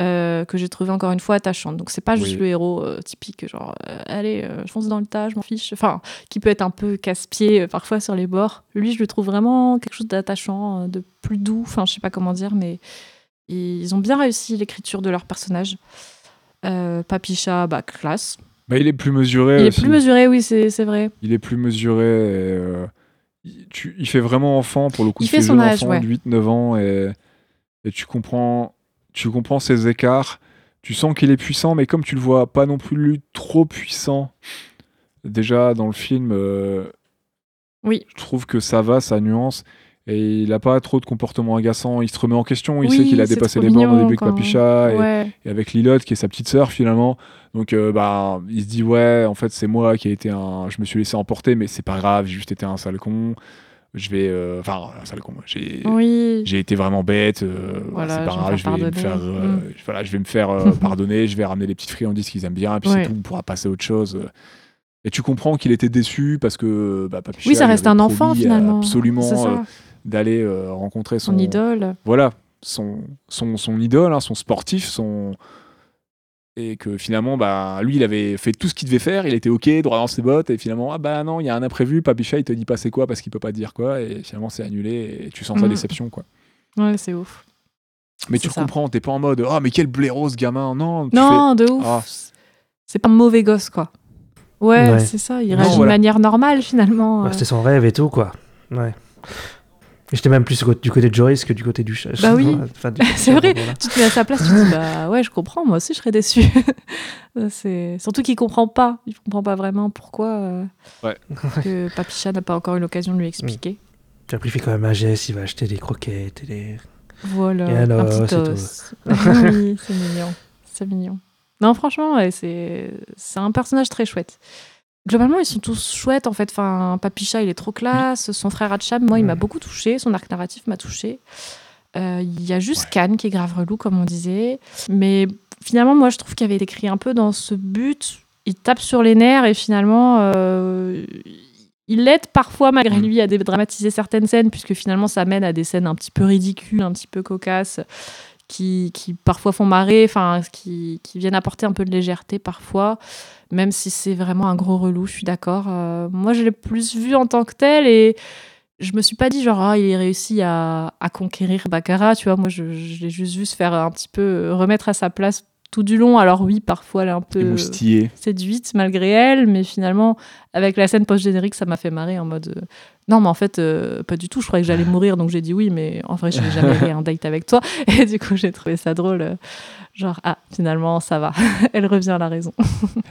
euh, que j'ai trouvé encore une fois attachante. Donc c'est pas juste Oui. le héros euh, typique, genre euh, allez, je fonce dans le tas, je m'en fiche. Enfin, qui peut être un peu casse-pied parfois sur les bords. Lui, je le trouve vraiment quelque chose d'attachant, de plus doux. Enfin, je sais pas comment dire, mais ils ont bien réussi l'écriture de leur personnage. Papicha, bah classe. Bah, il est plus mesuré. Il est plus mesuré, oui, c'est c'est vrai. Il est plus mesuré. et, il, tu- il fait vraiment enfant pour le coup. Il fait son âge, enfant ouais. de 8-9 ans et, et tu comprends, tu comprends ses écarts. Tu sens qu'il est puissant, mais comme tu le vois pas non plus trop puissant. Déjà dans le film, euh, Oui. je trouve que ça va, sa nuance. Et il a pas trop de comportement agaçant. Il se remet en question. Il Oui, sait qu'il a dépassé les bornes au début avec Papicha. et- Ouais. et avec Lilith qui est sa petite sœur finalement. Donc euh, bah il se dit ouais en fait c'est moi qui ai été un je me suis laissé emporter mais c'est pas grave j'ai juste été un sale con. Je vais euh, enfin un sale con j'ai Oui. j'ai été vraiment bête euh, Voilà, c'est pas je vais me grave je faire vais me faire Mm. voilà je vais me faire pardonner je vais ramener les petites friandises qu'ils aiment bien et puis Ouais. c'est tout on pourra passer à autre chose. Et tu comprends qu'il était déçu parce que bah, Papicha, Oui, ça reste un enfant finalement. absolument d'aller euh, rencontrer Son idole. voilà, son, son, son idole, hein, son sportif, son. Et que finalement, bah, lui, il avait fait tout ce qu'il devait faire, il était OK, droit dans ses bottes, et finalement, ah bah non, il y a un imprévu, Papicha, il te dit pas c'est quoi parce qu'il peut pas dire quoi, et finalement, c'est annulé, et tu sens sa Mhm. déception, quoi. Ouais, c'est ouf. Mais tu ça. comprends, t'es pas en mode, ah, mais quel blaireau ce gamin, non, tu Non, de ouf. Ah. C'est pas un mauvais gosse, quoi. Ouais, Ouais. c'est ça. Il Non, réagit de manière normale, finalement. Euh. C'était son rêve et tout, quoi. Ouais. J'étais même plus du côté de Joris que du côté du chat. Bah oui. Enfin, C'est vrai. voilà. tu te mets à sa place, tu te dis bah ouais, je comprends, moi aussi je serais déçu. c'est surtout qu'il comprend pas, il comprend pas vraiment pourquoi euh, Ouais. que Papicha n'a pas encore eu l'occasion de lui expliquer. Puis après, il fait quand même un geste, il va acheter des croquettes et des. Voilà, Et alors, un petit os. oui, c'est mignon, c'est mignon. Non, franchement, ouais, c'est c'est un personnage très chouette. Globalement, ils sont tous chouettes en fait. Enfin, Papicha, il est trop classe. Son frère Hacham, moi, il m'a Ouais. beaucoup touché. Son arc narratif m'a touché. Euh, Il y a juste Khan qui est grave relou, comme on disait. Mais finalement, moi, je trouve qu'il avait été écrit un peu dans ce but. Il tape sur les nerfs et finalement, euh, il aide parfois, malgré Mm. lui, à dédramatiser certaines scènes, puisque finalement, ça mène à des scènes un petit peu ridicules, un petit peu cocasses, qui, qui parfois font marrer, enfin, qui, qui viennent apporter un peu de légèreté parfois, même si c'est vraiment un gros relou, je suis d'accord. Euh, moi, je l'ai plus vu en tant que tel et je me suis pas dit genre ah, il réussi à, à conquérir Baccarat, tu vois. Moi, je, je l'ai juste vu se faire un petit peu remettre à sa place tout du long. Alors oui, parfois elle est un peu séduite malgré elle, mais finalement, avec la scène post-générique, ça m'a fait marrer en mode euh, non, mais en fait, euh, pas du tout. Je croyais que j'allais mourir, donc j'ai dit oui, mais en vrai, je vais jamais aller un date avec toi. Et du coup, j'ai trouvé ça drôle. euh, Genre, ah, finalement, ça va. elle revient à la raison.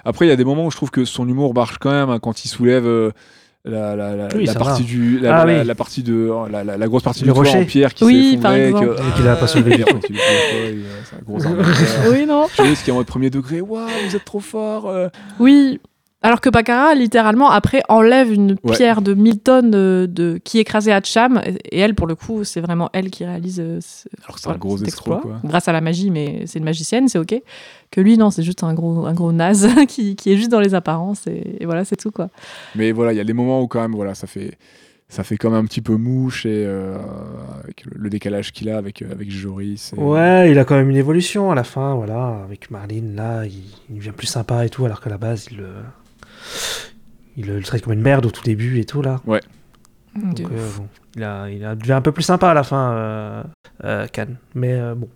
Après, il y a des moments où je trouve que son humour marche quand même hein, quand il soulève la, la, la, Oui, la partie va. du la, Ah la, oui. la partie de la, la, la grosse partie Le du toit rocher. en pierre qui Oui, s'est que- Et qu'il a pas euh, c'est un gros oui, non Julius qui est en mode premier degré, waouh, vous êtes trop fort. euh. Oui. Alors que Baccarat, littéralement, après, enlève une Ouais. pierre de 1000 tonnes de, de- qui est écrasée à Cham. Et elle, pour le coup, c'est vraiment elle qui réalise euh, ce- Alors que c'est voilà, un gros cet escroc, exploit. quoi. Grâce à la magie, mais c'est une magicienne, c'est OK. Que lui, non, c'est juste un gros, un gros naze qui, qui est juste dans les apparences. Et, et voilà, c'est tout, quoi. Mais voilà, il y a des moments où quand même, voilà, ça fait, ça fait comme un petit peu mouche et euh, avec le, le décalage qu'il a avec, euh, avec Joris. et- Ouais, il a quand même une évolution à la fin, voilà. Avec Marlene, là, il, il devient plus sympa et tout, alors qu'à la base, il le, il le traite comme une merde au tout début et tout, là. Donc, De- euh, bon, il, a, il a devient un peu plus sympa à la fin, euh, euh, Khan. Mais euh, bon,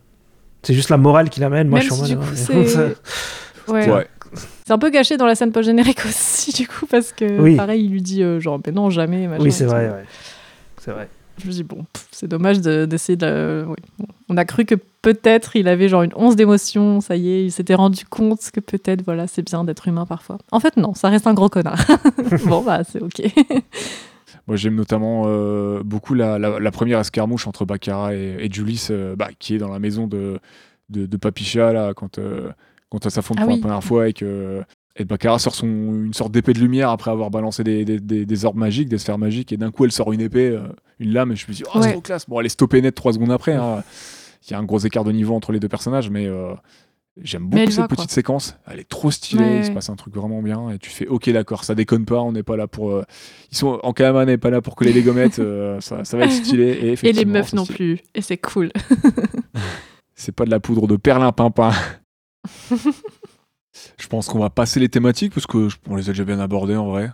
c'est juste la morale qu'il amène. Moi, Même je suis en si, mode, du coup, ouais. c'est... Ouais. Ouais. C'est un peu gâché dans la scène post-générique aussi, du coup, parce que, Oui. pareil, il lui dit, euh, genre, mais non, jamais. machin oui, c'est vrai, ouais. C'est vrai. Je me dis, bon, c'est dommage de- d'essayer de. oui. Bon. On a cru que peut-être il avait genre une once d'émotion, ça y est, il s'était rendu compte que peut-être, voilà, c'est bien d'être humain parfois. En fait, non, ça reste un gros connard. bon, bah, c'est ok. Moi, j'aime notamment euh, beaucoup la, la- la première escarmouche entre Baccarat et, et Julis, euh, bah, qui est dans la maison de, de, de Papicha, là, quand, euh, quand ça s'affronte Ah pour oui. la première fois et que et Baccarat sort son, une sorte d'épée de lumière après avoir balancé des, des, des- des orbes magiques, des sphères magiques, et d'un coup, elle sort une épée, euh, une lame, et je me dis, oh, Ouais. c'est trop classe. Bon, elle est stoppée net trois secondes après. hein. Il y a un gros écart de niveau entre les deux personnages, mais euh, j'aime beaucoup cette va, petite quoi. séquence. Elle est trop stylée, Ouais, il se passe un truc vraiment bien, et tu fais, ok, d'accord, ça déconne pas, on n'est pas là pour. euh, ils sont en n'est pas là pour coller les gommettes, euh, ça, ça va être stylé. Et, Et les meufs non plus. Et c'est cool. C'est pas de la poudre de perlimpinpin. je pense qu'on va passer les thématiques parce que on les a déjà bien abordées en vrai.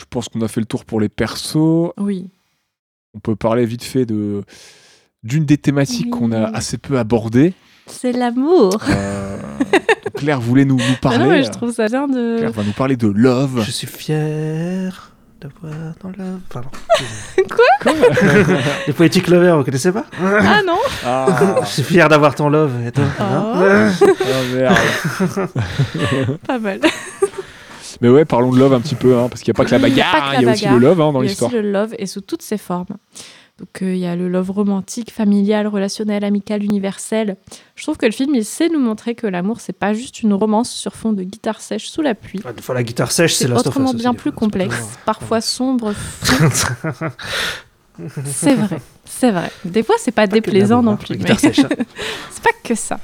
Je pense qu'on a fait le tour pour les persos. Oui. On peut parler vite fait de d'une des thématiques Oui. qu'on a assez peu abordées. C'est l'amour. Euh, Claire voulait nous, nous Ah parler. non, mais je trouve ça bien de. Claire va nous parler de love. Je suis fier d'avoir dans la... Pardon. Quoi Les poétiques lovers, vous connaissez pas Ah non Ah, Je suis fier d'avoir ton love. Et toi, Oh. hein oh, merde. Pas mal. Mais ouais, parlons de love un petit peu, hein, parce qu'il n'y a pas que la Il y a bagarre, hein, il y a aussi le love hein, dans Il y a l'histoire. aussi le love et sous toutes ses formes. Donc euh, il y a le love romantique, familial, relationnel, amical, universel. Je trouve que le film il sait nous montrer que l'amour c'est pas juste une romance sur fond de guitare sèche sous la pluie. Ah, Des fois, la guitare sèche, c'est autrement bien plus complexe, parfois sombre. c'est vrai, c'est vrai. Des fois c'est pas, déplaisant non plus, mais hein. c'est pas que ça.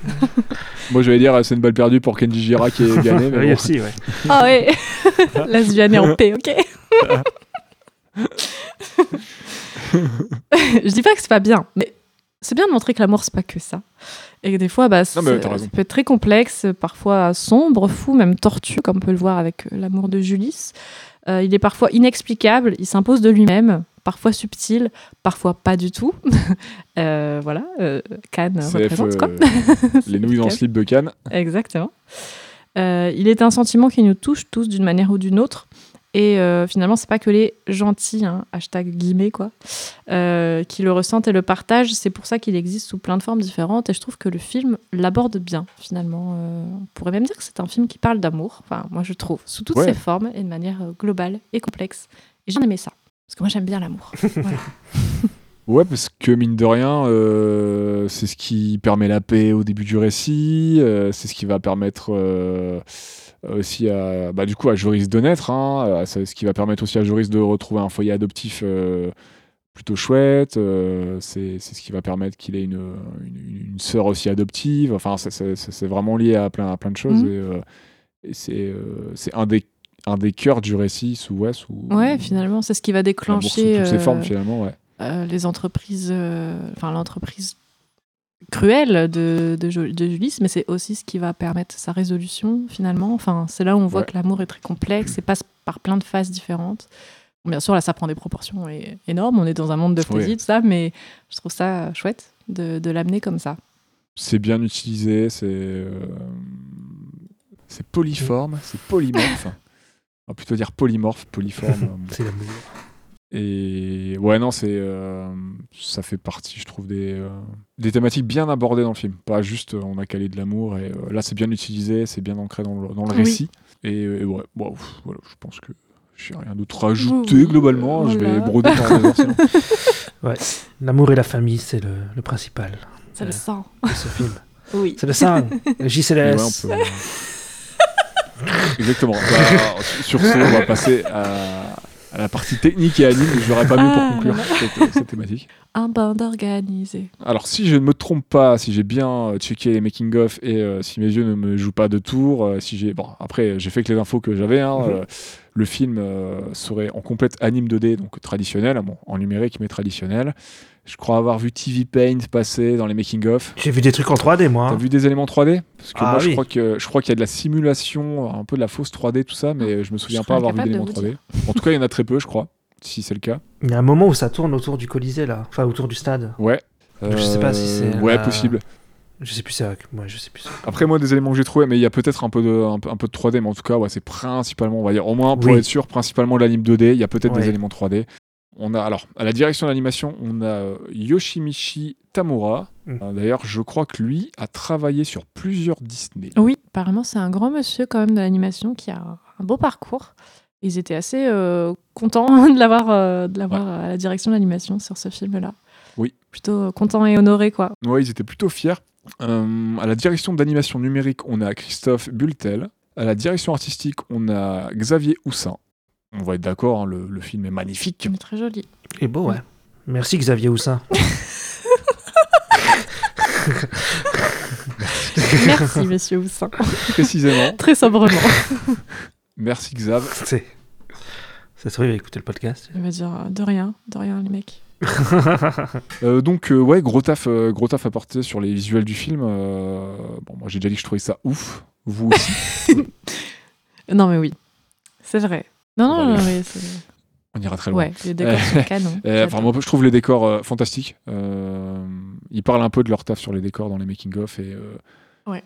Moi, j'allais dire, c'est une balle perdue pour Kenji Gira qui est gagné. mais Oui, bon. aussi, ouais. Ah ouais, lesbienne et en paix, ok. je dis pas que c'est pas bien, mais c'est bien de montrer que l'amour c'est pas que ça. Et que des fois, bah, ça peut être très complexe, parfois sombre, fou, même tortueux, comme on peut le voir avec euh, l'amour de Julis. Euh, il est parfois inexplicable, il s'impose de lui-même, parfois subtil, parfois pas du tout. Euh, voilà, euh, Cannes CF, représente quoi. euh, les nouilles en slip de Cannes. Exactement. Euh, il est un sentiment qui nous touche tous d'une manière ou d'une autre. Et finalement, c'est pas que les gentils, hein, hashtag guillemets, quoi, qui le ressentent et le partagent. C'est pour ça qu'il existe sous plein de formes différentes. Et je trouve que le film l'aborde bien, finalement. On pourrait même dire que c'est un film qui parle d'amour. Enfin, moi, je trouve, sous toutes Ouais. ses formes et de manière globale et complexe. Et j'ai aimé ça. Parce que moi, j'aime bien l'amour. Voilà. Ouais, parce que mine de rien, euh, c'est ce qui permet la paix au début du récit, euh, c'est ce qui va permettre euh, aussi à, bah, du coup, à Joris de naître, hein, c'est ce qui va permettre aussi à Joris de retrouver un foyer adoptif euh, plutôt chouette, euh, c'est c'est ce qui va permettre qu'il ait une, une, une sœur aussi adoptive, enfin, c'est- c'est c'est vraiment lié à plein, à plein de choses, Mhm. et, euh, et c'est euh, c'est un des, un des cœurs du récit sous, ouais, sous Ouais, finalement, c'est ce qui va l'amour sous déclencher toutes ses euh, formes, finalement, ouais. euh, les entreprises, euh, enfin l'entreprise cruelle de, de, mais c'est aussi ce qui va permettre sa résolution finalement. Enfin, c'est là où on voit Ouais. que l'amour est très complexe et passe par plein de phases différentes. Bien sûr, là, ça prend des proportions énormes. On est dans un monde de fantasy, Oui. tout ça, mais je trouve ça chouette de, de l'amener comme ça. C'est bien utilisé, c'est euh, c'est polyforme, c'est polymorphe. On va plutôt dire polymorphe, polyforme. C'est l'amour. Et ouais, non, c'est euh, ça fait partie, je trouve, des, euh, des thématiques bien abordées dans le film. Pas juste euh, on a calé de l'amour et euh, là c'est bien utilisé, c'est bien ancré dans le, dans le Oui. récit. Et, et ouais, bon, pff, voilà, je pense que j'ai rien d'autre à ajouter globalement. Je vais broder dans les anciens. L'amour et la famille, c'est le, le principal Ça le sent. de ce film. Oui. C'est le sang. Le JCLS. ouais, on peut- Exactement. Bah, sur ce, on va passer à, à la partie technique et anime. J'aurais pas mieux pour Ah, conclure là, cette, cette thématique. Un band organisé. Alors, si je ne me trompe pas, si j'ai bien euh, checké les making-of et euh, si mes yeux ne me jouent pas de tour, euh, si j'ai. Bon, après, j'ai fait que les infos que j'avais. hein, Mhm. euh, le film euh, serait en complète anime 2D, donc traditionnel, bon, en numérique, mais traditionnel. Je crois avoir vu TV Paint passer dans les making-of. J'ai vu des trucs en 3D, moi. T'as hein. vu des éléments 3D Parce que Ah moi, je oui. crois que je crois qu'il y a de la simulation, un peu de la fausse 3D, tout ça, mais je me souviens Je pas avoir vu d'éléments vous 3D. En tout cas, il y en a très peu, je crois, si c'est le cas. Il y a un moment où ça tourne autour du Colisée, là. Enfin, autour du stade. Ouais. Je sais pas si c'est Euh, Ouais, la- possible. Je sais plus ça. Moi, je sais plus ça. Après, moi, des éléments que j'ai trouvés, mais il y a peut-être un, peu de- un, peu- un peu de 3D, mais en tout cas, ouais, c'est principalement, on va dire, au moins pour Oui. être sûr, principalement de l'anime 2D. Il y a peut-être Ouais. des éléments 3D. On a, alors, à la direction de l'animation, on a euh, Yoshimichi Tamura. Mm. Euh, D'ailleurs, je crois que lui a travaillé sur plusieurs Disney. Oui, apparemment, c'est un grand monsieur quand même de l'animation qui a un beau parcours. Ils étaient assez euh, contents de l'avoir euh, de l'avoir à la direction de l'animation sur ce film-là. Oui. Plutôt contents et honorés, quoi. Ouais, ils étaient plutôt fiers. Euh, à la direction d'animation numérique, on a Christophe Bultel. À la direction artistique, on a Xavier Houssin. On va être d'accord, hein, le, le film est magnifique. Mais très joli. Et beau, ouais. Merci Xavier Houssin. Merci, monsieur Houssin. Précisément. Très sobrement. Merci Xav. C'est. Ça se trouve, il va écouter le podcast. Il va dire euh, de rien, de rien, les mecs. Euh, donc, euh, ouais, gros taf, euh, gros taf apporté sur les visuels du film. Euh, bon, moi j'ai déjà dit que je trouvais ça ouf. Vous aussi. Non, mais oui. C'est vrai. Non, non, Bon, non. On ira très loin. Ouais, les décors sont canons. Euh, enfin, moi, je trouve les décors fantastiques. Ils parlent un peu de leur taf sur les décors dans les making-of et euh, Ouais.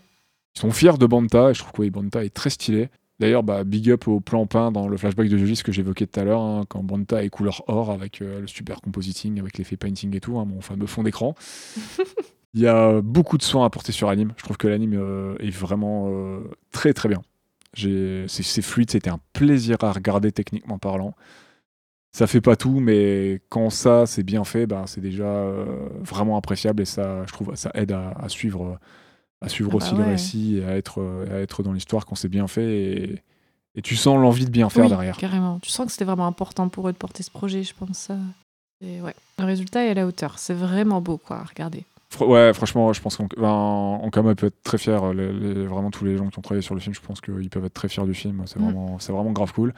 ils sont fiers de Banta et je trouve que oui, Banta est très stylé. D'ailleurs, bah, big up au plan peint dans le flashback de Joji, ce que j'évoquais tout à l'heure, hein, quand Banta est couleur or avec euh, le super compositing, avec l'effet painting et tout, hein, mon fameux fond d'écran. Il y a beaucoup de soins apportés sur l'anime. Je trouve que l'anime euh, est vraiment euh, très très bien. C'est fluide, c'était un plaisir à regarder techniquement parlant ça fait pas tout, mais quand ça c'est bien fait, ben, c'est déjà vraiment appréciable et ça, je trouve, ça aide à, à suivre, à suivre Ah bah aussi le récit et à être, euh, à être dans l'histoire quand c'est bien fait et, et tu sens l'envie de bien faire Oui, derrière. Carrément. Tu sens que c'était vraiment important pour eux de porter ce projet, je pense. Et ouais. Le résultat est à la hauteur. C'est vraiment beau, quoi. Fr- ouais, franchement, je pense qu'en ben, peut être très fier. Les, les- vraiment tous les gens qui ont travaillé sur le film, je pense qu'ils peuvent être très fiers du film. C'est Mm. vraiment, c'est vraiment grave cool.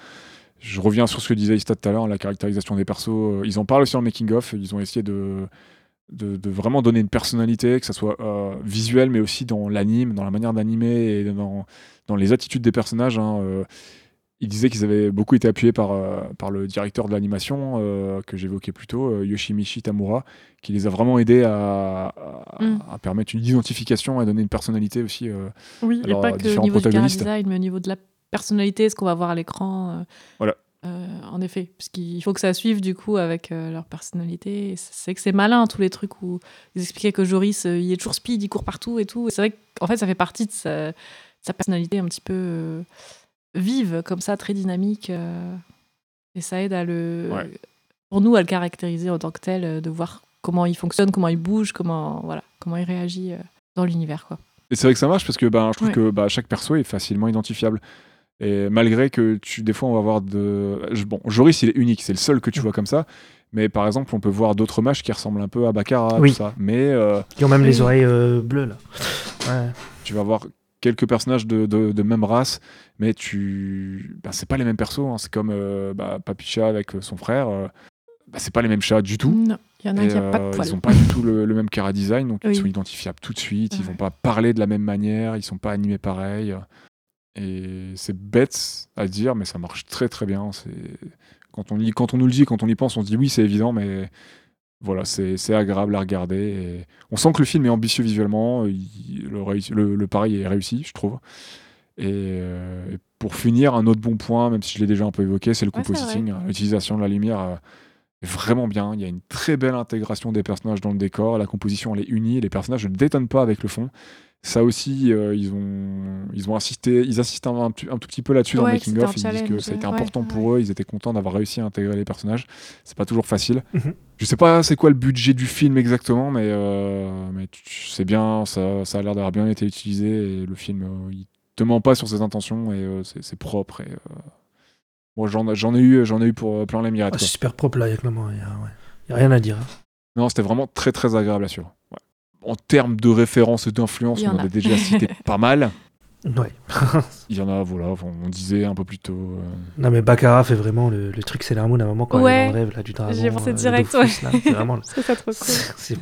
Je reviens sur ce que disait Ista tout à l'heure, la caractérisation des persos. Ils en parlent aussi en making of. Ils ont essayé de, de, de vraiment donner une personnalité, que ça soit euh, visuel, mais aussi dans l'anime, dans la manière d'animer et dans, dans les attitudes des personnages. hein, euh. Ils disaient qu'ils avaient beaucoup été appuyés par, euh, par le directeur de l'animation euh, que j'évoquais plus tôt, euh, Yoshimichi Tamura, qui les a vraiment aidés à, à- Mm. à permettre une identification, à donner une personnalité aussi. Oui, et pas que au niveau du design, mais au niveau de la personnalité, ce qu'on va voir à l'écran. Voilà. Euh, en effet, parce qu'il faut que ça suive du coup avec euh, leur personnalité. C'est que c'est malin tous les trucs où ils expliquaient que Joris, euh, il est toujours speed, il court partout et tout. C'est vrai qu'en fait, ça fait partie de sa, sa personnalité un petit peu vive, comme ça, très dynamique. et ça aide à le, Ouais. pour nous à le caractériser en tant que tel, de voir comment il fonctionne, comment il bouge, comment voilà, comment il réagit dans l'univers, quoi. Et c'est vrai que ça marche parce que ben, je trouve Ouais. que bah, chaque perso est facilement identifiable. Et malgré que tu, des fois, on va voir de. Bon, Joris, il est unique, c'est le seul que tu vois comme ça. Mais par exemple, on peut voir d'autres mages qui ressemblent un peu à Bakara, Oui. tout ça. Mais euh, Qui ont même les oreilles euh, bleues, là. Ouais. tu vas voir quelques personnages de, de- de même race, mais tu. Bah, c'est pas les mêmes persos. hein. C'est comme euh, bah, Papicha avec son frère. euh, bah, c'est pas les mêmes chats du tout. Non, il y en a Et, qui a pas de euh, poils. ils n'ont pas du tout le, le même cara design, donc Oui. ils sont identifiables tout de suite. Ils Ouais. vont pas parler de la même manière, ils sont pas animés pareil. Et c'est bête à dire, mais ça marche très très bien. Quand on, y- quand on nous le dit, quand on y pense, on se dit oui, c'est évident, mais voilà, c'est c'est agréable à regarder. et on sent que le film est ambitieux visuellement, il- le, réussi- le, le pari est réussi, je trouve. Et, euh, et pour finir, un autre bon point, même si je l'ai déjà un peu évoqué, c'est le Ouais, compositing. L'utilisation de la lumière euh, est vraiment bien. Il y a une très belle intégration des personnages dans le décor. La composition, elle est unie. Les personnages ne détonnent pas avec le fond. Ça aussi, euh, ils ont, ils ont insisté, ils insistent un, un petit- un tout petit peu là-dessus dans le making of. Ils disent que ça a été important ouais. pour eux. Ils étaient contents d'avoir réussi à intégrer les personnages. C'est pas toujours facile. Mhm. Je sais pas c'est quoi le budget du film exactement, mais, euh, c'est bien. Ça, ça a l'air d'avoir bien été utilisé et le film, euh, il te ment pas sur ses intentions et euh, c'est propre. Et, euh, moi, j'en ai eu, j'en ai eu pour euh, plein les mirettes. Ah, super propre là. Il y a rien à dire. hein. Non, c'était vraiment très très agréable à suivre. Ouais. En termes de références et d'influence, Il on en a. déjà cité pas mal. Ouais. Il y en a, voilà, on disait un peu plus tôt. euh, Non mais Baccarat fait vraiment le, le truc Sailor Moon à un moment quand Ouais. le rêve là, du dragon. J'y ai pensé euh, direct, là. C'est vraiment, C'est cool. c'est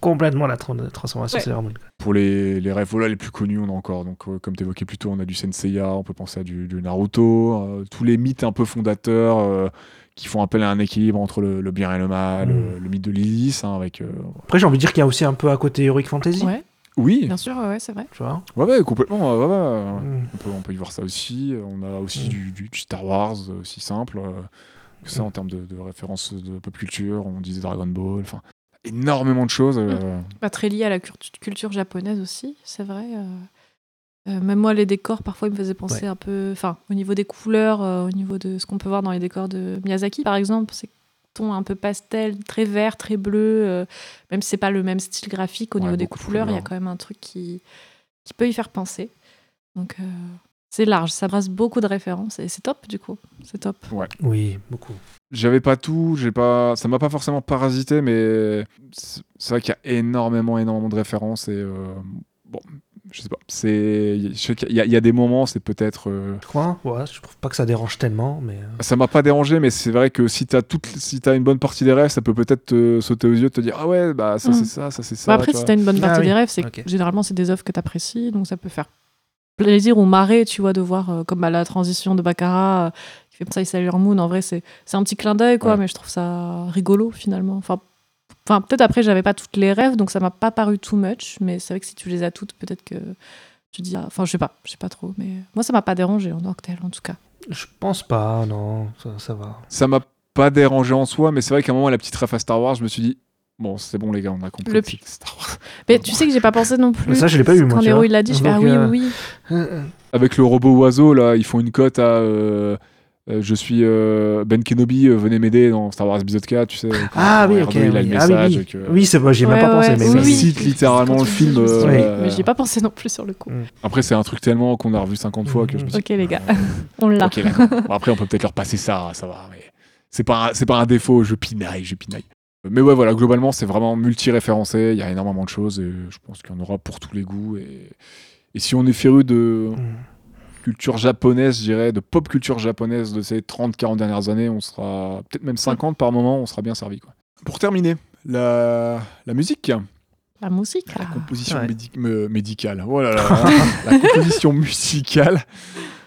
complètement la tran- transformation Ouais. Sailor Moon. quoi. Pour les, les rêves voilà, les plus connus, on a encore, donc, euh, comme tu évoquais plus tôt, on a du Senseiya, on peut penser à du, du Naruto, euh, tous les mythes un peu fondateurs euh, qui font appel à un équilibre entre le, le bien et le mal, Mm. euh, le mythe de Lilith, hein, avec. euh, Après j'ai envie de dire qu'il y a aussi un peu à côté Heroic Fantasy. Ouais, Oui, bien sûr, ouais, c'est vrai. Tu vois? ouais, ouais, complètement. ouais, ouais, ouais. Mm. On, peut, on peut y voir ça aussi. On a aussi Mm. du, du- du Star Wars, euh, aussi simple euh, que ça en termes de, de références de pop culture. On disait Dragon Ball, enfin, énormément de choses. euh, Pas très lié à la cult- culture japonaise aussi, c'est vrai. Euh. Même moi, les décors, parfois, ils me faisaient penser un peu. Enfin, au niveau des couleurs, euh, au niveau de ce qu'on peut voir dans les décors de Miyazaki, par exemple, c'est ton un peu pastel, très vert, très bleu. euh, même si c'est pas le même style graphique, au Ouais, niveau des couleurs, il y a quand même un truc qui, qui peut y faire penser. Donc, euh, c'est large, ça brasse beaucoup de références et c'est top, du coup. C'est top. Oui, beaucoup. J'avais pas tout, j'ai pas, ça m'a pas forcément parasité, mais c'est vrai qu'il y a énormément, énormément de références et euh, je sais pas, c'est, qu'il y, a- il y a des moments, c'est peut-être, euh, Tu crois Ouais, je trouve pas que ça dérange tellement, mais euh, ça m'a pas dérangé, mais c'est vrai que si t'as toute, si t'as une bonne partie des rêves, ça peut peut-être te sauter aux yeux, te dire ah ouais, bah ça Mm. c'est ça, ça c'est ça. Bah après, tu si t'as une bonne Ah partie oui, des rêves, c'est que ok. généralement c'est des œuvres que t'apprécies, donc ça peut faire plaisir ou marrer, tu vois, de voir euh, comme à la transition de Baccarat euh, qui fait penser à Sailor Moon. En vrai, c'est c'est un petit clin d'œil, quoi, Ouais. mais je trouve ça rigolo finalement. Enfin, enfin peut-être après, j'avais pas toutes les rêves, donc ça m'a pas paru too much, mais c'est vrai que si tu les as toutes, peut-être que tu dis, ah, enfin, je sais pas, je sais pas trop, mais moi ça m'a pas dérangé en tant que tel, en tout cas. je pense pas, non, ça, ça va. Ça m'a pas dérangé en soi, mais c'est vrai qu'à un moment la petite ref à Star Wars, je me suis dit bon c'est bon les gars, on a compris. Le c'est Star Wars. Mais tu sais que j'ai pas pensé non plus. Mais ça, je l'ai pas eu, moi, Quand vois. il l'a dit, je fais, ah oui, euh, oui. Euh, Avec le robot oiseau là, ils font une cote à euh, euh, je suis euh, Ben Kenobi, euh, venez m'aider dans Star Wars épisode 4, tu sais. Ah oui, R2, ok. il a oui. le Ah oui, message oui. que- Oui, c'est vrai, j'y ai même Ouais, pas pensé, mais ça oui, cite littéralement le film. euh, Mais j'y ai pas pensé non plus sur le coup. Après, c'est un truc tellement qu'on a revu 50 fois que je me suis Ok, les gars, on l'a. Ok, d'accord. Bon, après, on peut peut-être leur passer ça, ça va. Mais c'est pas, un- c'est pas un défaut. Je pinaille, je pinaille. Mais ouais, voilà, globalement, c'est vraiment multi-référencé. Il y a énormément de choses et je pense qu'il y en aura pour tous les goûts. Et, et si on est féru de Mm. Culture japonaise, je dirais, de pop culture japonaise de ces 30-40 dernières années, on sera peut-être même 50 par moment, on sera bien servi. Quoi. Pour terminer, la, la musique. La musique. La là. composition Ouais. médi- me- médicale. Oh là là. la composition musicale.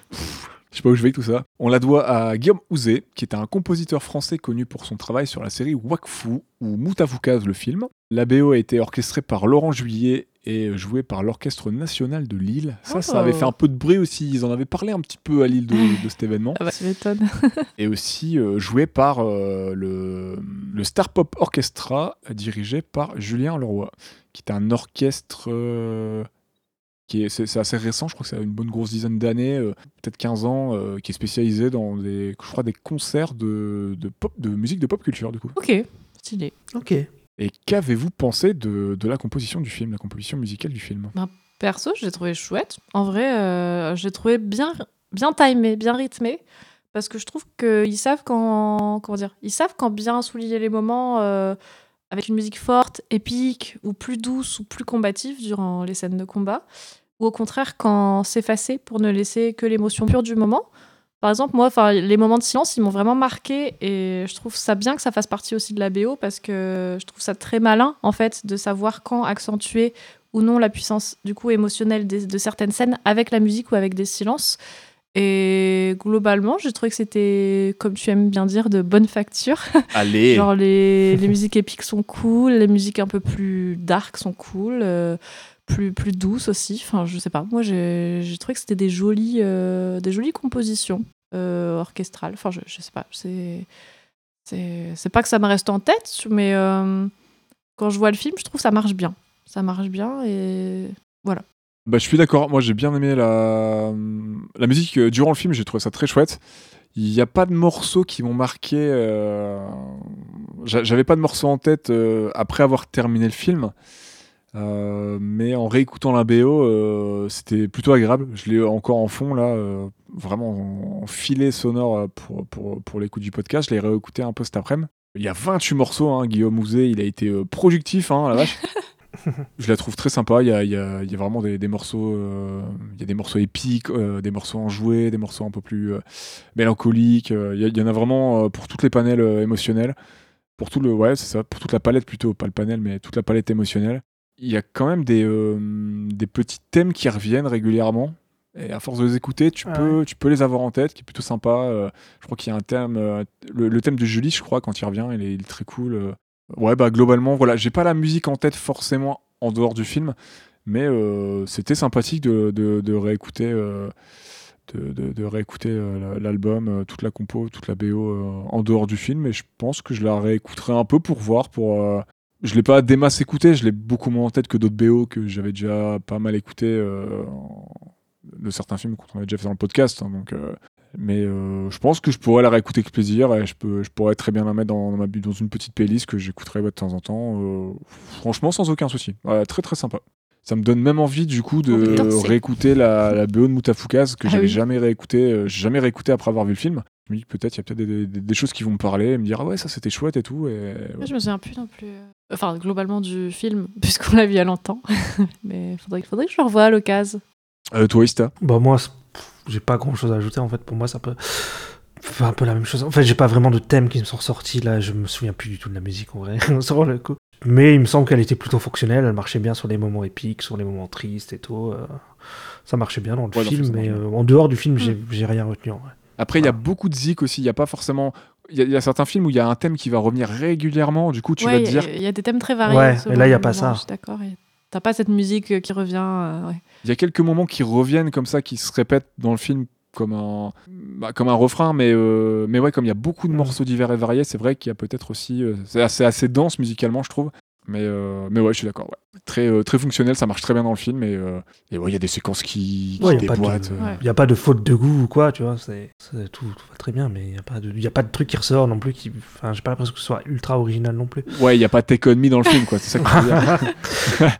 Pff, Je sais pas où je vais avec tout ça. On la doit à Guillaume Houzé, qui est un compositeur français connu pour son travail sur la série Wakfu ou Moutafukaz le film. La BO a été orchestrée par Laurent Juillet et jouée par l'Orchestre National de Lille. Ça, ça avait Oh. fait un peu de bruit aussi. Ils en avaient parlé un petit peu à Lille de, de cet événement. Ah bah, tu m'étonnes. Et aussi euh, joué par euh, le, le Star Pop Orchestra, dirigé par Julien Leroy, qui est un orchestre euh, qui est, c'est, c'est assez récent, je crois que ça a une bonne grosse dizaine d'années, euh, peut-être 15 ans, euh, qui est spécialisé dans des, je crois, des concerts de, de, pop, de musique de pop culture, du coup. Ok, stylé. Ok. Et qu'avez-vous pensé de, la composition du film, la composition musicale du film? Perso, j'ai trouvé chouette. En vrai, euh, j'ai trouvé bien, bien timé, bien rythmé. Parce que je trouve qu'ils savent quand, comment dire, ils savent quand bien souligner les moments euh, avec une musique forte, épique, ou plus douce, ou plus combative durant les scènes de combat. Ou au contraire, quand s'effacer pour ne laisser que l'émotion pure du moment. Par exemple, moi, les moments de silence, ils m'ont vraiment marqué et je trouve ça bien que ça fasse partie aussi de la BO parce que je trouve ça très malin, en fait, de savoir quand accentuer ou non la puissance du coup émotionnelle des- de certaines scènes avec la musique ou avec des silences. Et globalement, j'ai trouvé que c'était, comme tu aimes bien dire, de bonne facture. Allez. Genre les, les musiques épiques sont cool, les musiques un peu plus dark sont cool, euh, plus, plus douces aussi. Enfin, je sais pas. Moi, j'ai trouvé que c'était des jolies, euh, des jolies compositions euh, orchestrales. Enfin, je, je sais pas. C'est pas que ça me reste en tête, mais euh, quand je vois le film, je trouve que ça marche bien. Ça marche bien et voilà. Bah, je suis d'accord. Moi, j'ai bien aimé la, la musique durant le film. J'ai trouvé ça très chouette. Il n'y a pas de morceaux qui m'ont marqué. j'a- J'avais pas de morceaux en tête après avoir terminé le film. Euh, mais en réécoutant la BO, euh, c'était plutôt agréable. Je l'ai encore en fond, là, euh, vraiment en, en filet sonore pour, pour, pour l'écoute du podcast. Je l'ai réécouté un peu cet après-midi. Il y a 28 morceaux, hein, Guillaume Ouzé, il a été productif, hein, la vache. Je la trouve très sympa. Il y a, il y a- il y a vraiment des, des morceaux, euh, il y a des morceaux épiques, euh, des morceaux enjoués, des morceaux un peu plus euh, mélancoliques. il, y a- il y en a vraiment pour toutes les panels émotionnels, pour tout le, ouais, c'est ça, pour toute la palette plutôt, pas le panel, mais toute la palette émotionnelle. Il y a quand même des, euh, des petits thèmes qui reviennent régulièrement. Et à force de les écouter, tu, Ah peux, tu peux les avoir en tête, qui est plutôt sympa. Euh, je crois qu'il y a un thème, euh, le, le thème de Julie, je crois, quand il revient, il est, il est très cool. Ouais, bah globalement, voilà, j'ai pas la musique en tête forcément en dehors du film, mais c'était sympathique de, de- de réécouter, de, de- de réécouter euh, la- l'album, euh, toute la compo, toute la BO euh, en dehors du film, et je pense que je la réécouterai un peu pour voir, pour. Je l'ai pas des masses écouté, je l'ai beaucoup moins en tête que d'autres BO que j'avais déjà pas mal écouté euh, de certains films qu'on avait déjà fait dans le podcast, hein, donc. euh, mais euh, je pense que je pourrais la réécouter avec plaisir et je, peux, je pourrais très bien la mettre dans, dans ma, dans une petite playlist que j'écouterai de temps en temps. franchement, sans aucun souci. Ouais, très très sympa. Ça me donne même envie du coup de Oh, réécouter la, la BO de Moutafoukaz que Ah j'avais oui. jamais réécouté, jamais réécouté après avoir vu le film. Je me dis que peut-être il y a peut-être des, des- des choses qui vont me parler et me dire ah ouais ça c'était chouette et tout. Et, Moi, je me souviens plus non plus. Enfin, globalement du film, puisqu'on l'a vu il y a longtemps. Mais faudrait, faudrait que je le revoie à l'occasion. Euh, toi Ista Bah moi, j'ai pas grand chose à ajouter en fait. Pour moi, ça peut faire un peu la même chose. En fait, j'ai pas vraiment de thèmes qui me sont ressortis là. Je me souviens plus du tout de la musique en vrai. sur le coup. Mais il me semble qu'elle était plutôt fonctionnelle. Elle marchait bien sur les moments épiques, sur les moments tristes et tout. euh, Ça marchait bien dans le Ouais, film, mais euh, en dehors du film, j'ai j'ai rien retenu en vrai. Après, il y a beaucoup de zik aussi. Il y a pas forcément. Il y, a- il y a certains films où il y a un thème qui va revenir régulièrement. Du coup, tu Ouais, vas te dire. il y, a des thèmes très variés. Ouais, et là, il y a pas moment, ça. Je suis d'accord. T'as pas cette musique euh, qui revient. euh, ouais. Il y a quelques moments qui reviennent comme ça, qui se répètent dans le film comme un, bah, comme un refrain, mais, euh, mais ouais, comme il y a beaucoup de Mm. morceaux divers et variés, c'est vrai qu'il y a peut-être aussi. euh, c'est assez, assez dense musicalement, je trouve. Mais, euh, mais ouais, je suis d'accord. ouais. Très, euh, très fonctionnel, ça marche très bien dans le film. Et, euh, et ouais, il y a des séquences qui, qui Ouais, déboîtent. euh. Ouais. Il n'y a pas de faute de goût ou quoi, tu vois. C'est c'est- tout, tout va très bien, mais il n'y a, pas de- y a pas de truc qui ressort non plus. Qui... Enfin, j'ai pas l'impression que ce soit ultra original non plus. Ouais, il n'y a pas Take On Me dans le film, quoi. C'est ça que je veux dire.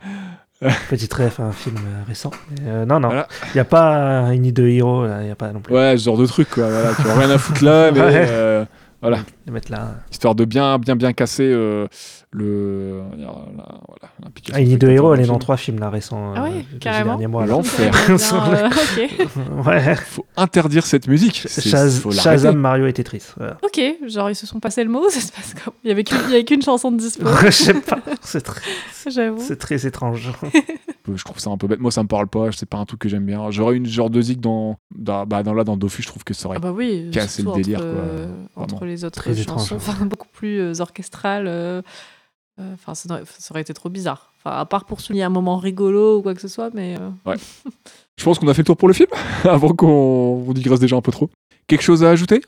Petit ref, un film récent. Euh, non, non. Il Voilà. n'y a pas un Need de Hero, il n'y a pas non plus. Ouais, ce genre de truc, quoi. Voilà, tu rien à foutre là, mais. Ouais. euh, voilà. Mettre là. Histoire de bien, bien, bien casser euh, le. la- la- voilà, Ah, Need de spectateur Hero, elle est dans trois films là récents. Ah euh, ouais, ces carrément. derniers mois. L'enfer. Euh, ouais. faut interdire cette musique. Shaz- faut. Shazam, Mario et Tetris. Voilà. Ok, genre ils se sont passés le mot, ça se passe comme. Il y avait qu'une, il y avait qu'une chanson de dispo, Je sais pas. C'est très, j'avoue. c'est très étrange. Je trouve ça un peu bête. Moi, ça me parle pas. C'est pas un truc que j'aime bien. J'aurais une genre de zik dans, dans, bah, dans là dans Dofus. Je trouve que ça aurait. Ah bah oui, casser le délire, entre, quoi. euh, entre les autres Très chansons, étrange. enfin beaucoup plus euh, orchestrales. euh, euh, Enfin, ça, aurait- ça aurait été trop bizarre. Enfin, à part pour souligner un moment rigolo ou quoi que ce soit, mais euh, Je pense qu'on a fait le tour pour le film avant qu'on on digresse déjà un peu trop. Quelque chose à ajouter?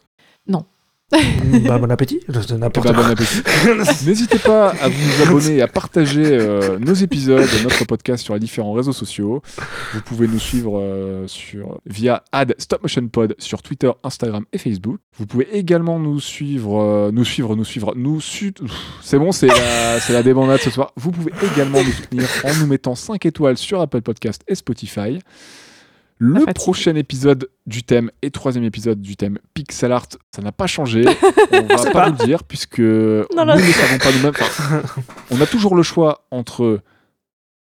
bah, bon appétit. N'importe quoi. bon appétit. N'hésitez pas à vous abonner et à partager euh, nos épisodes, notre podcast sur les différents réseaux sociaux. Vous pouvez nous suivre euh, sur, via ad Stop Motion Pod sur Twitter, Instagram et Facebook. Vous pouvez également nous suivre, euh, nous suivre, nous suivre, nous su- C'est bon, c'est la, la débandade ce soir. Vous pouvez également nous soutenir en nous mettant 5 étoiles sur Apple Podcast et Spotify. Le prochain épisode du thème et troisième épisode du thème Pixel Art, ça n'a pas changé. On va pas, pas. vous le dire puisque nous Non, non. ne savons pas nous-mêmes. Enfin, on a toujours le choix entre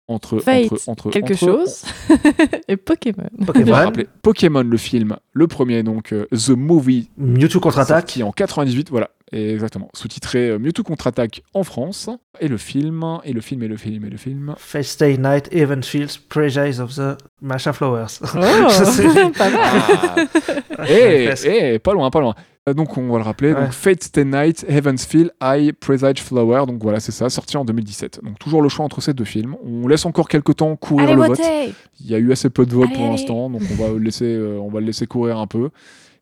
entre Fate, entre entre quelque entre- chose. Et Pokémon. On va Pokémon. rappeler Pokémon le film, le premier donc euh, The Movie Mewtwo contre-attaque. qui en 98 voilà Et exactement. Sous-titré euh, Mewtwo contre-attaque en France. Et le film, et le film, et le film, et le film. Fast Day Night, Evansfield, Prejudice of the Masha Flowers. Oh, pas mal. Eh, presque. eh, pas loin, pas loin. Euh, Donc on va le rappeler, Ouais. donc Fate Stay Night, Heavensfield, I, Presage Flower, donc voilà c'est ça, sorti en 2017. Donc toujours le choix entre ces deux films. On laisse encore quelques temps courir Allez, le vote. Il y a eu assez peu de votes Allez, pour l'instant, donc on va, laisser, euh, on va le laisser courir un peu.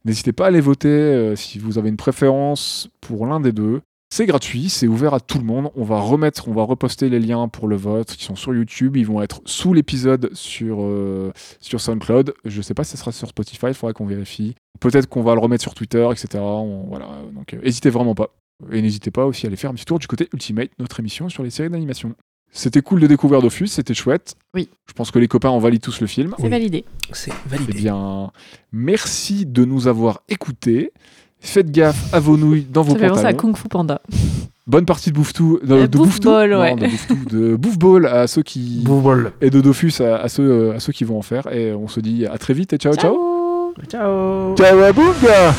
N'hésitez pas à aller voter euh, si vous avez une préférence pour l'un des deux. C'est gratuit, c'est ouvert à tout le monde. On va remettre, on va reposter les liens pour le vote qui sont sur YouTube. Ils vont être sous l'épisode sur, euh, sur SoundCloud. Je sais pas si ça sera sur Spotify, il faudra qu'on vérifie. Peut-être qu'on va le remettre sur Twitter, etc. Voilà, donc euh, n'hésitez vraiment pas. Et n'hésitez pas aussi à aller faire un petit tour du côté Ultimate, notre émission sur les séries d'animation. C'était cool de découvrir Dofus, c'était chouette. Oui. Je pense que les copains en valident tous le film. C'est validé. C'est Eh validé. bien, merci de nous avoir écoutés. Faites gaffe à vos nouilles dans vos Ça fait penser à pantalons. Kung Fu Panda. Bonne partie de bouffe-tout. De, Euh, de bouffe ball, Non, ouais. de bouffe-tout, de à ceux qui. Bourbol. Et de Dofus à, à ceux, à ceux qui vont en faire. Et on se dit à très vite et ciao ciao. Ciao. Ciao à Bunga